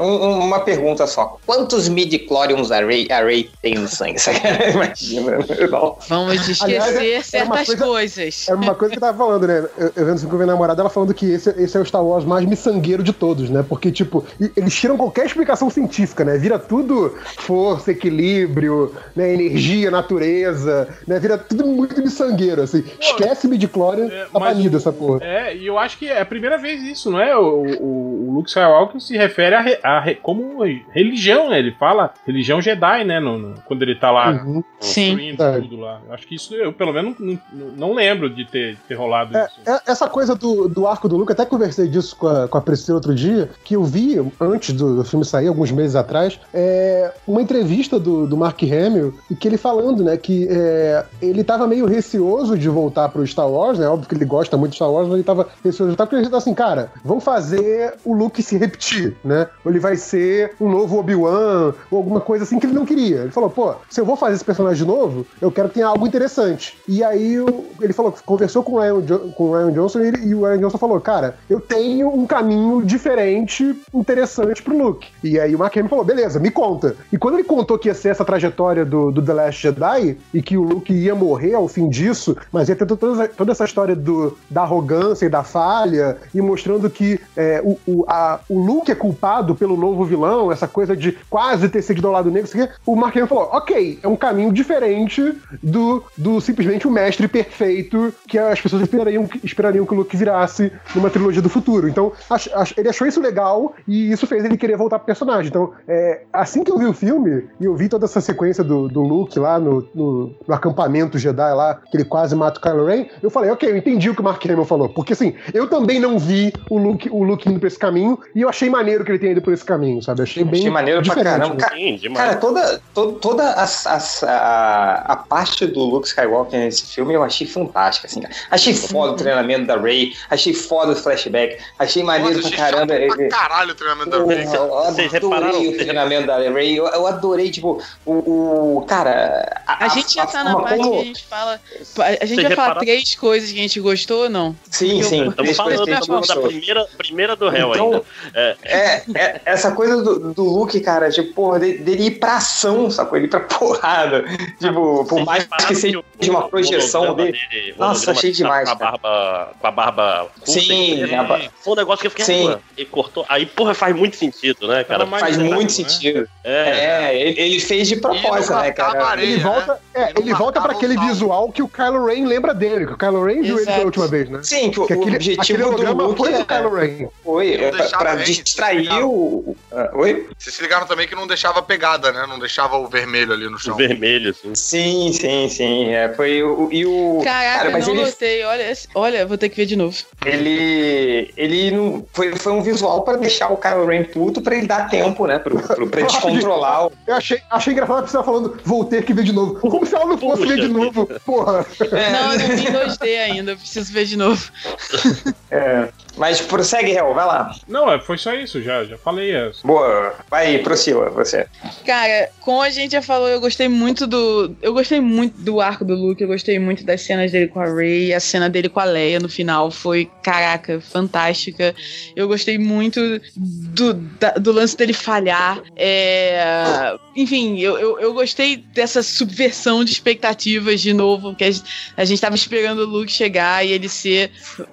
um- uma pergunta só. Quantos midi-chlorians a Ray, a Ray tem no sangue? Imagina. Não. Vamos esquecer Aliás, é- certas coisa- coisas. É uma coisa que eu tava falando, né? Eu, eu vendo com minha namorada, ela falando que esse, esse é o Star Wars mais miçangueiro de todos, né? Porque, tipo, eles tiram qualquer explicação científica, né? Vira tudo força, equilíbrio, né? energia, natureza, né? Vira tudo muito miçangueiro, assim. Esquece midichlorian, É, tá banido essa porra. É, e eu acho que é a primeira vez isso, não é? O, o, o Luke Skywalker se refere a, re- a como religião, né? Ele fala religião Jedi, né? no- no- quando ele tá lá Uhum. Sim. construindo É. tudo lá. Eu acho que isso, eu pelo menos não, não- lembro de ter, ter rolado É, isso. é- essa coisa do, do arco do Luke, até conversei disso com a, com a Priscila outro dia, que eu vi antes do, do filme sair, alguns meses atrás, é, uma entrevista do, do Mark Hamill, e que ele falando, né, que é, ele tava meio receoso de voltar pro Star Wars, né, óbvio que ele gosta muito de Star Wars, mas ele tava receoso de voltar, porque ele tá assim, cara, vamos fazer o Luke se repetir, né, ou ele vai ser um novo Obi-Wan, ou alguma coisa assim que ele não queria. Ele falou, pô, se eu vou fazer esse personagem de novo, eu quero que tenha algo interessante. E aí ele falou, conversou com o Ryan, com o Ryan Johnson e, e o Ryan Johnson falou, cara, eu tenho um caminho diferente, interessante pro Luke. E aí o Mark Hamill falou, beleza, me conta. E quando ele contou que ia ser essa trajetória do, do The Last Jedi e que o Luke ia morrer ao fim disso, mas ia ter toda, toda essa história do, da arrogância e da falha e mostrando que é, o, o, a- o Luke é culpado pelo novo vilão, essa coisa de quase ter seguido ao lado negro, o Mark Hamill falou, ok, é um caminho diferente do, do simplesmente o mestre perfeito que as pessoas esperariam, esperariam que o Luke virasse numa trilogia do futuro. Então, ach- ach- ele achou isso legal e isso fez ele querer voltar pro personagem. Então, é, assim que eu vi o filme e eu vi toda essa sequência do, do Luke lá no, no, no acampamento Jedi lá, que ele quase mata o Kylo Ren, eu falei, ok, eu entendi o que o Mark Hamill falou. Porque assim, eu também não vi o Luke, o Luke indo pra esse caminho e eu achei maneiro que ele tenha ido por esse caminho, sabe? Achei bem Achei maneiro pra diferente, caramba. né? Ca- Sim, demais. Cara, toda, to- toda a, a, a, a parte do Luke Skywalker nesse filme eu achei fantástica, assim, cara. Achei foda o treinamento da Rey, achei foda o flashback, achei maneiro Nossa, pra achei caramba. pra caralho o treinamento da Rey. eu Vocês repararam? adorei o treinamento da Rey. Eu, eu adorei, tipo, o, o- cara. A, gente já tá na parte como- que a gente fala. A gente vai falar três coisas que a gente gostou ou não? Sim, sim. Eu- Estamos Esse falando a estamos da primeira, primeira do réu Então, ainda. É, É, é, essa coisa do, do Luke, cara, tipo, porra, de- dele ir pra ação, sacou? Ele ir pra porrada. Tipo, por mais que seja o- uma o projeção dele. dele, o Nossa, achei dele demais, Com a barba. Com a barba. curta, Sim, ele- a ba- Foi um negócio que eu fiquei. Sim. Ele cortou. Aí, porra, faz muito sentido, né, cara? Faz Mas, muito né? sentido. É. É, ele, ele fez de propósito, né, cara? areia. Ele né? volta, é, Ele volta pra aquele o visual que o Kylo Ren lembra dele, que o Kylo Ren viu ele pela última vez, né? Sim, que o, Que o aquele, aquele objetivo do holograma Luke foi do é, Kylo Ren. foi é, pra, distrair deixava. O. ah, Oi? Vocês se ligaram também que não deixava pegada, né? Não deixava o vermelho ali no chão. Vermelho, assim. Sim, sim, sim. É, foi o. E o. Caraca, Cara, mas não ele- notei. Olha, olha, vou ter que ver de novo. Ele. Ele não. Foi, foi um visual pra deixar o Kylo Ren puto pra ele dar tempo, né? Pro, pro, pra ele descontrolar o. Eu achei, achei engraçado que você tava falando, vou ter que ver de novo. Como se ela não fosse Puxa ver de novo. Porra. Não, eu não vi em 2D ainda, eu preciso ver de novo. É. Mas prossegue, Hel, vai lá. Não, é, foi só isso, já, já falei. É, Boa. Vai aí, Procila, você. Cara, como a gente já falou, eu gostei muito do. Eu gostei muito do arco do Luke, eu gostei muito das cenas dele com a Rey, a cena dele com a Leia no final foi, caraca, fantástica. Eu gostei muito do, da- do lance dele falhar. É, enfim, eu, eu, eu gostei dessa subversão de expectativas de novo, que a gente, a gente tava esperando o Luke chegar e ele ser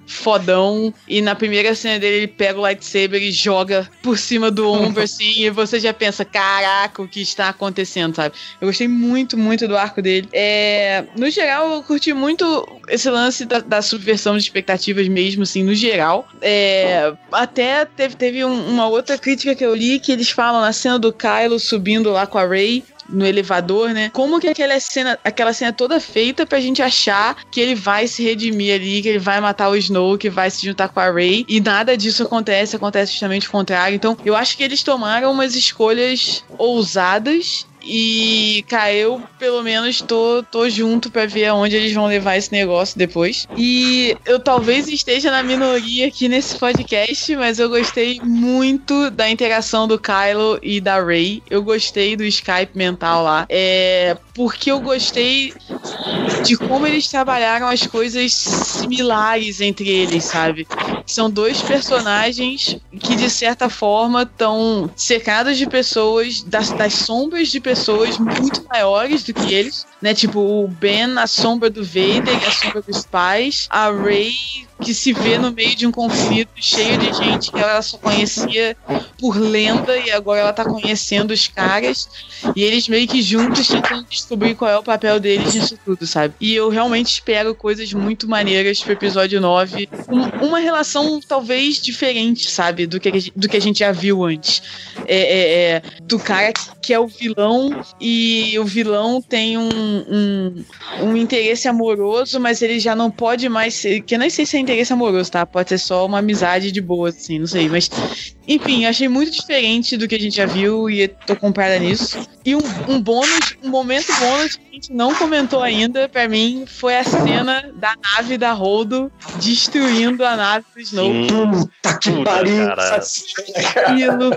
fodão. E na primeira cena dele, ele pega o lightsaber e joga por cima do ombro, assim, e você já pensa, caraca, o que está acontecendo, sabe? Eu gostei muito, muito do arco dele. É, no geral, eu curti muito esse lance da, da subversão de expectativas mesmo, assim, no geral. É, até teve, teve um- uma outra crítica que eu li que eles falam na cena do Kylo subindo lá com a Rey no elevador, né? Como que aquela cena, aquela cena é toda feita pra gente achar que ele vai se redimir ali, que ele vai matar o Snow, que vai se juntar com a Rey, e nada disso acontece, acontece justamente o contrário. Então, eu acho que eles tomaram umas escolhas ousadas e, cara, eu pelo menos tô, tô junto pra ver aonde eles vão levar esse negócio depois. E eu talvez esteja na minoria aqui nesse podcast, mas eu gostei muito da interação do Kylo e da Rey. Eu gostei do Skype mental lá. É. Porque eu gostei de como eles trabalharam as coisas similares entre eles, sabe? São dois personagens que, de certa forma, estão cercados de pessoas, das, das sombras de pessoas muito maiores do que eles, né? Tipo, o Ben, a sombra do Vader a sombra dos pais, a Rey que se vê no meio de um conflito cheio de gente que ela só conhecia por lenda e agora ela tá conhecendo os caras e eles meio que juntos tentando descobrir qual é o papel deles nisso tudo, sabe? E eu realmente espero coisas muito maneiras pro episódio 9. Um- uma relação talvez diferente, sabe? Do que, do que a gente já viu antes. É, é- é do cara que é o vilão e o vilão tem um, um, um interesse amoroso, mas ele já não pode mais ser. Que eu nem sei se é interesse amoroso, tá? Pode ser só uma amizade de boa, assim, não sei. Mas, enfim, eu achei muito diferente do que a gente já viu e tô comprada nisso. E um, um bônus, um momento bônus que a gente não comentou ainda, pra mim, foi a cena da nave da Holdo destruindo a nave do Snow. Puta que pariu. cara. Aquilo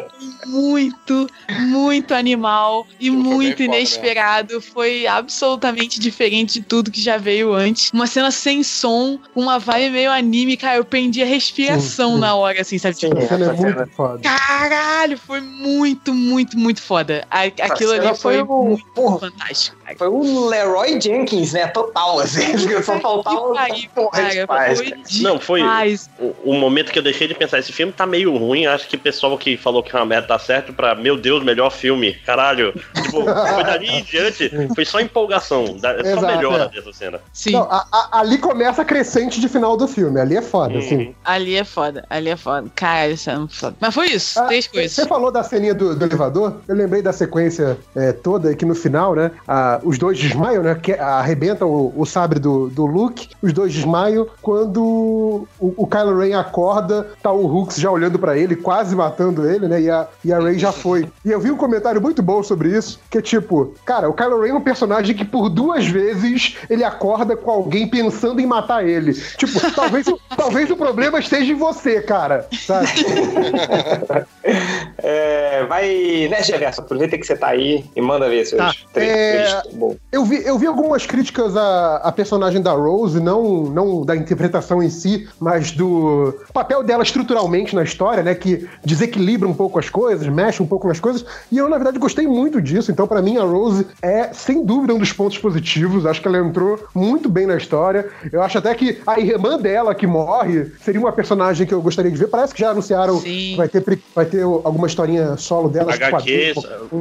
muito, muito animal e muito foda inesperado. Foi absolutamente diferente de tudo que já veio antes. Uma cena sem som, com uma vibe meio anime, cara. Eu prendi a respiração Sim, sim. na hora, assim, sabe? Sim, Tipo, é muito foda. caralho, foi muito, muito, muito foda. A- aquilo ali foi, foi o- muito porra. fantástico. Foi o Leroy Jenkins, né? Total, assim. Só faltava de paz, foi cara. Não, foi- demais. O, o momento que eu deixei de pensar, esse filme tá meio ruim. Acho que o pessoal que falou que é uma merda tá certo pra, meu Deus, melhor filme. Caralho. Tipo, foi dali em diante, foi só empolgação. da- Só Exato, melhora é. dessa cena. Sim. Não, a- a- ali começa a crescente de final do filme. Ali é foda, Uhum. assim. Ali é foda, ali é foda. Cara, isso é foda. Mas foi isso, Ah, três Você coisas. falou da ceninha do, do elevador? Eu lembrei da sequência é, toda, que no final, né? a- os dois desmaiam, né? Que arrebentam o, o sabre do, do Luke, os dois desmaiam. Quando o, o Kylo Ren acorda, tá o Hux já olhando pra ele, quase matando ele, né? E a, e a Rey já foi. E eu vi um comentário muito bom sobre isso, que é tipo, cara, o Kylo Ren é um personagem que por duas vezes ele acorda com alguém pensando em matar ele. Tipo, talvez, o- talvez o problema esteja em você, cara. Sabe? É, vai, né, Gerson? Aproveita que você tá aí e manda ver seus Tá. três. É, três- Bom. Eu vi, eu vi algumas críticas à, à personagem da Rose, não, não da interpretação em si, mas do papel dela estruturalmente na história, né? Que desequilibra um pouco as coisas, mexe um pouco nas coisas. E eu, na verdade, gostei muito disso. Então, pra mim, a Rose é, sem dúvida, um dos pontos positivos. Acho que ela entrou muito bem na história. Eu acho até que a irmã dela, que morre, seria uma personagem que eu gostaria de ver. Parece que já anunciaram Sim. que vai ter, vai ter alguma historinha solo dela. que HQ,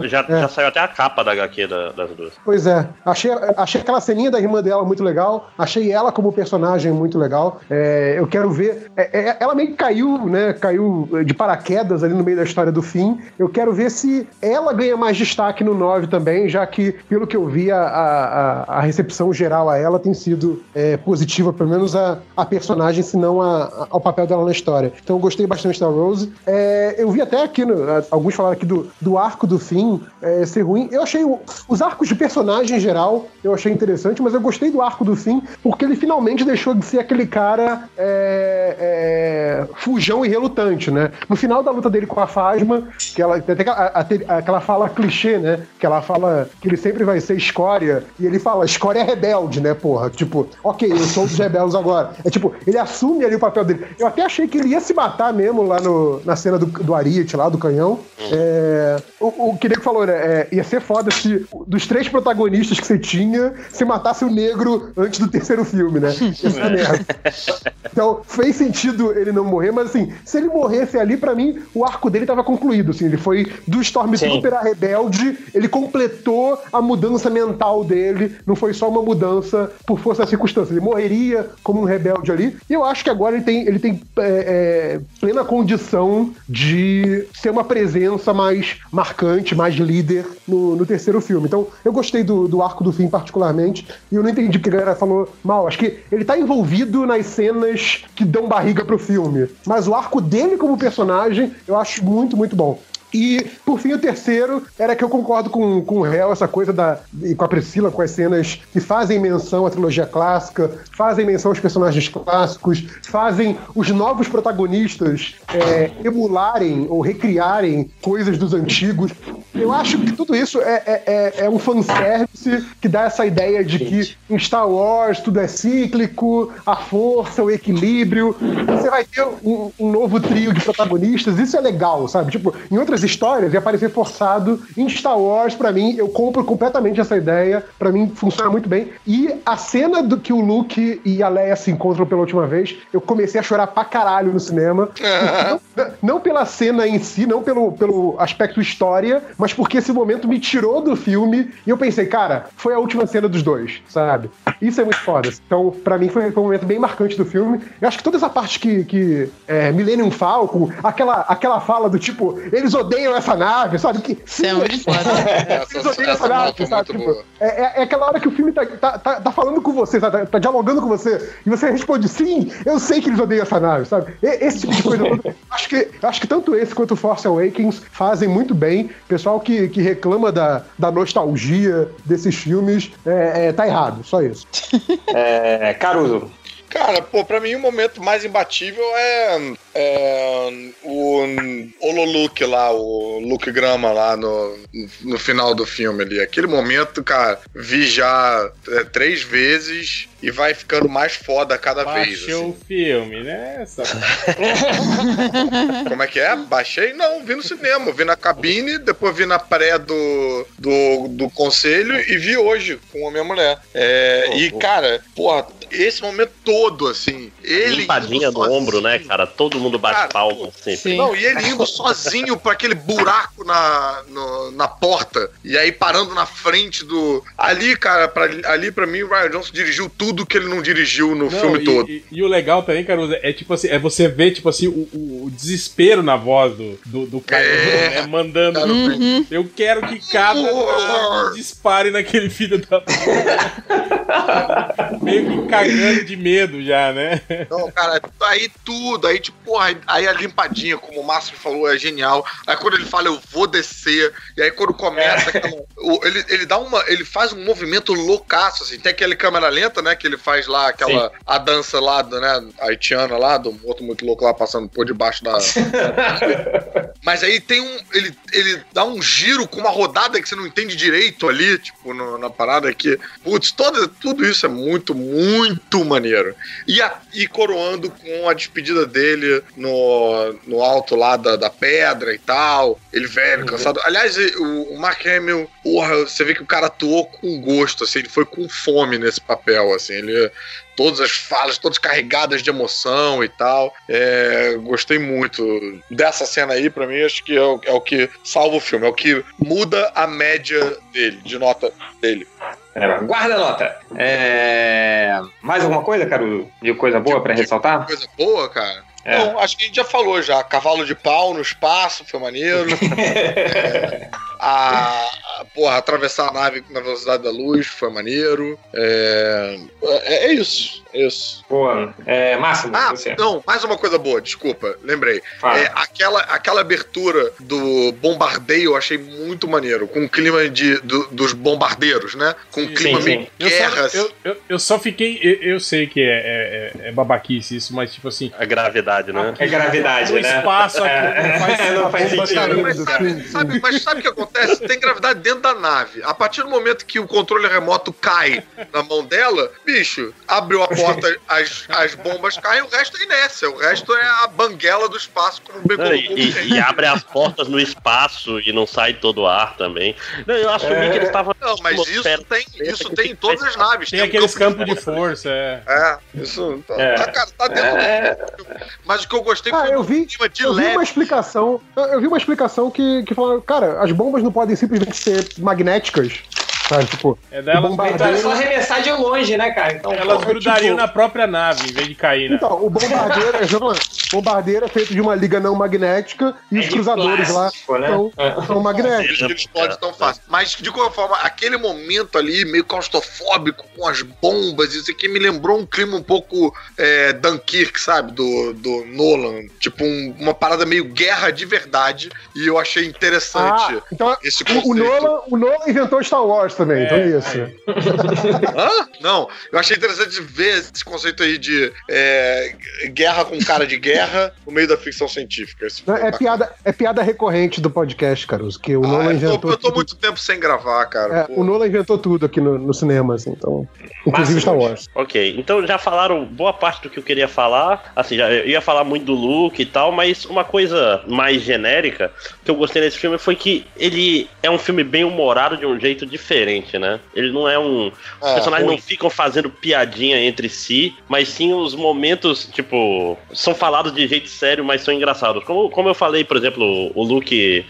já, é. já saiu até a capa da HQ da- das duas. Pois é, achei, achei aquela ceninha da irmã dela muito legal, achei ela como personagem muito legal. É, eu quero ver. é, é, ela meio que caiu, né? Caiu de paraquedas ali no meio da história do fim. Eu quero ver se ela ganha mais destaque no 9 também, já que, pelo que eu vi, a, a, a recepção geral a ela tem sido é, positiva, pelo menos a, a personagem, se não a, ao papel dela na história. Então eu gostei bastante da Rose. É, eu vi até aqui, no- alguns falaram aqui do, do arco do fim é, ser ruim. Eu achei os arcos de personagem em geral, eu achei interessante, mas eu gostei do arco do fim, porque ele finalmente deixou de ser aquele cara é, é, fujão e relutante, né? No final da luta dele com a Fasma, que ela até aquela, fala clichê, né? Que ela fala que ele sempre vai ser escória, e ele fala, escória é rebelde, né, porra? Tipo, ok, eu sou dos rebeldes agora. É tipo, ele assume ali o papel dele. Eu até achei que ele ia se matar mesmo lá no, na cena do, do Ariete, lá do canhão. É, o, o que Nego falou, né? é, ia ser foda se dos três protagonistas que você tinha, se matasse o negro antes do terceiro filme, né? Ia ser merda. Então, fez sentido ele não morrer, mas assim, se ele morresse ali, pra mim, o arco dele tava concluído. Assim, ele foi do Stormtrooper a rebelde, ele completou a mudança mental dele, não foi só uma mudança por força da circunstância. Ele morreria como um rebelde ali, e eu acho que agora ele tem, ele tem é, é, plena condição de ser uma presença mais marcante, mais líder no, no terceiro filme. Então, eu gostei do, do arco do fim particularmente, e eu não entendi porque a galera falou mal. Acho que ele tá envolvido nas cenas que dão barriga pro filme. Mas o arco dele como personagem, eu acho muito, muito bom. E, por fim, o terceiro era que eu concordo com, com o réu, essa coisa da. e com a Priscila, com as cenas que fazem menção à trilogia clássica, fazem menção aos personagens clássicos, fazem os novos protagonistas é, emularem ou recriarem coisas dos antigos. Eu acho que tudo isso é, é, é, é um fanservice que dá essa ideia de que em Star Wars tudo é cíclico, a força, o equilíbrio. Você vai ter um, um novo trio de protagonistas, isso é legal, sabe? Tipo, em outras histórias ia parecer forçado. Em Star Wars, pra mim, eu compro completamente essa ideia. Pra mim, funciona muito bem. E a cena do que o Luke e a Leia se encontram pela última vez, eu comecei a chorar pra caralho no cinema. não, não pela cena em si, não pelo, pelo aspecto história, mas porque esse momento me tirou do filme e eu pensei, cara, foi a última cena dos dois, sabe? Isso é muito foda. Então, pra mim, foi, foi um momento bem marcante do filme. Eu acho que toda essa parte que, que é, Millennium Falcon, aquela, aquela fala do tipo, eles odeiam essa nave, sabe? Que, Isso é muito foda. eles Essa, odeiam essa essa nave, é sabe? Tipo, é, é- é aquela hora que o filme tá, tá, tá, tá falando com você, tá, tá dialogando com você, e você responde, sim, eu sei que eles odeiam essa nave, sabe? E- esse tipo de coisa. acho, que, acho que tanto esse quanto o Force Awakens fazem muito bem. Pessoal que, que reclama da, da nostalgia desses filmes é, é, tá errado, só isso. É, Caruso. Cara, pô, pra mim o momento mais imbatível é, é o Hololuke lá, o Luke Grama lá no, no final do filme ali. Aquele momento, cara, vi já é, três vezes e vai ficando mais foda cada vez. Baixou assim. o filme, né? Essa- Como é que é? Baixei? Não, vi no cinema. Vi na cabine, depois vi na pré do, do, do conselho e vi hoje com a minha mulher. É, e, cara, porra, esse momento todo, assim. Ele Limpadinha do ombro, né, cara? Todo mundo bate Cara, palma sempre. Sim. Não, e ele indo sozinho pra aquele buraco na, no- na porta. E aí parando na frente do. Ali, cara, pra, ali pra mim, o Ryan Johnson dirigiu tudo que ele não dirigiu no Não, filme e, todo. E, e o legal também, Caruso, é tipo assim, é você ver, tipo assim, o, o- o desespero na voz do, do, do cara, É. né, mandando. Cara, Uhum. Eu quero que cada dispare naquele filho da puta. Meio que cagando de medo já, né? Não, cara, aí tudo, aí tipo, porra, aí a limpadinha, como o Márcio falou, é genial. Aí quando ele fala, eu vou descer, e aí quando começa, aquela- o- ele, ele dá uma, ele faz um movimento loucaço, assim, tem aquele câmera lenta, né, que ele faz lá, aquela, a dança lá, do, né, haitiana lá, do outro muito louco lá, passando por debaixo da... Mas aí tem um, ele, ele dá um giro com uma rodada que você não entende direito ali, tipo, no- na parada que, putz, todo, tudo isso é muito, muito maneiro. E, a- e coroando com a despedida dele no, no alto lá da, da pedra e tal. Ele velho, cansado. Aliás, o, o Mark Hamill, porra, você vê que o cara atuou com gosto, assim, ele foi com fome nesse papel, assim, ele todas as falas, todas carregadas de emoção e tal. É, gostei muito dessa cena aí, pra mim, acho que é o, é o que salva o filme, é o que muda a média dele, de nota dele. É, guarda a nota. É, mais alguma coisa, Caruso? De coisa boa pra ressaltar? Coisa boa, cara. É. Não, acho que a gente já falou já. Cavalo de pau no espaço foi maneiro. A- porra, atravessar a nave na velocidade da luz foi maneiro. É, é, é isso. É isso. Boa. É, Máximo, Ah, você. não, mais uma coisa boa, desculpa, lembrei. É, aquela, aquela abertura do bombardeio eu achei muito maneiro, com o clima de, do- dos bombardeiros, né? Com o clima sim. meio Eu guerra. só, eu, eu, eu só fiquei. Eu, eu sei que é, é, é babaquice isso, mas tipo assim. A gravidade, né? É gravidade, No né? espaço aqui não faz, É, não faz sentido. Mas sabe, sabe- mas sabe o que acontece? Tem gravidade dentro da nave. A partir do momento que o controle remoto cai na mão dela, bicho, abriu a porta, as, as bombas caem, o resto é inércia. O resto é a banguela do espaço, como bem Não, e, o e- e abre as portas no espaço e não sai todo o ar também. Não, eu assumi que eles estavam. Não, mas isso tem, isso tem em todas as naves. Tem um aqueles campo campos de força, é. É, isso. Tá, É. tá, cara, tá dentro É, do. Mas o que eu gostei Ah, foi eu vi- de Eu vi uma leve. explicação. Eu, eu vi uma explicação que, que falou, cara, as bombas não podem simplesmente ser magnéticas. Sabe, tipo, É delas, bombardeio- Então é só arremessar de longe, né, cara? Então, elas pô, grudariam tipo- na própria nave em vez de cair, né? Então, o bombardeiro, é, bombardeiro é feito de uma liga não magnética e É os cruzadores plástico, lá né? são, É. são magnéticos. Tão fácil. Mas, de qualquer forma, aquele momento ali, meio claustrofóbico, com as bombas, isso aqui me lembrou um clima um pouco é, Dunkirk, sabe? Do, do Nolan. Tipo, um- uma parada meio guerra de verdade. E eu achei interessante Ah, então esse conceito. o Nolan, o Nolan inventou Star Wars, também, então é isso. Hã? Não, eu achei interessante ver esse conceito aí de é, guerra com cara de guerra no meio da ficção científica. Esse Não, É piada, é piada recorrente do podcast, Caruso, que o Ah, Nolan eu, tô, inventou. eu tô tudo. muito tempo sem gravar, cara. É, o Nolan inventou tudo aqui no, no cinema, assim, então. Inclusive Star Wars. Ok, então já falaram boa parte do que eu queria falar. Assim, já, eu ia falar muito do Luke e tal, mas uma coisa mais genérica que eu gostei desse filme foi que ele é um filme bem humorado de um jeito diferente, né? Ele não é um. Os É, personagens ruim. não ficam fazendo piadinha entre si, mas sim os momentos, tipo, são falados de jeito sério, mas são engraçados. Como, como eu falei, por exemplo, o Luke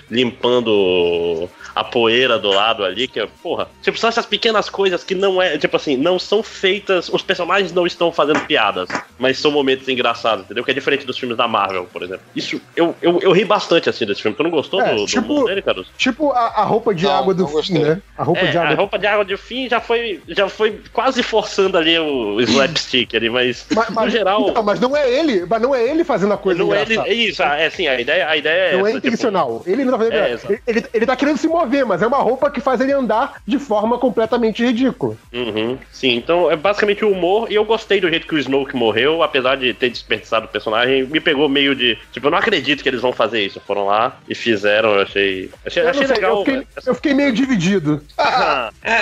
limpando a poeira do lado ali, que é, porra, tipo, são essas pequenas coisas que não é, tipo assim, não são feitas, os personagens não estão fazendo piadas, mas são momentos engraçados, entendeu? Que é diferente dos filmes da Marvel, por exemplo. Isso, eu, eu, eu ri bastante assim desse filme. Tu não gostou É, do, do tipo- mundo dele, Carlos? Tipo a, a roupa de Não, água do gostei. né? A roupa É, de a água. roupa de água de fim já foi, já foi quase forçando ali o slapstick ali, mas, Mas, mas- no geral. então, mas não é ele, mas não é ele fazendo a coisa não é, ele, é isso, é assim, a ideia, a ideia é Não é essa, tipo, intencional. Ele não tá fazendo. É, ele, ele, ele tá querendo se mover, mas é uma roupa que faz ele andar de forma completamente ridícula. Uhum, sim, então é basicamente o humor, e eu gostei do jeito que o Snoke morreu, apesar de ter desperdiçado o personagem, me pegou meio de. Tipo, eu não acredito que eles vão fazer isso. Foram lá e fizeram, eu achei. Achei, Eu, não achei sei, legal. eu, fiquei, eu fiquei meio dividido. Ah, É,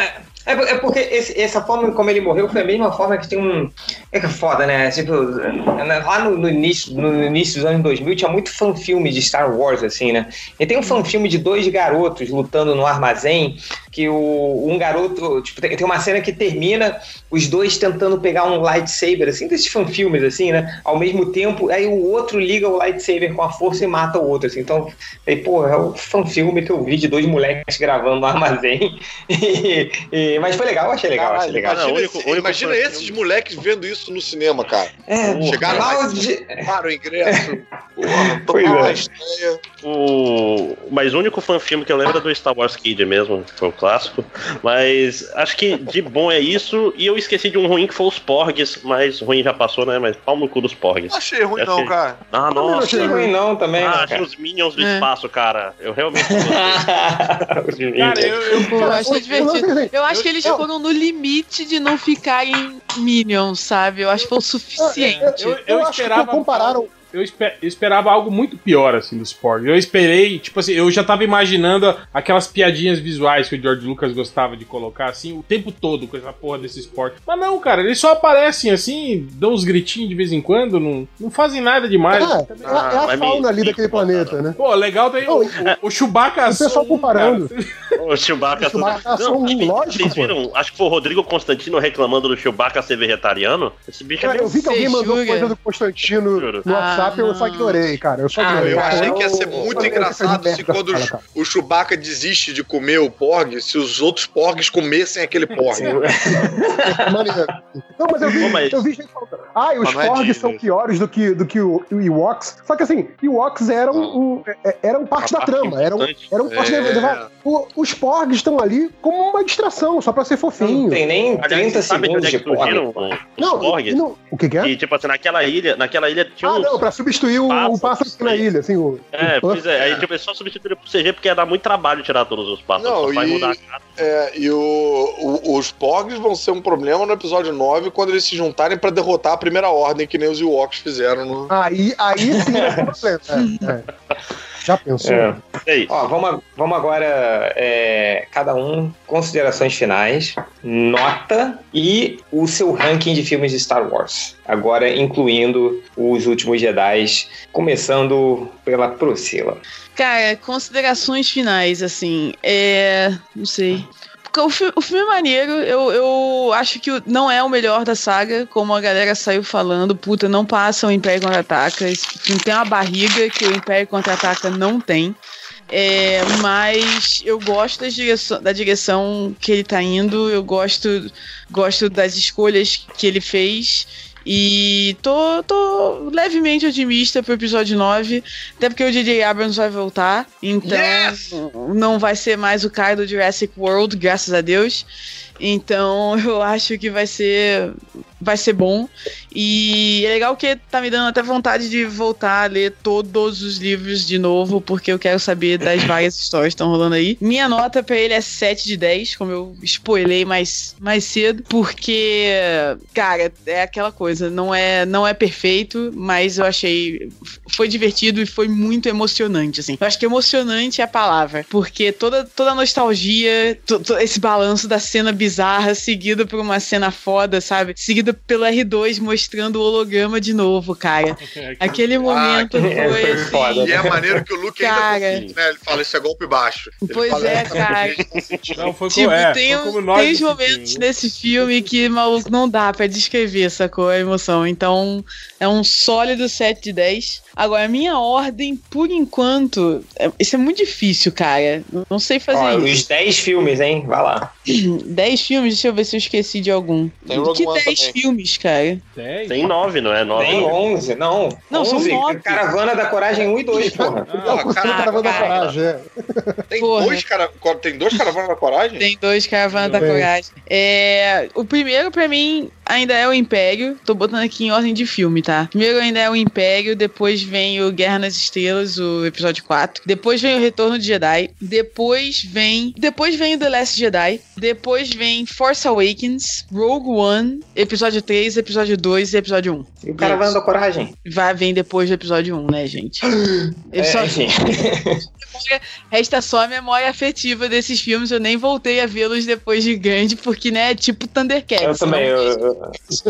é, é porque esse- essa forma como ele morreu foi a mesma forma que tem um. É que é foda, né? Tipo, lá no, no início, no início dos anos 2000 tinha muito fanfilme de Star Wars, assim, né? E tem um fanfilme de dois garotos lutando no armazém, que o, um garoto. Tipo, tem, tem uma cena que termina os dois tentando pegar um lightsaber, assim, desses fanfilmes, assim, né? Ao mesmo tempo, aí o outro liga o lightsaber com a força e mata o outro, assim. Então, aí, pô, é o fanfilme que eu vi de dois moleques gravando no armazém. E- e- mas foi legal, achei legal, achei legal. imagina, Não, esse- imagina esses moleques vendo isso no cinema, cara. É, Chegaram lá e de- para o ingresso. Porra, Pois é. estreia. o... Mas o único fanfilme que eu lembro é do Star Wars Kid mesmo, que foi o clássico. Mas acho que de bom é isso, e eu esqueci de um ruim que foi os Porgs, mas ruim já passou, né? Mas pau no cu dos Porgs. Não achei ruim, Eu não, achei- cara. Ah, não nossa. achei Não achei ruim não também, Ah, não, achei os Minions do É. espaço, cara. Eu realmente gostei. Cara, eu, eu, eu achei eu- eu sei, divertido. Eu acho que eles eu- foram no limite de não ficarem Minions, sabe? Eu acho que foi o suficiente. eu, Eu, eu acho que esperava. compararam. Eu, espe- eu esperava algo muito pior, assim, dos Porgs. Eu esperei, tipo assim, eu já tava imaginando aquelas piadinhas visuais que o George Lucas gostava de colocar, assim, o tempo todo com essa porra desses Porgs. Mas não, cara, eles só aparecem, assim, dão uns gritinhos de vez em quando, não, não fazem nada demais. É, é, a- é a me- fauna ali daquele planeta, né? Pô, legal daí o, o, o Chewbacca O pessoal som, comparando. cara. O Chewbacca. O Chewbacca Não, são vocês- lógico, Vocês pô. viram? Acho que foi o Rodrigo Constantino reclamando do Chewbacca ser vegetariano. Esse bicho é Cara, eu meio. vi que alguém mandou coisa do Constantino no WhatsApp, Ah, eu só não. ignorei, cara. Eu só Ah, ignorei. Eu achei que ia ser muito eu- engraçado eu- se quando o, cara. o Chewbacca desiste de comer o Porg, se os outros Porgs comessem aquele Porg. Não, mas eu vi, eu vi gente falando. Ah, e os Mas não é Porgs Disney. são piores do que, do que o, o Ewoks. Só que assim, Ewoks eram, um, é- eram parte da parte trama. Eram, eram parte É. da o, Os Porgs estão ali como uma distração, só pra ser Não fofinho. tem nem Aliás, 30 você sabe de segundos onde é de os Não, Porgs? não, o que, que é? E, tipo assim, naquela ilha, naquela ilha tinha Ah, uns. não, pra substituir o, pássaro tem na ilha, assim, o. É, o pois é, aí tipo, eles só substituíram pro CG porque ia dar muito trabalho tirar todos os pássaros. Não, só vai e- mudar a cara. É, e o, o- os Porgs vão ser um problema no episódio 9 quando eles se juntarem pra derrotar a primeira ordem, que nem os Ewoks fizeram no. Aí, aí sim vai ser um problema. É, é. Já pensou? É. É isso. Ó, vamos, vamos agora, é, cada um, considerações finais, nota e o seu ranking de filmes de Star Wars. Agora, incluindo os últimos Jedi, começando pela Priscila. Cara, considerações finais, assim, é. Não sei. O, fi- o filme é maneiro, eu, eu acho que não é o melhor da saga, como a galera saiu falando. Puta, não passa o Império Contra-Ataca. Filme tem uma barriga que o Império Contra-Ataca não tem. É, mas eu gosto da direção, da direção que ele tá indo, eu gosto, gosto das escolhas que ele fez. E tô, tô levemente otimista pro episódio 9, até porque o DJ Abrams vai voltar, então Yes! não vai ser mais o cara do Jurassic World, graças a Deus. Então eu acho que vai ser vai ser bom. E é legal que tá me dando até vontade de voltar a ler todos os livros de novo, porque eu quero saber das várias histórias que estão rolando aí. Minha nota pra ele é 7 de 10, como eu spoilei mais, mais cedo, porque, cara, é aquela coisa, não é, não é perfeito, mas eu achei. Foi divertido e foi muito emocionante, assim. Eu acho que emocionante é a palavra, porque toda, toda a nostalgia, to- to- esse balanço da cena bizarra, seguido por uma cena foda, sabe? Seguido pelo R2 mostrando o holograma de novo, cara. Aquele momento que- foi, é, foi assim, foda. E é maneiro que o Luke Cara. ainda confia, né? Ele fala, isso é golpe baixo. Ele Pois fala, é, "Essa cara. gente tá sentindo." Não, foi, Tipo, é, tem, foi nós tem uns momentos filme. nesse filme que, maluco, não dá pra descrever, sacou? A emoção. Então, é um sólido 7 de 10. Agora, a minha ordem, por enquanto, é- isso é muito difícil, cara. Não sei fazer Ó, isso. os 10 filmes, hein? Vai lá. 10 filmes, deixa eu ver se eu esqueci de algum. Tem que One 10 também. filmes, cara? Tem? Tem nove, não é? Nove. Tem 11, não. Não, são 11. nove. Caravana da Coragem 1 e 2, porra. Ah, Porra, Curtindo cara, Caravana da. Coragem, é. tem, Porra. dois cara... tem dois caravanas da coragem? Tem dois Caravana da. Coragem. É, o primeiro, pra mim, ainda é o Império. Tô botando aqui em ordem de filme, tá? Primeiro ainda é o Império, depois vem o Guerra nas Estrelas, o episódio 4. Depois vem o Retorno de Jedi. Depois vem. Depois vem o The Last Jedi. Depois vem Force Awakens, Rogue One, episódio 3, episódio 2 e episódio 1. E o Caravana da Coragem? Vai, vem depois do episódio 1, né, gente? É, só- enfim. Resta só a memória afetiva desses filmes. Eu nem voltei a vê-los depois de grande, porque, né, é tipo Thundercats. Eu também. não- Eu, eu-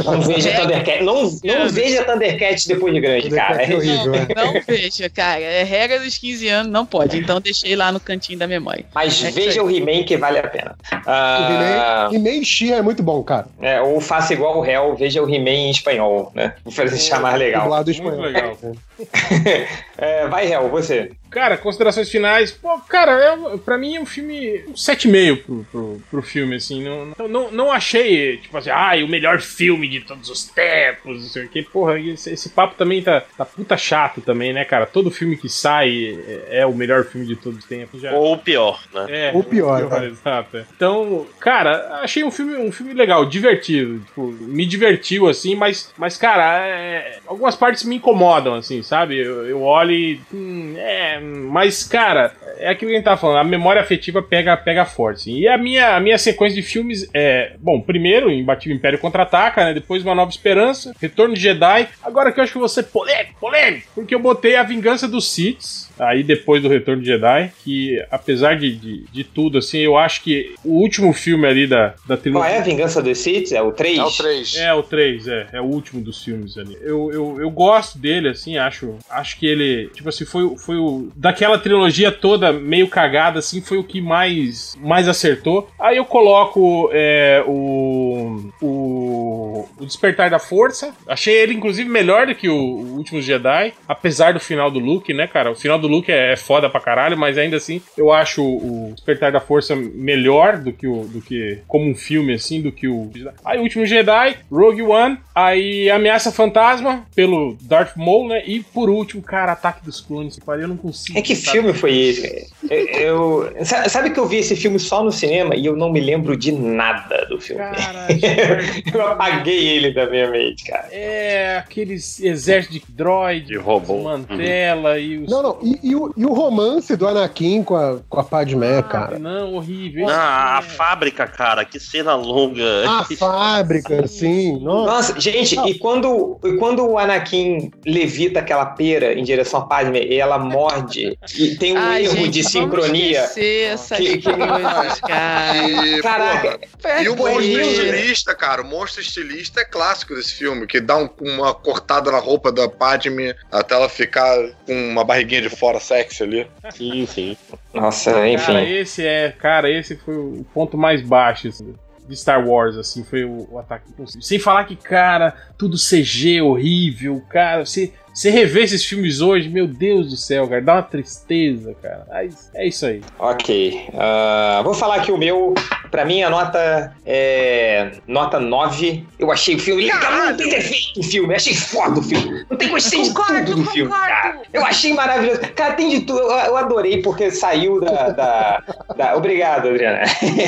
não veja É. Thundercats. Não, não veja Thundercats depois de grande, cara. É horrível, é. Não veja, cara. É regra dos 15 anos, não pode. Então deixei lá no cantinho da memória. Mas É veja o He-Man que vale a pena. O Ah, He-Man e She-Ra é muito bom, cara. é, ou faça igual o Hell, veja o He-Man em espanhol, né? Pra deixar mais legal. Dublado Muito espanhol. legal. É, vai, Hell, você. Cara, considerações finais. Pô, cara, eu, pra mim é um filme. Um 7,5 pro, pro, pro filme, assim. Não, não, não, achei, tipo assim, ai, o melhor filme de todos os tempos, não sei o que. Porra, esse, esse papo também tá, tá puta chato também, né, cara? Todo filme que sai é, é o melhor filme de todos os tempos. Já. Ou o pior, né? É, Ou pior, cara. exato. é. Então, cara, achei um filme, um filme legal, divertido. Tipo, me divertiu, assim, mas, mas cara, é, algumas partes me incomodam, assim, sabe? Eu, eu olho e. hum, é, mas, cara, é aquilo que a gente tava falando, a memória afetiva pega, pega forte. assim. E a minha, a minha sequência de filmes é. Bom, primeiro, Imbatível Império Contra-Ataca, né? Depois Uma Nova Esperança, Retorno de Jedi. Agora que eu acho que ser polêmico, polêmico, porque eu botei A Vingança dos Sith. Aí depois do Retorno de Jedi, que apesar de, de, de tudo, assim, eu acho que o último filme ali da, da Qual trilogia. é a Vingança dos Sith? É o 3? É o 3. É, o 3, é. É o último dos filmes ali. Eu, eu, eu gosto dele, assim, acho. Acho que ele, tipo assim, foi, o- foi o. Daquela trilogia toda meio cagada, assim, foi o que mais, mais acertou. Aí eu coloco é, o. O. O Despertar da Força. Achei ele, inclusive, melhor do que o, o Último Jedi. Apesar do final do Luke, né, cara? O final do Luke é, é foda pra caralho, mas ainda assim, eu acho o Despertar da Força melhor do que o. Do que, como um filme, assim, do que o. Aí o Último Jedi, Rogue One, aí Ameaça Fantasma, pelo Darth Maul, né? E por último, cara, Ataque dos Clones. Pariu, Eu não consigo. É que sabe? filme foi esse? Eu, eu- sa- sabe que eu vi esse filme só no cinema e eu não me lembro de nada do filme. Caralho, eu apaguei ele da minha mente, cara. É aqueles exércitos de droid, De robô. Mantela e os. Não, não. E, e o, e o romance do Anakin com a, com a Padmé, Ah, cara. Não, horrível. Ah, a É. fábrica, cara, que cena longa. A fábrica, sim. Nossa. Nossa, gente, e quando, e quando o Anakin levita aquela pera em direção a Padme e ela morde e tem um Ai, erro gente, de sincronia. essas Que- coisas, cara. E, Caraca, porra, e o monstro estilista, cara, o monstro estilista é clássico desse filme, que dá um- uma cortada na roupa da Padme até ela ficar com uma barriguinha de fora sexy ali. Sim, sim. Nossa, enfim. Cara, esse é. Cara, esse foi o ponto mais baixo assim, de Star Wars, assim, foi o, o ataque impossível. Sem falar que, cara, tudo CG horrível, cara. Você, você rever esses filmes hoje, meu Deus do céu, cara, dá uma tristeza, cara. Mas é isso aí. Ok. ah, vou falar aqui o meu. Pra mim, a nota é. Nota 9. Eu achei o filme legal. Não tem defeito o filme. Achei foda o filme. Não tem gostei de Concordo, tudo do filme, cara. Eu achei maravilhoso. Cara, tem de tudo. Eu, eu adorei porque saiu da. da, da- Obrigado, Adriana.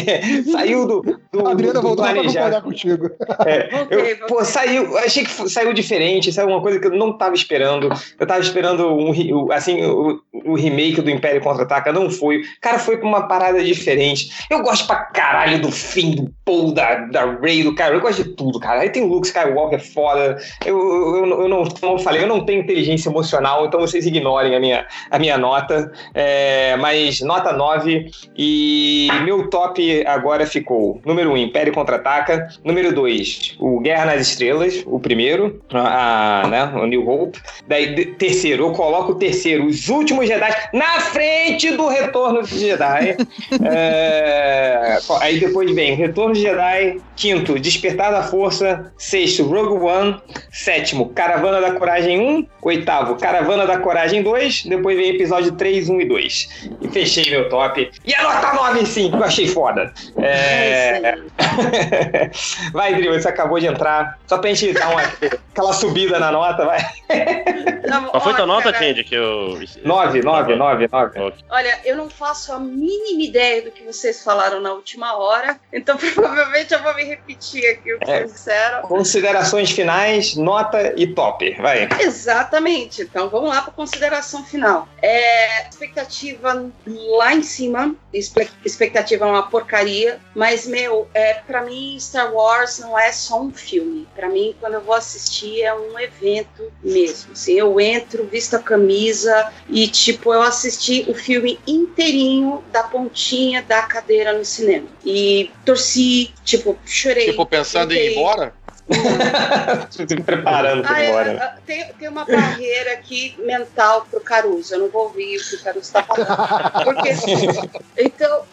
saiu do. do A Adriana do voltou só pra concordar contigo. É, eu- pô, saiu, eu achei que saiu diferente, saiu uma coisa que eu não tava esperando. Eu tava esperando um, assim, o, o remake do Império Contra-Ataca, não foi. Cara, foi pra uma parada diferente. Eu gosto pra caralho do fim do Paul, da, da Ray, do cara. Eu gosto de tudo, cara. Aí tem Luke Skywalker foda. Eu, eu, eu, não, como eu falei, eu não tenho inteligência emocional, então vocês ignorem a minha, a minha nota. É, mas nota 9. E meu top agora ficou: número 1, Império Contra-Ataca. Número 2, o Guerra nas Estrelas, o primeiro, a, né, o New Hope. Daí, terceiro, eu coloco o terceiro, Os Últimos Jedi, na frente do Retorno de Jedi. É, aí depois vem Retorno de Jedi. Quinto, Despertar da Força. Sexto, Rogue One. Sétimo, Caravana da Coragem 1. Oitavo, Caravana da Coragem 2. Depois vem episódio 3, 1 e 2. E fechei meu top. E a nota 9 sim, que eu achei foda. É É... vai, Drill, você acabou de entrar. Só pra gente dar uma, aquela subida na nota, vai. Não, Qual foi tua nota, Candy? Que eu. 9, 9, 9, 9. Olha, eu não faço a mínima ideia do que vocês falaram na última hora, então provavelmente eu vou me repetir aqui o que É. vocês disseram. Considerações finais, nota e top. Vai. Exatamente. Então vamos lá para consideração final. É, expectativa lá em cima. Expectativa é uma porcaria, mas meu, é para mim Star Wars não é só um filme. Para mim, quando eu vou assistir é um evento mesmo. Assim, eu entro, visto a camisa e tipo eu assisti o filme inteirinho da pontinha da cadeira no cinema e torci, tipo chorei. Tipo, pensando em ir embora? Se preparando Ah, ir é, tem, tem uma barreira aqui mental pro Caruso. Eu não vou ouvir o que o Caruso tá falando. Porque, então,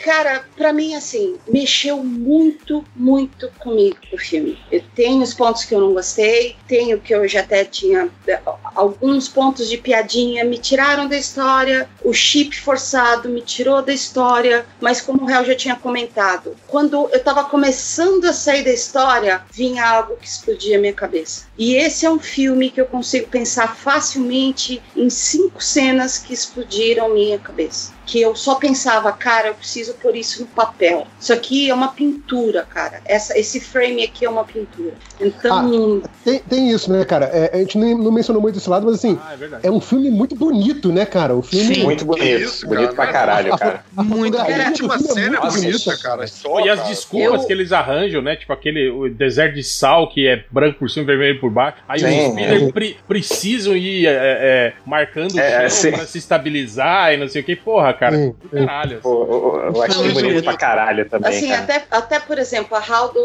cara, pra mim, assim, mexeu muito, muito comigo o filme. Eu tenho os pontos que eu não gostei, tenho que eu já até tinha eh, alguns pontos de piadinha, me tiraram da história, o chip forçado me tirou da história, mas como o Real já tinha comentado, quando eu tava começando a sair da história, vinha algo que explodia a minha cabeça. E esse é um filme que eu consigo pensar facilmente em cinco cenas que explodiram minha cabeça. Que eu só pensava, cara, eu preciso pôr isso no papel. Isso aqui é uma pintura, cara. Essa, esse frame aqui é uma pintura. Então, Tem, tem isso, né, cara? É, a gente nem- não mencionou muito esse lado, mas assim, Ah, é verdade. é um filme muito bonito, né, cara? O filme. Sim. Muito bonito. isso, bonito cara? pra caralho, cara. Muito fotografia Cara, A do última filme cena é muito bonita, bonita, cara. Só, e as cara. desculpas Eu- que eles arranjam, né? Tipo aquele o deserto de sal que é branco por cima e vermelho por baixo. Aí Sim, os speeders pre- precisam ir é, é, marcando o É, chão sim. pra se estabilizar e não sei o que. Porra, cara. Caralho. Pô, eu, eu achei bonito pra caralho também, Assim, cara. até, até por exemplo, a Haldo,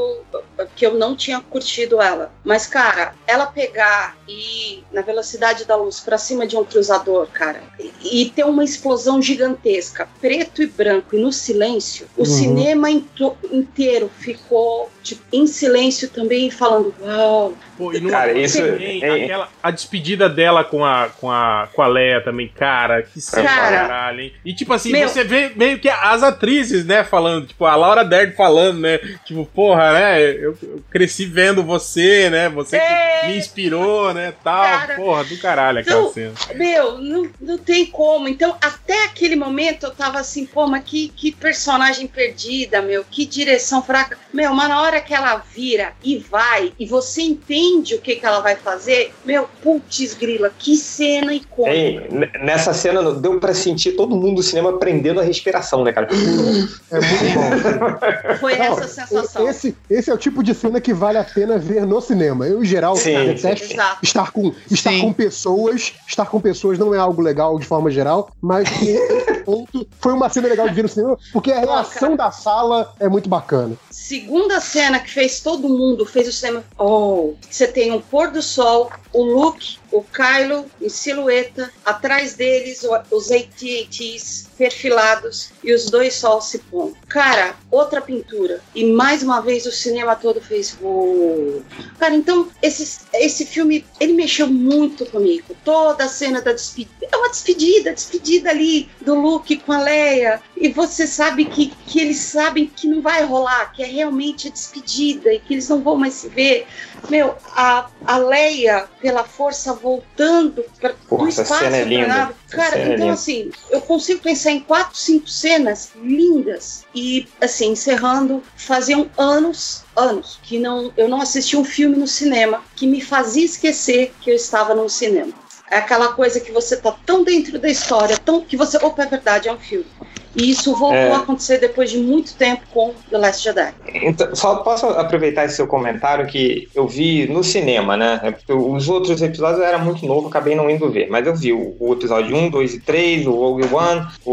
que eu não tinha curtido ela. Mas, cara, ela pegar e ir na velocidade da luz pra cima de um cruzador, cara, e, e ter uma explosão gigantesca, preto e branco e no silêncio, o Uhum. cinema into- inteiro ficou tipo, em silêncio também, falando: Uau, Pô, e não Cara, isso- também, é- aquela, a despedida dela com a, com a, com a Leia também, cara, que Cara. caralho, hein? E tipo assim, Meu. você vê meio que as atrizes, né, falando, tipo, a Laura Dern falando, né? Tipo, porra, né? Eu, eu cresci vendo você, né? Você que É. me inspirou, né? Tal. Cara. Porra, do caralho aquela Então, cena. Meu, não, não tem como. Então, até aquele momento eu tava assim, pô, mas que, que personagem perdida, meu, que direção fraca. Meu, mas na hora que ela vira e vai, e você entende o que, que ela vai fazer, meu, putz, grila, que cena icônica. Ei, nessa cena deu pra sentir todo mundo do cinema prendendo a respiração, né, cara? É muito bom. Foi Não, essa sensação. Esse, esse é o tipo de cena que vale a pena ver no cinema. Eu, em geral, Sim, detesto Exato. estar com estar Sim. com pessoas. Estar com pessoas não é algo legal de forma geral, mas ponto foi uma cena legal de ver no cinema, porque a reação da sala é muito bacana. Segunda cena que fez todo mundo, fez o cinema. Oh, você tem um pôr do sol, o Luke, o Kylo em silhueta, atrás deles os AT-ATs perfilados e os dois sols se pondo. Cara, outra pintura. E mais uma vez o cinema todo fez. "Oh". Cara, então esse, esse filme ele mexeu muito comigo. Toda a cena da despedida, é uma despedida, despedida ali do Luke com a Leia. E você sabe que, que eles sabem que não vai rolar, que é realmente a despedida e que eles não vão mais se ver. Meu, a, a Leia, pela força voltando pra, Porra, do essa espaço cena é linda. Essa Cara, é então linda. assim, eu consigo pensar em quatro, cinco cenas lindas e assim, encerrando, faziam anos, anos que não, eu não assisti um filme no cinema que me fazia esquecer que eu estava num cinema. É aquela coisa que você tá tão dentro da história, tão que você, opa, é verdade, é um filme. E isso voltou É. a acontecer depois de muito tempo com The Last Jedi. Então, só posso aproveitar esse seu comentário que eu vi no cinema, né? É Os outros episódios eu era muito novo, acabei não indo ver. Mas eu vi o, o episódio 1, 2 e 3, o Rogue One, o,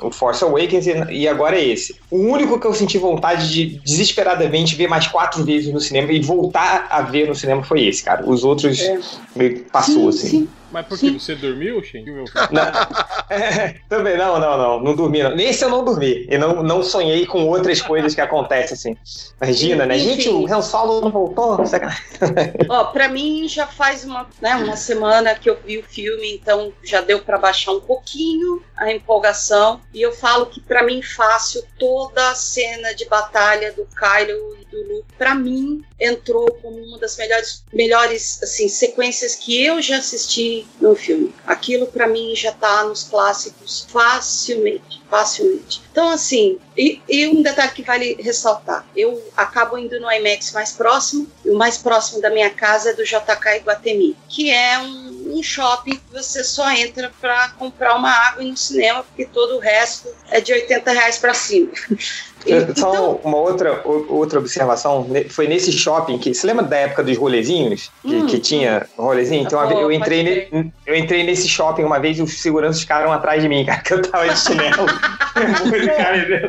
o, o Force Awakens e, e agora é esse. O único que eu senti vontade de desesperadamente ver mais quatro vezes no cinema e voltar a ver no cinema foi esse, cara. Os outros É. meio que passou, sim, assim. sim. Mas por que? Você dormiu, Shen? Não, É, também não, não, não, não dormi. Não. Nesse eu não dormi. E não, não sonhei com outras coisas que acontecem, assim. Imagina, né? Gente, o Han Solo não voltou. Ó, pra mim já faz uma, né, uma semana que eu vi o filme, então já deu pra baixar um pouquinho a empolgação. E eu falo que pra mim fácil toda a cena de batalha do Kylo Luke, pra mim entrou como uma das melhores, melhores assim sequências que eu já assisti no filme. Aquilo pra mim já tá nos clássicos facilmente, facilmente. Então assim, e, e um detalhe que vale ressaltar, eu acabo indo no IMAX mais próximo, e o mais próximo da minha casa é do JK Iguatemi, que é um, um shopping que você só entra para comprar uma água no cinema, porque todo o resto é de 80 reais para cima. Eh, Só uma outra, outra observação. Foi nesse shopping que. Você lembra da época dos rolezinhos? Que, Hum, que tinha rolezinho? Então, Pô, eu entrei, ne- eu entrei nesse shopping uma vez e os seguranças ficaram atrás de mim, cara, que eu tava de chinelo.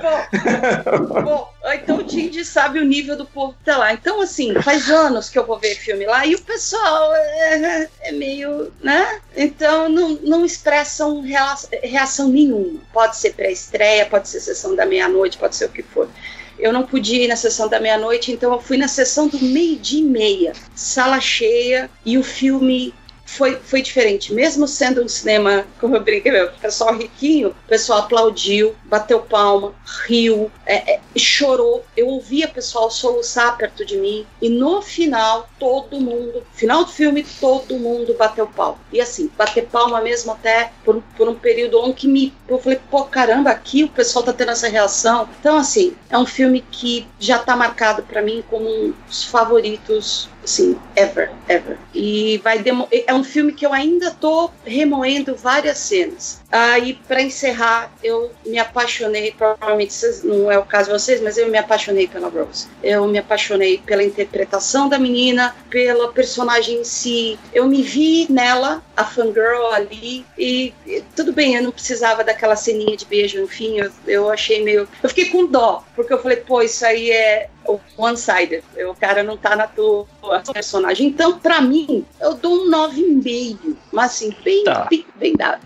Bom, bom, então o Didi sabe o nível do povo que tá lá. Então, assim, faz anos que eu vou ver filme lá e o pessoal é, é meio, né? Então não, não expressam rea- reação nenhuma. Pode ser pré-estreia, pode ser sessão da meia-noite, pode ser o que for. Eu não podia ir na sessão da meia-noite, então eu fui na sessão do meio-dia e meia, sala cheia, e o filme foi, foi diferente. Mesmo sendo um cinema, como eu brinquei, meu, pessoal riquinho, o pessoal aplaudiu, bateu palma, riu, é, é, chorou. Eu ouvia pessoal soluçar perto de mim. E no final, todo mundo, final do filme, todo mundo bateu palma. E assim, bater palma mesmo até por, por um período longo que me. Eu falei, pô, caramba, aqui o pessoal tá tendo essa reação. Então, assim, é um filme que já tá marcado para mim como um dos favoritos assim, ever, ever. E vai demo é um filme que eu ainda tô remoendo várias cenas. Aí, para encerrar, eu me apaixonei, provavelmente não é o caso de vocês, mas eu me apaixonei pela Rose. Eu me apaixonei pela interpretação da menina, pela personagem em si. Eu me vi nela, a fangirl ali, e, e tudo bem, eu não precisava daquela ceninha de beijo no fim, eu, eu achei meio. Eu fiquei com dó, porque eu falei, pô, isso aí é one-sided. O cara não tá na tua personagem. Então, pra mim, eu dou um 9,5. Mas assim, bem, Tá. bem, bem dado.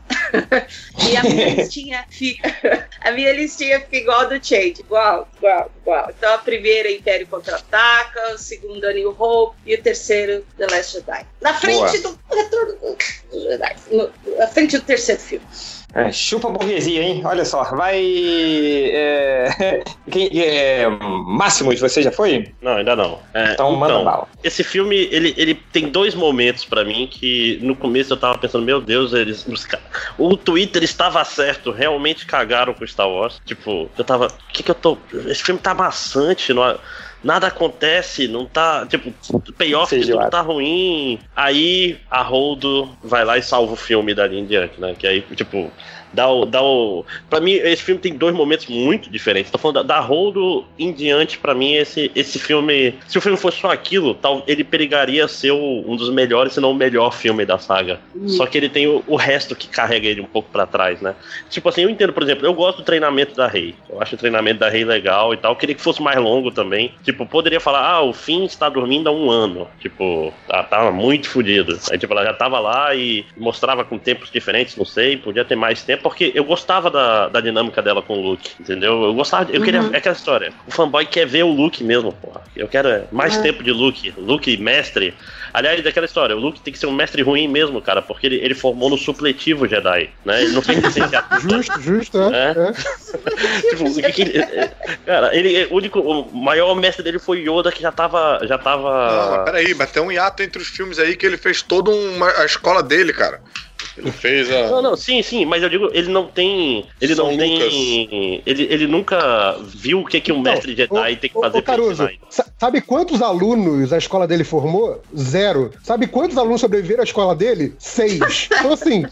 e a minha listinha fica. A minha listinha fica igual a do Change. Igual, igual, igual. Então a primeira é Império Contra-Ataca, o segundo é New Hope e o terceiro The Last Jedi. Na frente do Retorno do Jedi. No- na frente do terceiro filme. É, chupa a burguesia, hein? Olha só. Vai. É, quem, é, Máximos, você já foi? Não, ainda não. É, Então, manda bala. Esse filme, ele, ele tem dois momentos pra mim que no começo eu tava pensando, meu Deus, eles. o Twitter estava certo, realmente cagaram com Star Wars. Tipo, eu tava. O que que eu tô. Esse filme tá maçante, não. Nada acontece, não tá. Tipo, payoff de tudo tá ruim. Aí a Holdo vai lá e salva o filme dali em diante, né? Que aí, tipo, dá o. Dá o pra mim, esse filme tem dois momentos muito diferentes. Tô falando da, da Holdo em diante, pra mim, esse, esse filme. Se o filme fosse só aquilo, tal, ele perigaria ser o- um dos melhores, se não o melhor filme da saga. Só que ele tem o, o resto que carrega ele um pouco pra trás, né? Tipo assim, eu entendo, por exemplo, eu gosto do treinamento da Rei. Eu acho o treinamento da Rei legal e tal. Eu queria que fosse mais longo também. tipo, poderia falar, ah, o Finn está dormindo há um ano. Tipo, tá, tava muito fudido. Aí, tipo, ela já tava lá e mostrava com tempos diferentes, não sei, podia ter mais tempo, porque eu gostava da, da dinâmica dela com o Luke, entendeu? Eu gostava, eu queria, é aquela história. O fanboy quer ver o Luke mesmo, porra. Eu quero mais tempo de Luke. Luke mestre. Aliás, daquela história, o Luke tem que ser um mestre ruim mesmo, cara, porque ele, ele formou no supletivo Jedi, né? Ele não fez licenciatura. Justo, justo, é. É. é. tipo, o que que ele- cara, ele, o único, o maior mestre dele foi Yoda, que já tava, já Não, tava... mas peraí, mas tem um hiato entre os filmes aí que ele fez toda uma, a escola dele, cara. Ele fez a. Não, não, sim, sim, mas eu digo, ele não tem. Ele São não tem. Ele, ele nunca viu o que, que um mestre Jedi tem que Ô, fazer pra Caruso, sabe quantos alunos a escola dele formou? Zero. Sabe quantos alunos sobreviveram à escola dele? Seis. Então, assim.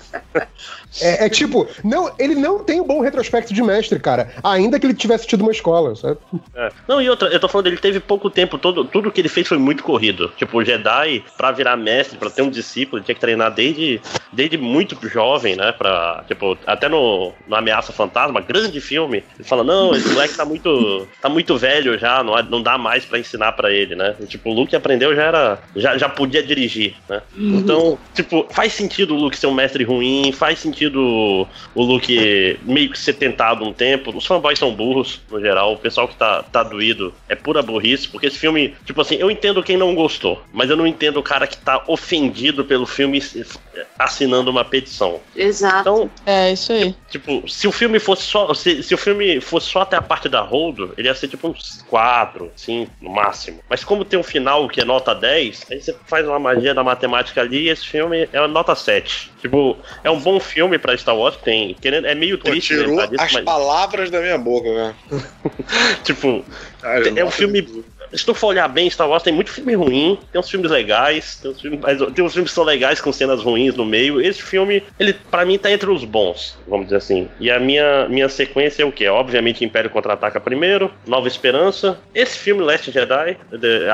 É, é tipo, não, ele não tem um bom retrospecto de mestre, cara. Ainda que ele tivesse tido uma escola, sabe? É. Não, e outra, eu tô falando, ele teve pouco tempo, todo, tudo que ele fez foi muito corrido. Tipo, o Jedi, pra virar mestre, pra ter um discípulo, ele tinha que treinar desde, desde muito jovem, né? Pra, tipo, até no, no Ameaça Fantasma, grande filme, ele fala, não, esse moleque tá muito, tá muito velho já, não, não dá mais pra ensinar pra ele, né? E, tipo, o Luke aprendeu, já era, já, já podia dirigir, né? Então, tipo, faz sentido o Luke ser um mestre ruim, faz sentido o Luke meio que ser tentado um tempo. Os fanboys são burros, no geral. O pessoal que tá, tá doído é pura burrice, porque esse filme, tipo assim, eu entendo quem não gostou, mas eu não entendo o cara que tá ofendido pelo filme assinando uma petição. Exato. Então, É, isso aí. Tipo, se o filme fosse só. Se, se o filme fosse só até a parte da Holdo, ele ia ser tipo uns 4, 5 no máximo. Mas como tem um final que é nota 10, aí você faz uma magia da matemática ali e esse filme é nota 7. Tipo, é um bom filme pra Star Wars, tem. Querendo, é meio Pô, triste tirou disso, as mas, palavras da minha boca, né? tipo, Ah, é um filme. Se tu for olhar bem, Star Wars tem muito filme ruim, tem uns filmes legais, tem uns filmes, tem uns filmes que são legais com cenas ruins no meio. Esse filme, ele para mim tá entre os bons, vamos dizer assim. E a minha, minha sequência é o quê? Obviamente Império Contra-Ataca primeiro, Nova Esperança, esse filme Last Jedi,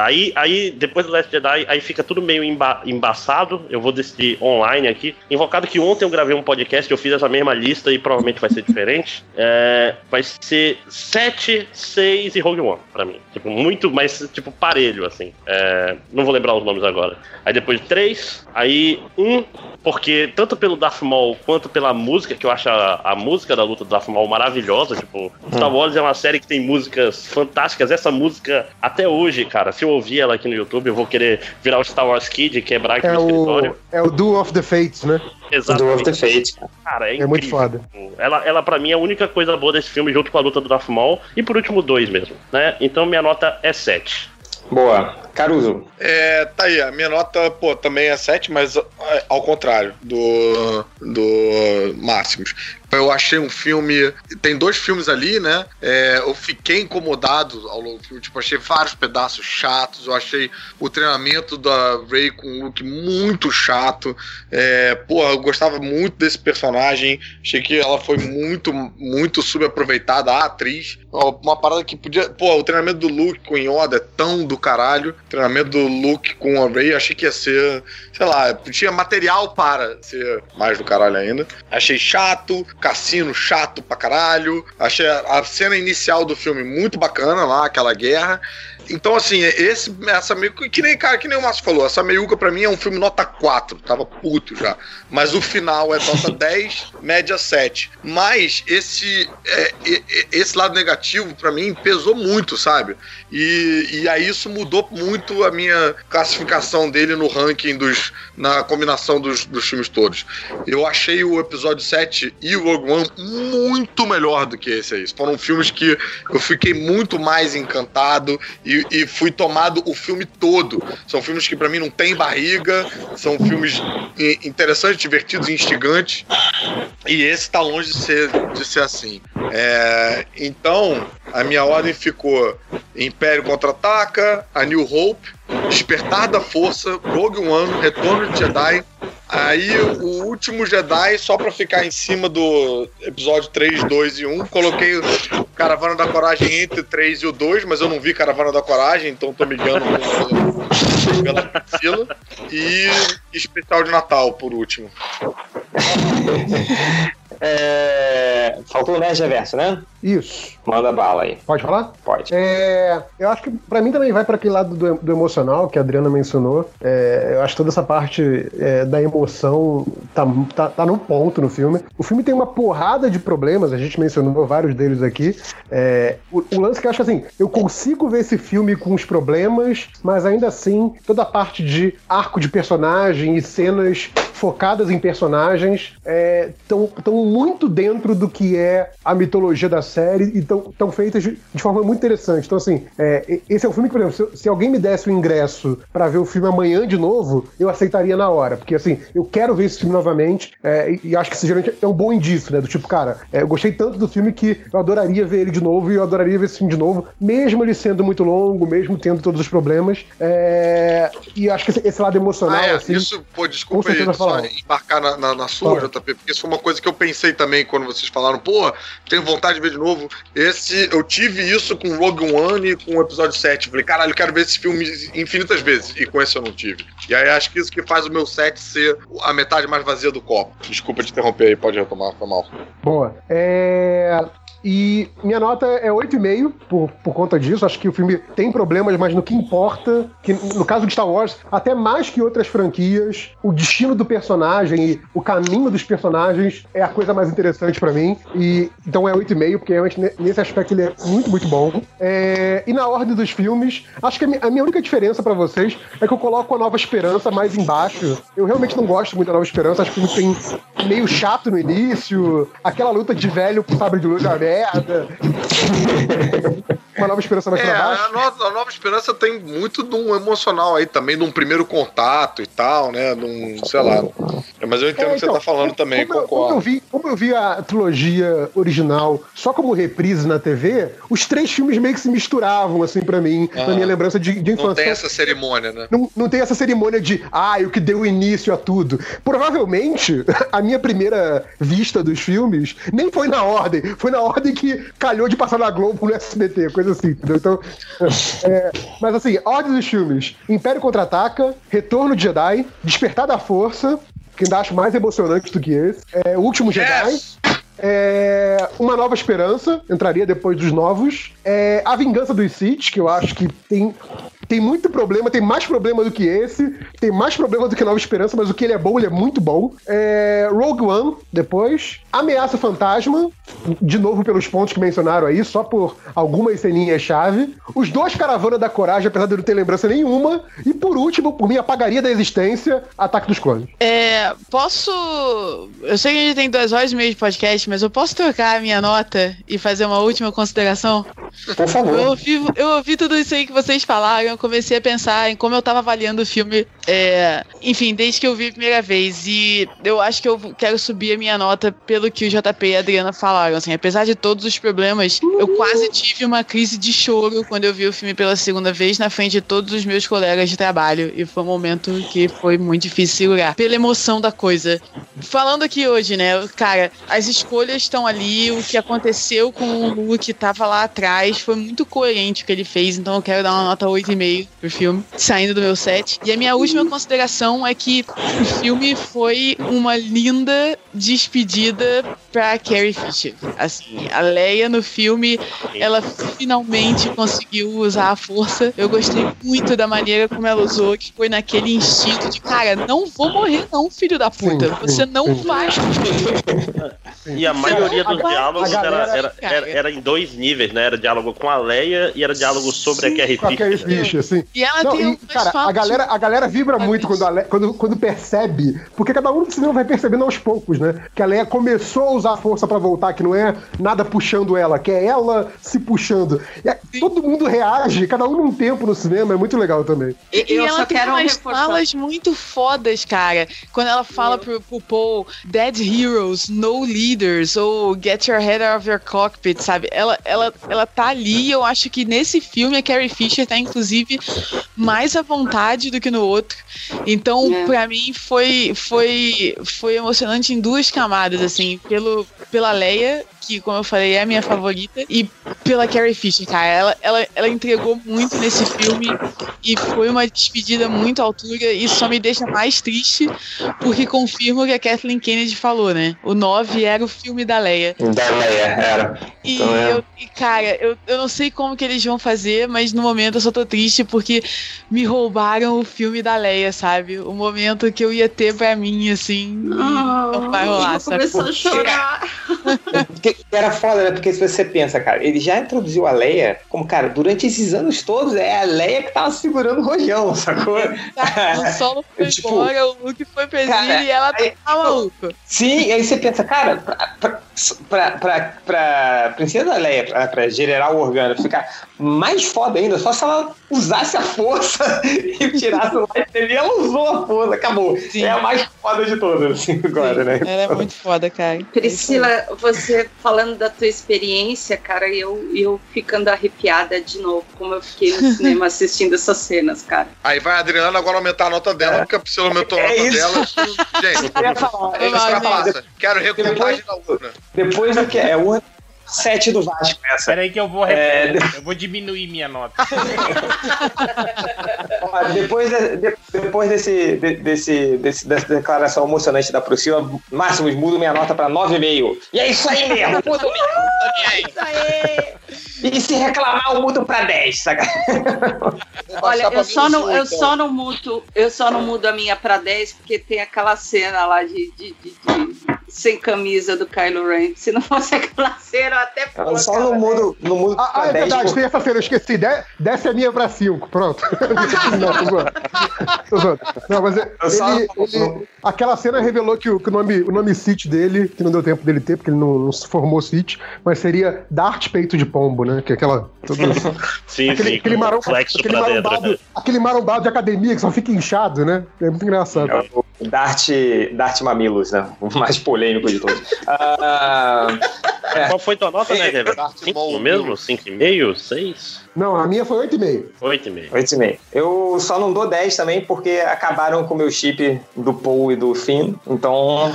aí, aí depois do Last Jedi, aí fica tudo meio emba- embaçado. Eu vou decidir online aqui. Invocado que ontem eu gravei um podcast, eu fiz essa mesma lista e provavelmente vai ser diferente. É, vai ser 7, 6 e Rogue One, pra mim. Tipo, muito, mas tipo, parelho, assim. É, não vou lembrar os nomes agora. Aí depois 3, aí 1, porque tanto pelo Darth Maul quanto pela música, que eu acho a, a música da luta do Darth Maul maravilhosa. Tipo, Star Wars é uma série que tem músicas fantásticas. Essa música, até hoje, cara, se eu ouvir ela aqui no YouTube, eu vou querer virar o Star Wars Kid e quebrar aqui É no o, escritório. é o Do of the Fates, né? Do of the Exatamente. Fate. Cara, é, É muito foda. Ela, ela para mim, é a única coisa boa desse filme, junto com a luta do Darth Maul. E por último, dois mesmo, né? Então minha nota é 7. Boa. Caruso. É, tá aí, a minha nota, pô, também é 7, mas é, ao contrário do, do Máximos. Eu achei um filme. Tem dois filmes ali, né? É, eu fiquei incomodado ao longo do filme. Tipo, achei vários pedaços chatos. Eu achei o treinamento da Ray com o Luke muito chato. É, porra, eu gostava muito desse personagem. Achei que ela foi muito, muito subaproveitada, a atriz. Uma parada que podia. Pô, o treinamento do Luke com Yoda é tão do caralho. O treinamento do Luke com a Ray, achei que ia ser. Sei lá, tinha material para ser mais do caralho ainda. Achei chato, cassino chato pra caralho. Achei a cena inicial do filme muito bacana lá, aquela guerra. Então, assim, esse, essa meio que nem, cara, que nem o Márcio falou, essa meiuca pra mim é um filme nota 4, tava puto já. Mas o final é nota 10, média 7. Mas esse, é, é, esse lado negativo pra mim pesou muito, sabe? E, e aí isso mudou muito a minha classificação dele no ranking dos. na combinação dos, dos filmes todos. Eu achei o episódio 7 e o Rogue One muito melhor do que esse aí. Foram filmes que eu fiquei muito mais encantado e, e fui tomado o filme todo. São filmes que pra mim não tem barriga, são filmes interessantes, divertidos e instigantes. E esse tá longe de ser, de ser assim. É, então, a minha ordem ficou Império Contra-Ataca, A New Hope, Despertar da Força, Rogue One, Retorno de Jedi. Aí o último Jedi, só pra ficar em cima do episódio 3, 2 e 1, coloquei o Caravana da Coragem entre o 3 e o 2, mas eu não vi Caravana da Coragem, então tô me guiando pela, fila. E especial de Natal, por último. É... Faltou o Nerd Reverso, né? Isso. Manda bala aí. Pode falar? Pode. É, eu acho que pra mim também vai para aquele lado do, do, emocional que a Adriana mencionou. É, eu acho que toda essa parte é, da emoção tá, tá, tá no ponto no filme. O filme tem uma porrada de problemas, a gente mencionou vários deles aqui. É, o, o, lance que eu acho assim, eu consigo ver esse filme com os problemas, mas ainda assim, toda a parte de arco de personagem e cenas focadas em personagens estão é, tão muito dentro do que é a mitologia da série e estão feitas de, de, forma muito interessante. Então, assim, é, esse é um filme que, por exemplo, se, se alguém me desse o um ingresso para ver o filme amanhã de novo, eu aceitaria na hora. Porque, assim, eu quero ver esse filme novamente é, e, e, acho que isso geralmente é um bom indício, né? Do tipo, cara, é, eu gostei tanto do filme que eu adoraria ver ele de novo e eu adoraria ver esse filme de novo, mesmo ele sendo muito longo, mesmo tendo todos os problemas. É, e acho que esse, esse lado emocional. Ah, é, assim, isso, pô, desculpa aí, só embarcar na, na, na sua, JP, porque isso foi uma coisa que eu pensei também quando vocês falaram, pô, tenho vontade de ver de novo. Esse, eu tive isso com Rogue One e com o episódio 7. Falei, caralho, eu quero ver esse filme infinitas vezes. E com esse eu não tive. E aí acho que isso que faz o meu 7 ser a metade mais vazia do copo. Desculpa te interromper aí, pode retomar, foi mal. Boa. É... E minha nota é 8,5 por, por conta disso. Acho que o filme tem problemas, mas no que importa, que no caso de Star Wars, até mais que outras franquias, o destino do personagem e o caminho dos personagens é a coisa mais interessante para mim. E então é 8,5, porque realmente nesse aspecto ele é muito, muito bom. É, e na ordem dos filmes, acho que a minha única diferença para vocês é que eu coloco a Nova Esperança mais embaixo. Eu realmente não gosto muito da Nova Esperança, acho que o filme tem meio chato no início, aquela luta de velho com sabre de luz aberto merda. Uma nova esperança mais é, pra baixo. A nova, a nova esperança tem muito de um emocional aí também, de um primeiro contato e tal, né? De um, sei lá. Mas eu entendo o é, que então, você tá falando também, como, concordo. Como eu, vi, como eu vi a trilogia original só como reprise na TV, os três filmes meio que se misturavam, assim, pra mim, ah, na minha lembrança de, de infância. Não tem essa cerimônia, né? Não, não tem essa cerimônia de, ah, o que deu início a tudo. Provavelmente, a minha primeira vista dos filmes nem foi na ordem, foi na ordem que calhou de passar na Globo no SBT, coisa assim, entendeu? Então, é, mas assim, ordem dos filmes: Império Contra-Ataca, Retorno de Jedi, Despertar da Força, que ainda acho mais emocionante do que esse, é, O Último yes! Jedi. É, Uma Nova Esperança, entraria depois dos novos. É, a Vingança dos Sith, que eu acho que tem tem muito problema, tem mais problema do que esse, tem mais problema do que Nova Esperança, mas o que ele é bom, ele é muito bom. É, Rogue One, depois. Ameaça Fantasma, de novo pelos pontos que mencionaram aí, só por algumas ceninhas-chave. Os dois Caravana da Coragem, apesar de eu não ter lembrança nenhuma. E por último, por mim, apagaria da existência, Ataque dos Clones. É, posso. Eu sei que a gente tem duas horas e meia de podcast, mas eu posso trocar a minha nota e fazer uma última consideração? Por favor. Eu ouvi, eu ouvi tudo isso aí que vocês falaram, eu comecei a pensar em como eu tava avaliando o filme, é, enfim, desde que eu vi a primeira vez. E eu acho que eu quero subir a minha nota pelo que o JP e a Adriana falaram. Assim, apesar de todos os problemas, eu quase tive uma crise de choro quando eu vi o filme pela segunda vez na frente de todos os meus colegas de trabalho. E foi um momento que foi muito difícil segurar, pela emoção da coisa. Falando aqui hoje, né, cara, as escolhas estão ali, o que aconteceu com o Lu que tava lá atrás foi muito coerente o que ele fez, então eu quero dar uma nota 8,5 pro filme, saindo do meu set. E a minha última consideração é que o filme foi uma linda despedida pra Carrie Fisher. Assim, a Leia no filme, ela finalmente conseguiu usar a força. Eu gostei muito da maneira como ela usou, que foi naquele instinto de, cara, não vou morrer não, filho da puta. Sim, Você não sim. vai. E a maioria dos diálogos era, era, era, era, em dois níveis, né? Era diálogo com a Leia e era diálogo sobre sim, a Carrie Fisher. A Carrie Fisher, sim. E ela não, tem e, cara, a galera, a galera vibra muito quando, Leia, quando, quando percebe, porque cada um do cinema vai percebendo aos poucos, né? Que a Leia começou a usar a força para voltar, que não é nada puxando ela, que é ela se puxando. E todo mundo reage, cada um num tempo no cinema, é muito legal também. E, e ela tem umas falas muito fodas, cara. Quando ela fala pro, pro Paul, Dead Heroes, No Leaders, ou Get Your Head Out of Your Cockpit, sabe? Ela, ela, ela tá ali, eu acho que nesse filme a Carrie Fisher tá, inclusive, mais à vontade do que no outro. Então, é. para mim, foi, foi, foi emocionante em duas camadas, assim, pelo, pela Leia, que, como eu falei, é a minha favorita, e pela Carrie Fisher, cara. Ela, ela, ela entregou muito nesse filme e foi uma despedida muito à altura e só me deixa mais triste porque confirma o que a Kathleen Kennedy falou, né? O 9 era o filme da Leia. Da Leia, era. E, Então, é. eu, e, cara, eu, eu não sei como que eles vão fazer, mas no momento eu só tô triste porque me roubaram o filme da Leia, sabe? O momento que eu ia ter pra mim, assim. não vai rolar, sabe? começou a chorar. Era foda, né? Porque se você pensa, cara, ele já introduziu a Leia como, cara, durante esses anos todos é a Leia que tava segurando o rojão, sacou? O solo foi Tipo, embora, o Luke foi pra cara, e ela tá aí- maluco. Sim, e aí você pensa, cara, pra, pra, pra, pra, pra Princesa Leia, pra, pra General Organa ficar mais foda ainda, só se ela usasse a força e tirasse o lightsaber. E ela usou a força, acabou. Sim. É a mais foda de todas, assim, agora, né? Ela é muito foda, cara. Priscila, você falando da tua experiência, cara, eu, eu ficando arrepiada de novo, como eu fiquei no cinema assistindo essas cenas, cara. Aí vai a Adriana agora aumentar a nota dela, porque a Priscila aumentou a É nota isso. dela. Gente, Eu falar, Eu. Quero recontagem da urna. depois do que é o 7 do Vasco essa. Peraí que eu vou, É, eu vou diminuir minha nota. Ó, depois, de- de- depois desse, de- desse, desse- dessa declaração emocionante da Priscila, Máximos, mudo minha nota pra 9,5. E é isso aí mesmo, mudo minha nota também. Isso aí! E se reclamar, eu mudo pra 10, saca? Olha, eu só, não, eu, só não mudo, eu só não mudo a minha pra 10 porque tem aquela cena lá de, de- de- de- sem camisa do Kylo Ren. Se não fosse aquela cena, eu até Eu pula, só cara. não mudo, não mudo Ah, ah, é 10. verdade, por- tem essa cena, eu esqueci. De- Desce a minha pra 5, pronto. não, tô zoando. Tô zoando. Não, mas é- ele, não- ele- aquela cena revelou que, o, que o nome, o nome Sith dele, que não deu tempo dele ter, porque ele não, não se formou Sith, mas seria Dart Peito de Pombo, né? Que é aquela. todo- Sim, aquele, sim, aquele, flexo aquele, pra marombado, dentro. né? aquele marombado de academia que só fica inchado, né? É muito engraçado. É Dart, Dart Mamilos, né? O mais polêmico de todos. Ah, Qual foi tua nota, né, 5 Maul. mesmo? 5,5? 6? Não, a minha foi 8,5. 8,5. 8,5. Eu só não dou 10 também porque acabaram com o meu chip do Paul e do Finn, então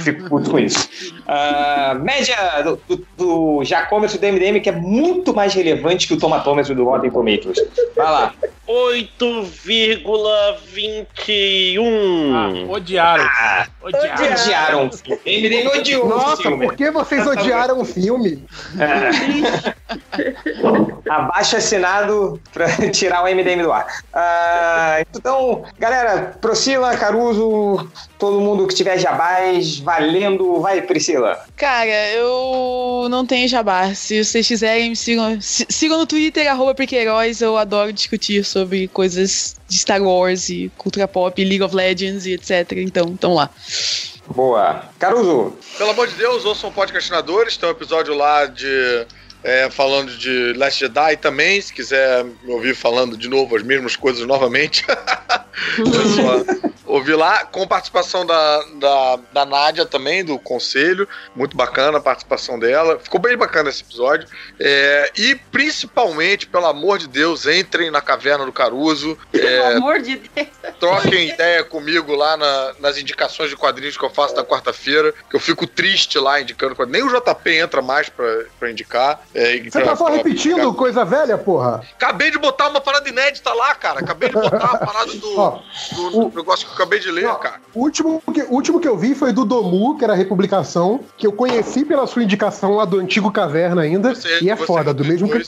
fico puto com isso. Ah, média do, do, do jacômetro do MDM, que é muito mais relevante que o tomatômetro do Rotten Tomatoes. Vai lá. 8,21. Ah, odiaram. Ah, Odiaram. odiaram. MDM odiou o Nossa, por que vocês odiaram o filme? Abaixo assinado pra tirar o MDM do ar. Ah, então, galera, Procila, Caruso, todo mundo que tiver jabás, valendo. Vai, Priscila. Cara, eu não tenho jabá. Se vocês quiserem, me sigam, si- sigam no Twitter, arroba Piqueiroz. Eu adoro discutir sobre coisas de Star Wars e cultura pop, League of Legends e etc. Então, tão lá. Boa. Caruso. Pelo amor de Deus, ouçam podcastinadores. Tem um episódio lá de. É, falando de Last Jedi também, se quiser me ouvir falando de novo as mesmas coisas novamente, é só ouvir lá, com participação da, da, da Nádia também, do Conselho, muito bacana a participação dela, ficou bem bacana esse episódio, É, e principalmente, pelo amor de Deus, entrem na Caverna do Caruso, Pelo é, amor de Deus. troquem ideia comigo lá na- nas indicações de quadrinhos que eu faço na quarta-feira, que eu fico triste lá indicando quadrinhos. Nem o JP entra mais pra indicar. É, Você tá só repetindo coisa velha, porra? Acabei de botar uma parada inédita lá, cara. Acabei de botar uma parada do, Ó, do- do negócio que eu acabei de ler, Ó, cara. O último, que, o último que eu vi foi do Domu, que era a Republicação, que eu conheci pela sua indicação lá do antigo Caverna ainda. Você- e é foda, do mesmo que.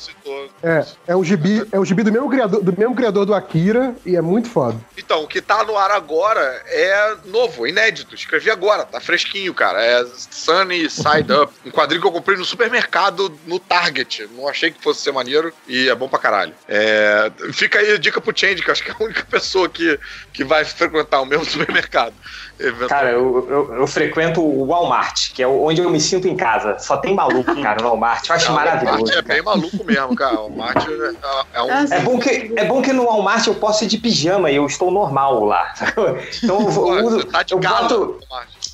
É, é o gibi, é o gibi do mesmo criador do, mesmo criador do Akira e é muito foda. Então, o que tá no ar agora é novo, inédito. Escrevi agora, tá fresquinho, cara. É Sunny Side Up. Um quadrinho que eu comprei no supermercado no Target. Não achei que fosse ser maneiro e é bom pra caralho. É, fica aí a dica pro Change, que eu acho que é a única pessoa que, que vai frequentar o mesmo supermercado. Cara, eu, eu, eu frequento o Walmart, que é onde eu me sinto em casa. Só tem maluco, cara, no Walmart. Eu acho Não, o Walmart maravilhoso. é cara. bem maluco mesmo, cara. O Walmart é, é um. Ah, É bom, que, é bom que no Walmart eu posso ir de pijama e eu estou normal lá. Então eu, eu uso. tá eu boto.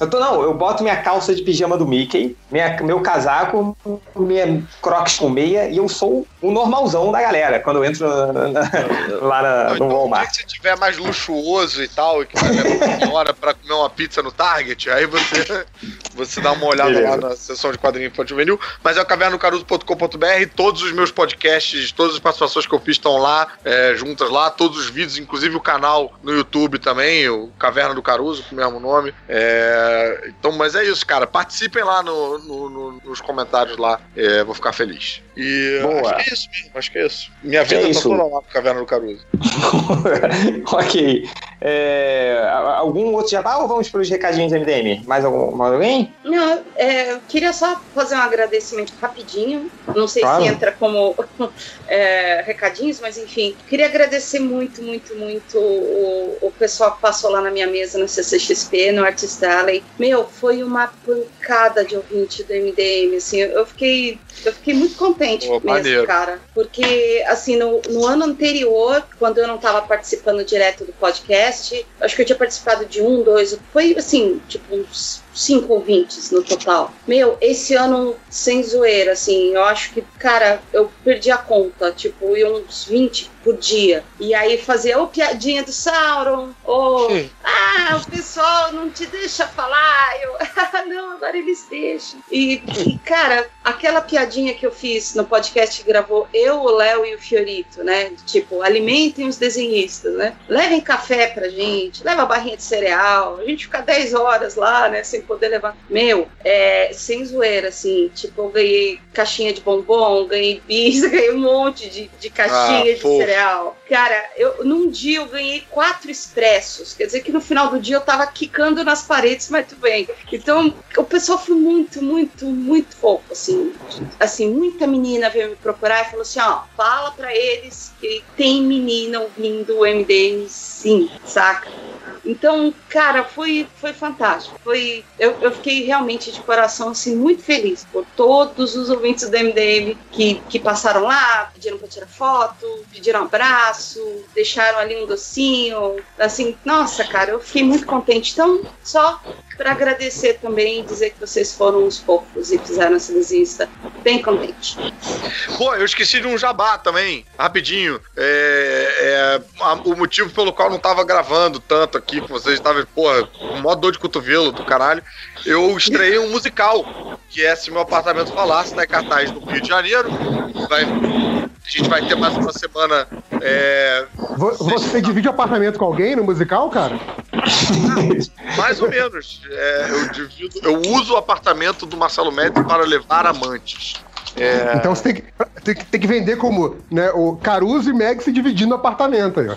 Eu tô, não, eu boto minha calça de pijama do Mickey, minha, meu casaco, minha crocs com meia e eu sou o normalzão da galera quando eu entro na- na- lá na- Não, no então, Walmart. você tiver mais luxuoso e tal, e que vai levar uma hora pra comer uma pizza no Target, aí você Você dá uma olhada Beleza. lá na seção de quadrinho infantil juvenil, mas é o cavernocaruso.com.br, todos os meus podcasts, todas as participações que eu fiz estão lá, é, juntas lá, todos os vídeos, inclusive o canal no YouTube também, o Caverna do Caruso, com o mesmo nome. É, então, mas é isso, cara. Participem lá no- no- no- nos comentários lá, é, vou ficar feliz. E Boa. Acho que é isso mesmo, acho que é isso. Minha vida É tá toda lá no Caverna do Caruso. ok. É, algum outro já ou vamos para os recadinhos do MDM? Mais, algum, mais alguém? Não, é, eu queria só fazer um agradecimento rapidinho. Não sei Claro. se entra como é, recadinhos, mas enfim. Queria agradecer muito, muito, muito o, o pessoal que passou lá na minha mesa no CCXP, no Artist Alley. Meu, foi uma pancada de ouvinte do MDM, assim. Eu fiquei, eu fiquei muito contente Pô, mesmo, maneiro. cara. Porque, assim, no, no ano anterior, quando eu não estava participando direto do podcast, acho que eu tinha participado de um, dois, foi assim, tipo uns cinco ouvintes no total. Meu, esse ano, sem zoeira, assim, eu acho que, cara, eu perdi a conta, tipo, ia uns 20 por dia. E aí fazia ou piadinha do Sauron, ou ah, o pessoal não te deixa falar. Eu, ah, não, agora eles deixam. E, e, cara, aquela piadinha que eu fiz no podcast que gravou eu, o Léo e o Fiorito, né? Tipo, alimentem os desenhistas, né? Levem café pra gente, leva barrinha de cereal, a gente fica 10 horas lá, né? Sem poder levar. Meu, é, sem zoeira, assim, tipo, eu ganhei caixinha de bombom, ganhei bis, ganhei um monte de, de caixinha Ah, de cereal. Cara, eu, num dia eu ganhei quatro expressos. Quer dizer que no final do dia eu tava quicando nas paredes, mas tudo bem. Então, o pessoal foi muito, muito, muito fofo, assim. Assim, muita menina veio me procurar e falou assim, ó, fala pra eles que tem menina ouvindo o MDM sim, saca? Então, cara, foi, foi fantástico. Foi, eu, eu fiquei realmente de coração assim, muito feliz por todos os ouvintes do MDM que, que passaram lá, pediram para tirar foto, pediram um abraço, deixaram ali um docinho. Assim, nossa, cara, eu fiquei muito contente. Então, só para agradecer também e dizer que vocês foram uns fofos e fizeram essa desista bem contente. Pô, eu esqueci de um jabá também, rapidinho. É, é, a- o motivo pelo qual não tava gravando tanto aqui com vocês, tava, porra, com mó dor de cotovelo do caralho. Eu estreiei um musical, que é Se Meu Apartamento Falasse, tá em cartaz no Rio de Janeiro. Vai, a gente vai ter mais uma semana. é, Vo- Você divide apartamento com alguém no musical, cara? mais ou menos. É, eu, divido, eu uso o apartamento do Marcelo Médici para levar amantes. É, Então você tem que, tem, que- tem que vender como né, o Caruso e Meg se dividindo o apartamento aí, ó.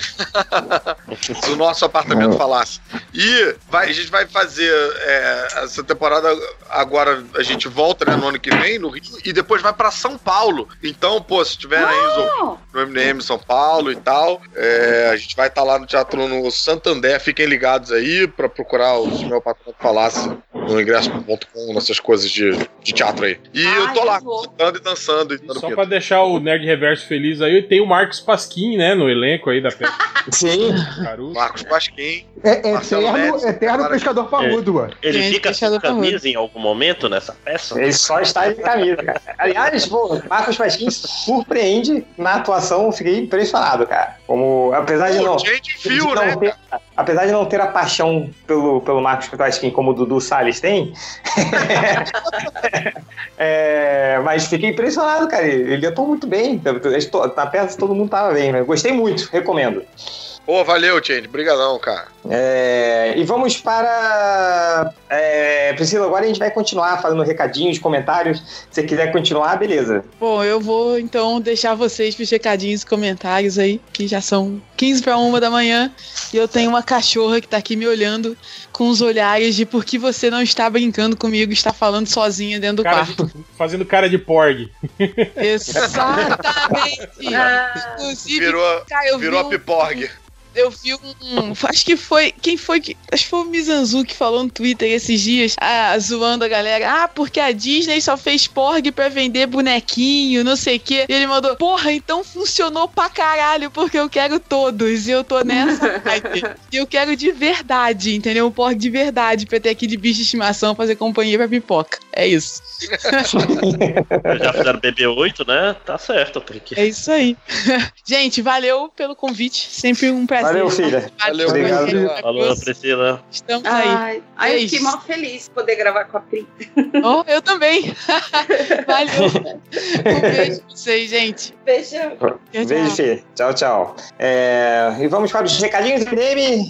se o nosso apartamento falasse. E vai- a gente vai fazer é, essa temporada agora, a gente volta né, no ano que vem, no Rio, e depois vai pra São Paulo. Então, pô, se tiver aí no MDM São Paulo e tal, é, a gente vai estar lá no Teatro no Santander. Fiquem ligados aí pra procurar o Meu Apartamento Falasse no ingresso.com, nessas coisas de, de teatro aí. E eu tô Ai, lá eu. Cantando e dançando e dando Só pra deixar o Nerd Reverso feliz aí, tem o Marcos Pasquim, né, no elenco aí da peça Sim. Caruso. Marcos Pasquim. É Marcelo eterno, Médici, eterno pescador parrudo, ué. Ele Gente, fica sem camisa em algum momento nessa peça? Ele só está de camisa, cara. Aliás, pô, Marcos Pasquim surpreende na atuação, eu fiquei impressionado, cara. Como, apesar de não. Gente, de viu, não né? ter- apesar de não ter a paixão pelo, pelo Marcos Pasquim como o Dudu Salles tem, é, mas fiquei impressionado, cara. Ele atuou muito bem. Na peça todo mundo tava bem. né? Gostei muito, recomendo. Pô, valeu, Change. Brigadão, cara. É, e vamos para. É, Priscila, agora a gente vai continuar fazendo recadinhos, comentários. Se você quiser continuar, beleza. Bom, eu vou então deixar vocês pros recadinhos e comentários aí, que já são 15 para uma da manhã. E eu tenho uma cachorra que tá aqui me olhando com os olhares de por que você não está brincando comigo, está falando sozinha dentro do Cara quarto. de- fazendo cara de porg. Exatamente! Ah, Inclusive, Virou, cara, eu virou a vi um, piporg. Eu vi um. Acho que foi. Quem foi que. Acho que foi o Mizanzu que falou no Twitter esses dias, ah, zoando a galera. Ah, porque a Disney só fez porg pra vender bonequinho, não sei o quê. E ele mandou, porra, então funcionou pra caralho, porque eu quero todos. E eu tô nessa. E eu quero de verdade, entendeu? Um porg de verdade pra ter aquele bicho de estimação fazer companhia pra pipoca. É isso. Já fizeram BB8, né? Tá certo, porque. É isso aí. Gente, valeu pelo convite. Sempre um prazer prazer. Valeu, filha. Valeu, Obrigado. Priscila. Falou, Priscila. Estamos aí. Ai, ai, eu Beijo. fiquei mó feliz de poder gravar com a Pri. Oh, eu também. Valeu. Um beijo pra vocês, gente. Beijão. Tchau. Beijo, filha. Tchau, tchau. É, e vamos para os recadinhos, MDM.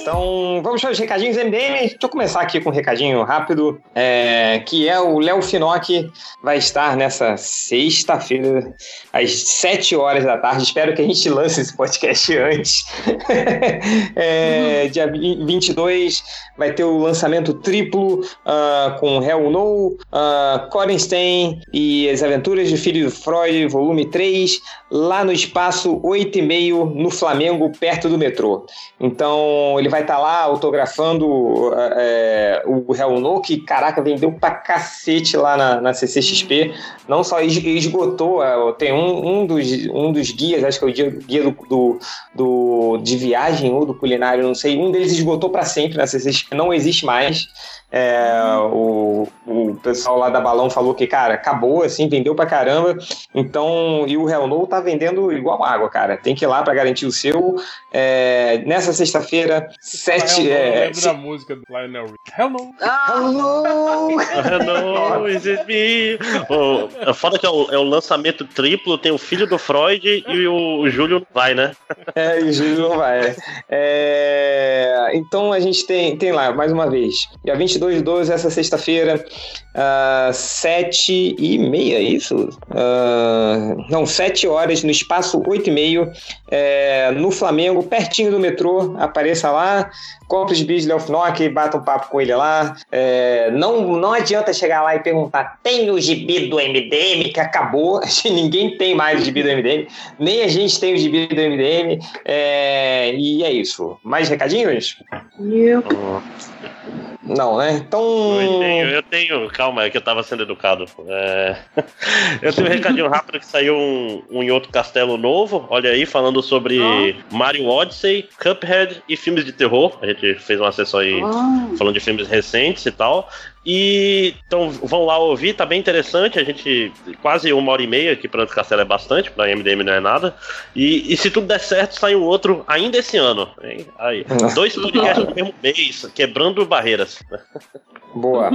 Então, vamos para os recadinhos MDM. Deixa eu começar aqui com um recadinho rápido, é, que é o Léo Finocchi vai estar nessa sexta-feira, às 7 horas da tarde. Espero que a gente lance esse podcast antes. é, dia 22 vai ter o lançamento triplo ah, com Hell No, uh, Corenstein e as Aventuras de Filho do Freud, volume 3, lá no espaço 8 e meio no Flamengo, perto do metrô. Então ele vai estar lá autografando é, o Hell No, que caraca, vendeu pra cacete lá na, na CCXP. Não só es- esgotou, é, tem um, um, dos, um dos guias, acho que é o guia, do, do, do- de viagem ou do culinário, não sei, um deles esgotou pra sempre na CCXP, não existe mais. É, o, o pessoal lá da Balão falou que, cara, acabou, assim, vendeu pra caramba. Então, e o Hell No tá vendendo igual água, cara. Tem que ir lá pra garantir o seu. É, nessa sexta-feira, sete. eu É, lembro da música do Lionel Richie. Hell no. Ah, Hello! Hello, is it me? O, é foda que é o, é o lançamento triplo, tem o filho do Freud e o, o Júlio não vai, né? É, e o Júlio não vai. É, então a gente tem, tem lá, mais uma vez, dia 22 de 12, essa sexta-feira, às 7 e meia, é isso? Ah, não, 7 horas, no espaço 8 e meio, é, no Flamengo, pertinho do metrô, apareça lá, compre os bis de Leofnock, bata um papo com ele lá. É, não, não adianta chegar lá e perguntar, tem o gibi do MDM que acabou? Ninguém tem mais o gibi do MDM, nem a gente tem o gibi do MDM. É, e é isso. Mais recadinhos? eu- Não, né? Então. Eu tenho, eu tenho, calma, é que eu tava sendo educado. É, Eu tenho um recadinho rápido que saiu um, um em outro castelo novo, olha aí, falando sobre Mario Odyssey, Cuphead e filmes de terror. A gente fez uma sessão aí Ah, falando de filmes recentes e tal. E então vão lá ouvir, tá bem interessante. A gente quase uma hora e meia aqui para Castelo é bastante, para MDM não é nada. E, e se tudo der certo, sai um outro ainda esse ano. hein? Aí, dois podcasts no mesmo mês, quebrando barreiras. Boa.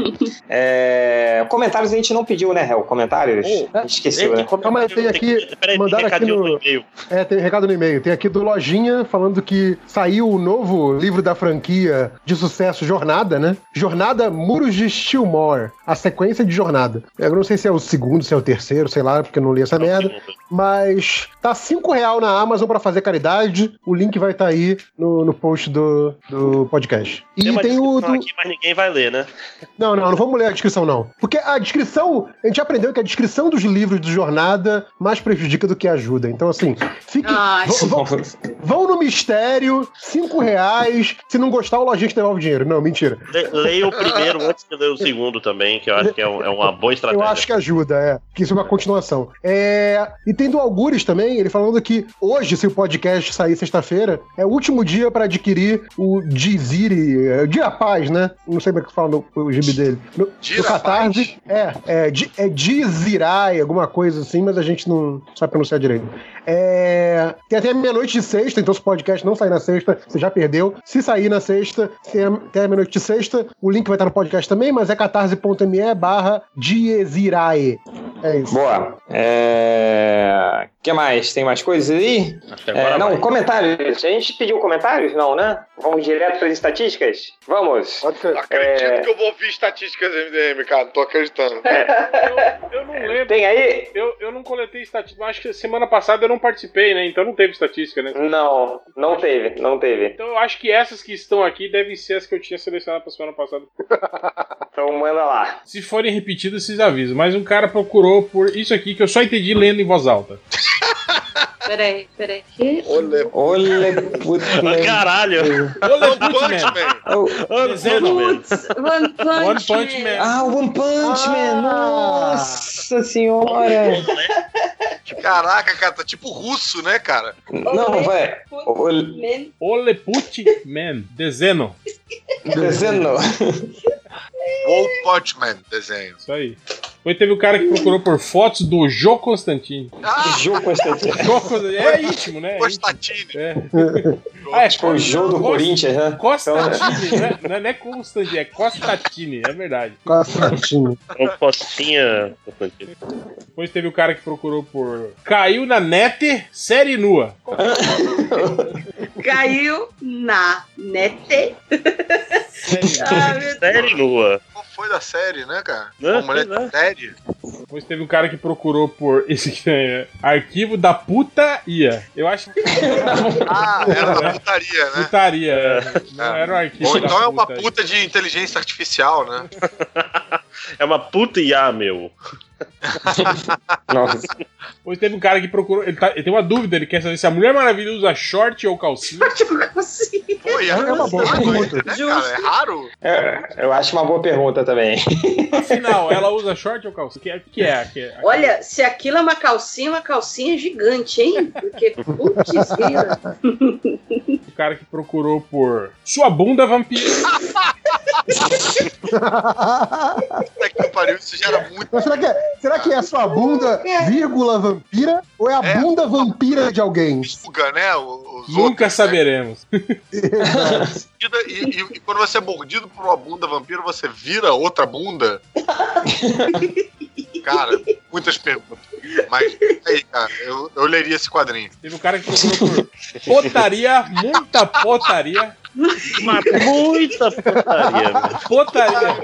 É, Comentários a gente não pediu, né, Hel? Comentários? Oh, A gente esqueceu, né? Calma tem aqui- Peraí, tem mandaram aqui recadinho no- no e-mail. É, tem recado no e-mail. Tem aqui do Lojinha falando que saiu o novo livro da franquia de sucesso Jornada, né? Jornada Muros de Stillmore. A sequência de Jornada. Eu não sei se é o segundo, se é o terceiro, sei lá, porque eu não li essa merda. Mas tá cinco real na Amazon pra fazer caridade. O link vai estar aí no, no post do, do podcast. E Tem uma tem o. do- aqui, mas ninguém vai ler, né? Não, não, não vamos ler a descrição, não. Porque a descrição, a gente aprendeu que a descrição dos livros de jornada mais prejudica do que ajuda. Então, assim, fique. Ai. vão, vão- vão no mistério, cinco reais. Se não gostar, o lojinha te devolve dinheiro. Não, mentira. Le- Leia o primeiro antes de ler o segundo também, que eu acho que é, um- é uma boa Eu estratégia. acho que ajuda, é. Que isso é uma continuação. É, E tem do Algures também, ele falando que hoje, se o podcast sair sexta-feira, é o último dia para adquirir o Diziri, é, Dia Paz, né? Não sei como é que fala no, o gibi dele. No, no Catarse. É, é, é Dizirai, alguma coisa assim, mas a gente não sabe pronunciar direito. É, tem até meia-noite de sexta, então se o podcast não sair na sexta, você já perdeu. Se sair na sexta, tem a- até meia-noite de sexta, o link vai estar no podcast também, mas é catarse.me barra Diezirae. É isso. Boa. É... que mais? Tem mais coisas aí? Acho que É, não, vai. comentários. A gente pediu comentários? Não, né? Vamos direto para as estatísticas? Vamos. Pode ser. Acredito É. que eu vou ouvir estatísticas do MDM, cara. Não tô acreditando. Eu, eu não lembro. Tem aí? Eu, eu não coletei estatística. Acho que semana passada eu não participei, né? Então não teve estatística, né? Não, não teve, não teve. Então eu acho que essas que estão aqui devem ser as que eu tinha selecionado pra semana passada. Então manda lá. Se forem repetidas, vocês avisam. Mas um cara procurou por isso aqui que eu só entendi lendo em voz alta. peraí, peraí. Olha, putz, Ah, Caralho! One Punch Man. Oh, Dezeno. Putz, One Punch, One Punch Man. Ah, One Punch Man! Nossa senhora! Caraca, cara, tá tipo russo, né, cara? Não, vai. Ol- Man. Oleput Man. Dezeno. Desenho. Wolf Punchman, desenho. Isso aí. Depois teve o cara que procurou por fotos do Jô Constantino. Ah, Jô Constantino. Jô Constantino. É íntimo, né? É íntimo. Constantine. É. Ah, é Tipo o jogo do Corinthians, né? Constantine, né? Não é- não é é Constantine, é verdade. Constantino. Um postinha. Constantino. Depois teve o cara que procurou por Caiu na net, série nua. Caiu na nete. Ah, meu Deus. Série nua. Foi da série, né, cara? É, Uma mulher pois é. de série. Depois teve um cara que procurou por esse aqui é arquivo da puta ia. Eu acho que Ah, era da putaria, né? putaria. é. Não era o arquivo Ou da então é uma puta de inteligência artificial, né? É uma puta IA, meu. Nossa. Depois teve um cara que procurou. Ele, tá- ele tem uma dúvida, ele quer saber se a Mulher Maravilha usa short ou calcinha. Assim. Pô, e É uma boa raro pergunta. né, cara? É raro. É, eu acho uma boa pergunta também. Afinal, ela usa short ou calcinha? O que é? Que é? Que é- Olha, se aquilo é uma calcinha, uma calcinha gigante, hein? Porque, putz, cara que procurou por sua bunda vampira. Puta que pariu, isso já era muito. Mas será que, é, será que é a sua bunda, vírgula, vampira? Ou é a É. bunda vampira de alguém? Fuga, né? Os Nunca outros, né? saberemos. E, e- e quando você é mordido por uma bunda vampiro, você vira outra bunda? cara, muitas perguntas. Mas, aí, cara, eu, eu leria esse quadrinho. Teve um cara que procurou por potaria, muita potaria. Uma muita putaria. Potaria.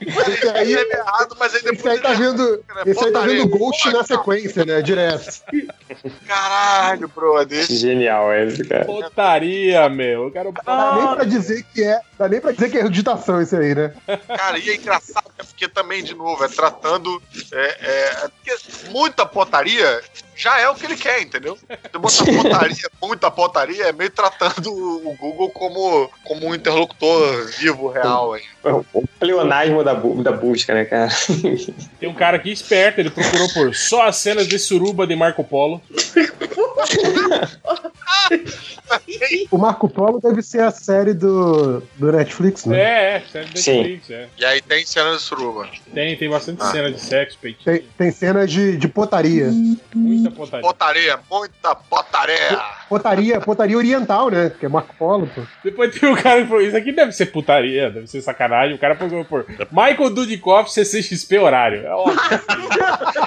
Esse aí, É errado, mas aí esse depois. aí tá vendo, esse aí tá vendo Ghost na sequência, né? Direto. Caralho, brother. Genial esse, cara. Potaria, meu. Eu quero. Dá nem pra dizer que é. Dá nem pra dizer que é eruditação isso aí, né? Cara, e é engraçado, é porque também, de novo, é tratando. É, é, é muita potaria já é o que ele quer, entendeu? Você botar potaria, muita potaria, é meio tratando o Google como, como um interlocutor vivo, real. Aí. O pleonasmo da, bu- da busca, né, cara? Tem um cara aqui esperto, ele procurou por só as cenas de suruba de Marco Polo. O Marco Polo deve ser a série do, do Netflix, né? É, é, série Sim. Netflix, é. E aí tem cena de suruba. Tem, tem bastante Ah. cena de sexo, peitinho. Tem, tem cena de, de potaria. Muita potaria. Potaria, muita potaria. Potaria, potaria oriental, né? Que é Marco Polo, pô. Depois tem um cara que falou, isso aqui deve ser putaria, deve ser sacanagem. O cara procurou por Michael Dudikoff CCXP horário. É óbvio.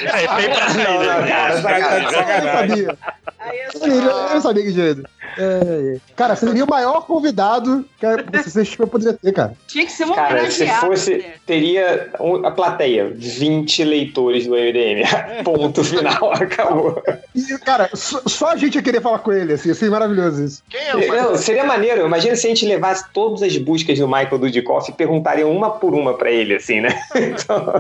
É, tem pra sair, né? cara, tá de Eu não sacanagem. eu sabia que jeito. É, é. Cara, você seria o maior convidado que a CCXP poderia ter, cara. tinha que ser uma Cara, se fosse, né? teria um- a plateia, 20 leitores do MDM. Ponto final, acabou. E, cara, só, só a gente ia querer falar com ele, assim, ia ser maravilhoso isso. Quem é o Não, seria maneiro. Imagina se a gente levasse todas as buscas do Michael Dudikoff e perguntariam uma por uma pra ele, assim, né? Então,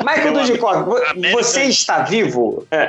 Michael Dudikoff, você está vivo? É.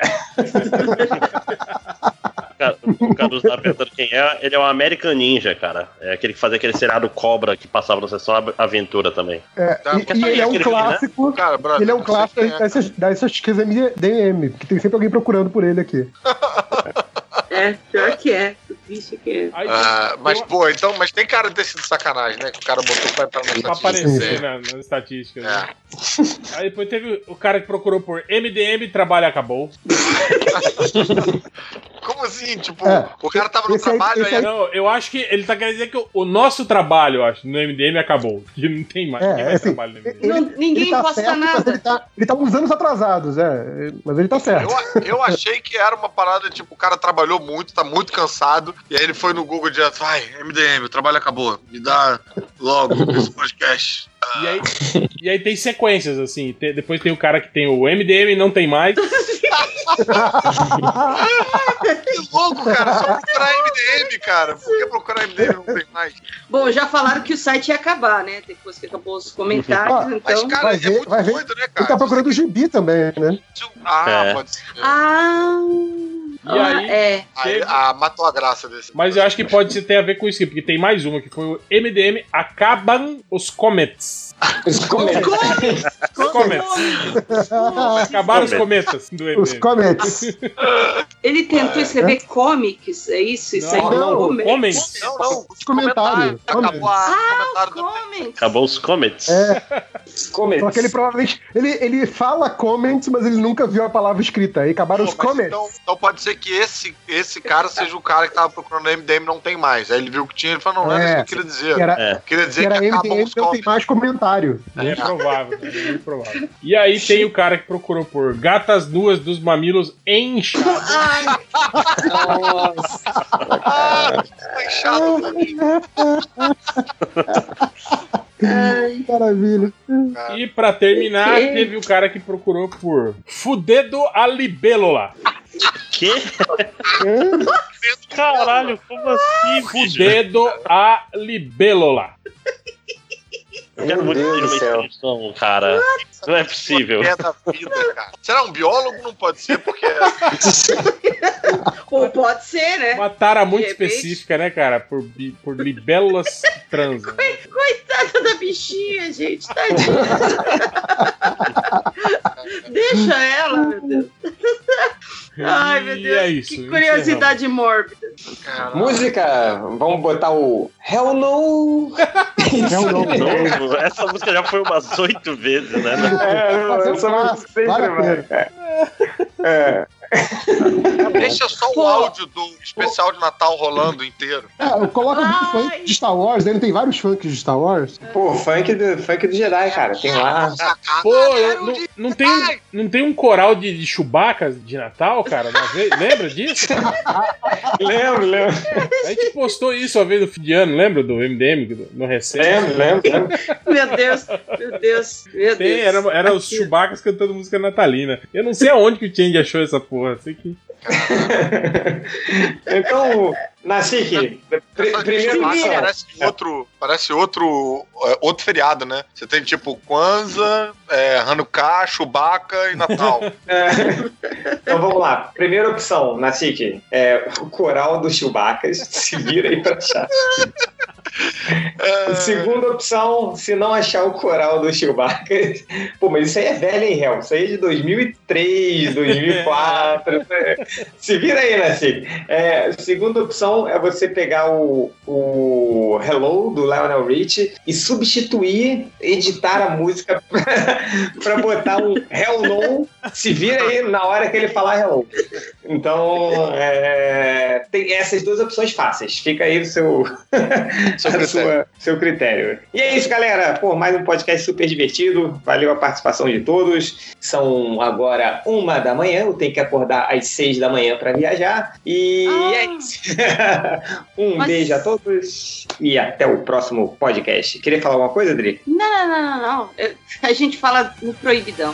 O Caruso tá perguntando quem é. Ele é um American Ninja, cara. É aquele que fazia aquele seriado Cobra que passava no Sessão Aventura também. É, Tá, e, e ele é um né? clássico. Cara, brother, Ele é um clássico é. dessas pesquisas DM, que tem sempre alguém procurando por ele aqui. É, pior que é. Triste que é. Ah, mas, pô, então, mas tem cara de ter sido sacanagem, né? Que o cara botou pra entrar na pra estatística. aparecer na- nas estatísticas. né? Aí depois teve o cara que procurou por MDM, trabalho acabou. Como assim? Tipo, É. o cara tava no trabalho aí. aí- Não, eu acho que ele tá querendo dizer que o, o nosso trabalho, eu acho, no MDM acabou. Que não tem mais. É, Ninguém mais assim, trabalha no MDM. Não, ninguém ele tá posta certo, nada. ele tá, ele tá uns anos atrasados, é. Mas ele tá certo. Eu, eu achei que era uma parada, tipo, o cara trabalhou muito, tá muito cansado, e aí ele foi no Google direto, vai, MDM, o trabalho acabou, me dá logo esse podcast. E aí, e aí tem sequências, assim. Tem- depois tem o cara que tem o MDM não tem mais. Que louco, cara, só procurar MDM, cara. Por que procurar MDM não tem mais? Bom, já falaram que o site ia acabar, né? Depois que acabou os comentários, Ah, Mas, então. cara, vai é ver- muito vai ver. doido, né, Ele cara? tá procurando o gibi também, né? Ah, É. pode ser. Ah, E Ah, aí. é. Aí, ah, matou a graça desse. Mas eu acho que pode ter a ver com isso, aqui, porque tem mais uma, que foi o MDM Acabam os Comets. Os comentários. Os Comets. Acabaram os cometas do Os MDM. comments. Ele tentou escrever comics, é isso? Isso aí Não, não, comics. Comets. Não, não, os comentários. Acabou a Ah, comics. Acabou os comments. Comments. Só que ele provavelmente. Ele, ele fala comments, mas ele nunca viu a palavra escrita. Aí acabaram os comments. então, então pode ser que esse, esse cara seja o cara que tava procurando o MDM não tem mais. Aí ele viu que tinha e falou, não, não é, É. isso que eu queria dizer. Que era, É. Eu Queria dizer que era que MDM, os não tem mais comentário. É provável, é muito provável. E aí tem o cara que procurou por gatas nuas dos mamilos inchados. Nossa. Ah, tá inchado mim, ai. Maravilha. E pra terminar, teve o cara que procurou por Fudedo a libélula. Que? Caralho, como assim, bicho? Fudedo a libélula. Eu quero muito do uma céu. expressão, cara. Não é possível. É da vida, cara. Será um biólogo? Não pode ser, porque Ou pode ser, né? Uma tara muito específica, né, cara? Por, por libélulas que transam. Coitada da bichinha, gente. Tadinha. Deixa ela, meu Deus. Ai, meu Deus. é isso, que curiosidade mórbida. Cara, Música, vamos botar o Hell No. Hell No. Novo. Essa música já foi umas oito vezes, né? É, essa música sempre vai. É. deixa só o Pô. áudio do especial de Natal rolando inteiro. É, coloca Ai. funk de Star Wars, ele tem vários funks de Star Wars. Pô, funk do, funk do Jedi, cara. Tem lá. Pô, eu- não, não tem, um- não tem um coral de, de Chewbacca de Natal, cara? Lembra disso? Lembro, lembro. A gente postou isso uma vez no fim de ano, lembra do MDM do- no recente? Lembro, lembro, lembro. Meu Deus, meu Deus, meu Tem, Deus. era, era os Chewbaccas cantando música natalina. Eu não sei aonde que o Change achou essa porra. Sei que... Então, Nasik, pr- primeiro vira. parece outro, parece outro, é, outro feriado, né? Você tem tipo Kwanzaa, é, Hanukkah, Chewbacca e Natal. É. Então vamos lá. Primeira opção, Nasik, é o coral do Chewbacca. Se vira aí pra achar. Segunda opção, se não achar o coral do Chewbacca. Pô, mas isso aí é velho, hein, Hel? Isso aí é de 2003, 2004. Se vira aí, Nassi. É, segunda opção é você pegar o, o Hello do Lionel Rich e substituir, editar a música pra botar um Hell No. Se vira aí na hora que ele falar Hello. Então, é, tem essas duas opções fáceis. Fica aí o seu, Seu critério. sua- seu critério. E é isso, galera. Pô, mais um podcast super divertido. Valeu a participação de todos. São agora uma da manhã. Eu tenho que acordar às seis da manhã para viajar. E Ah. é isso. um Mas- beijo a todos e até o próximo podcast. Queria falar alguma coisa, Adri? Não, não, não, não, não. Eu- a gente fala no proibidão.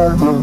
Lord.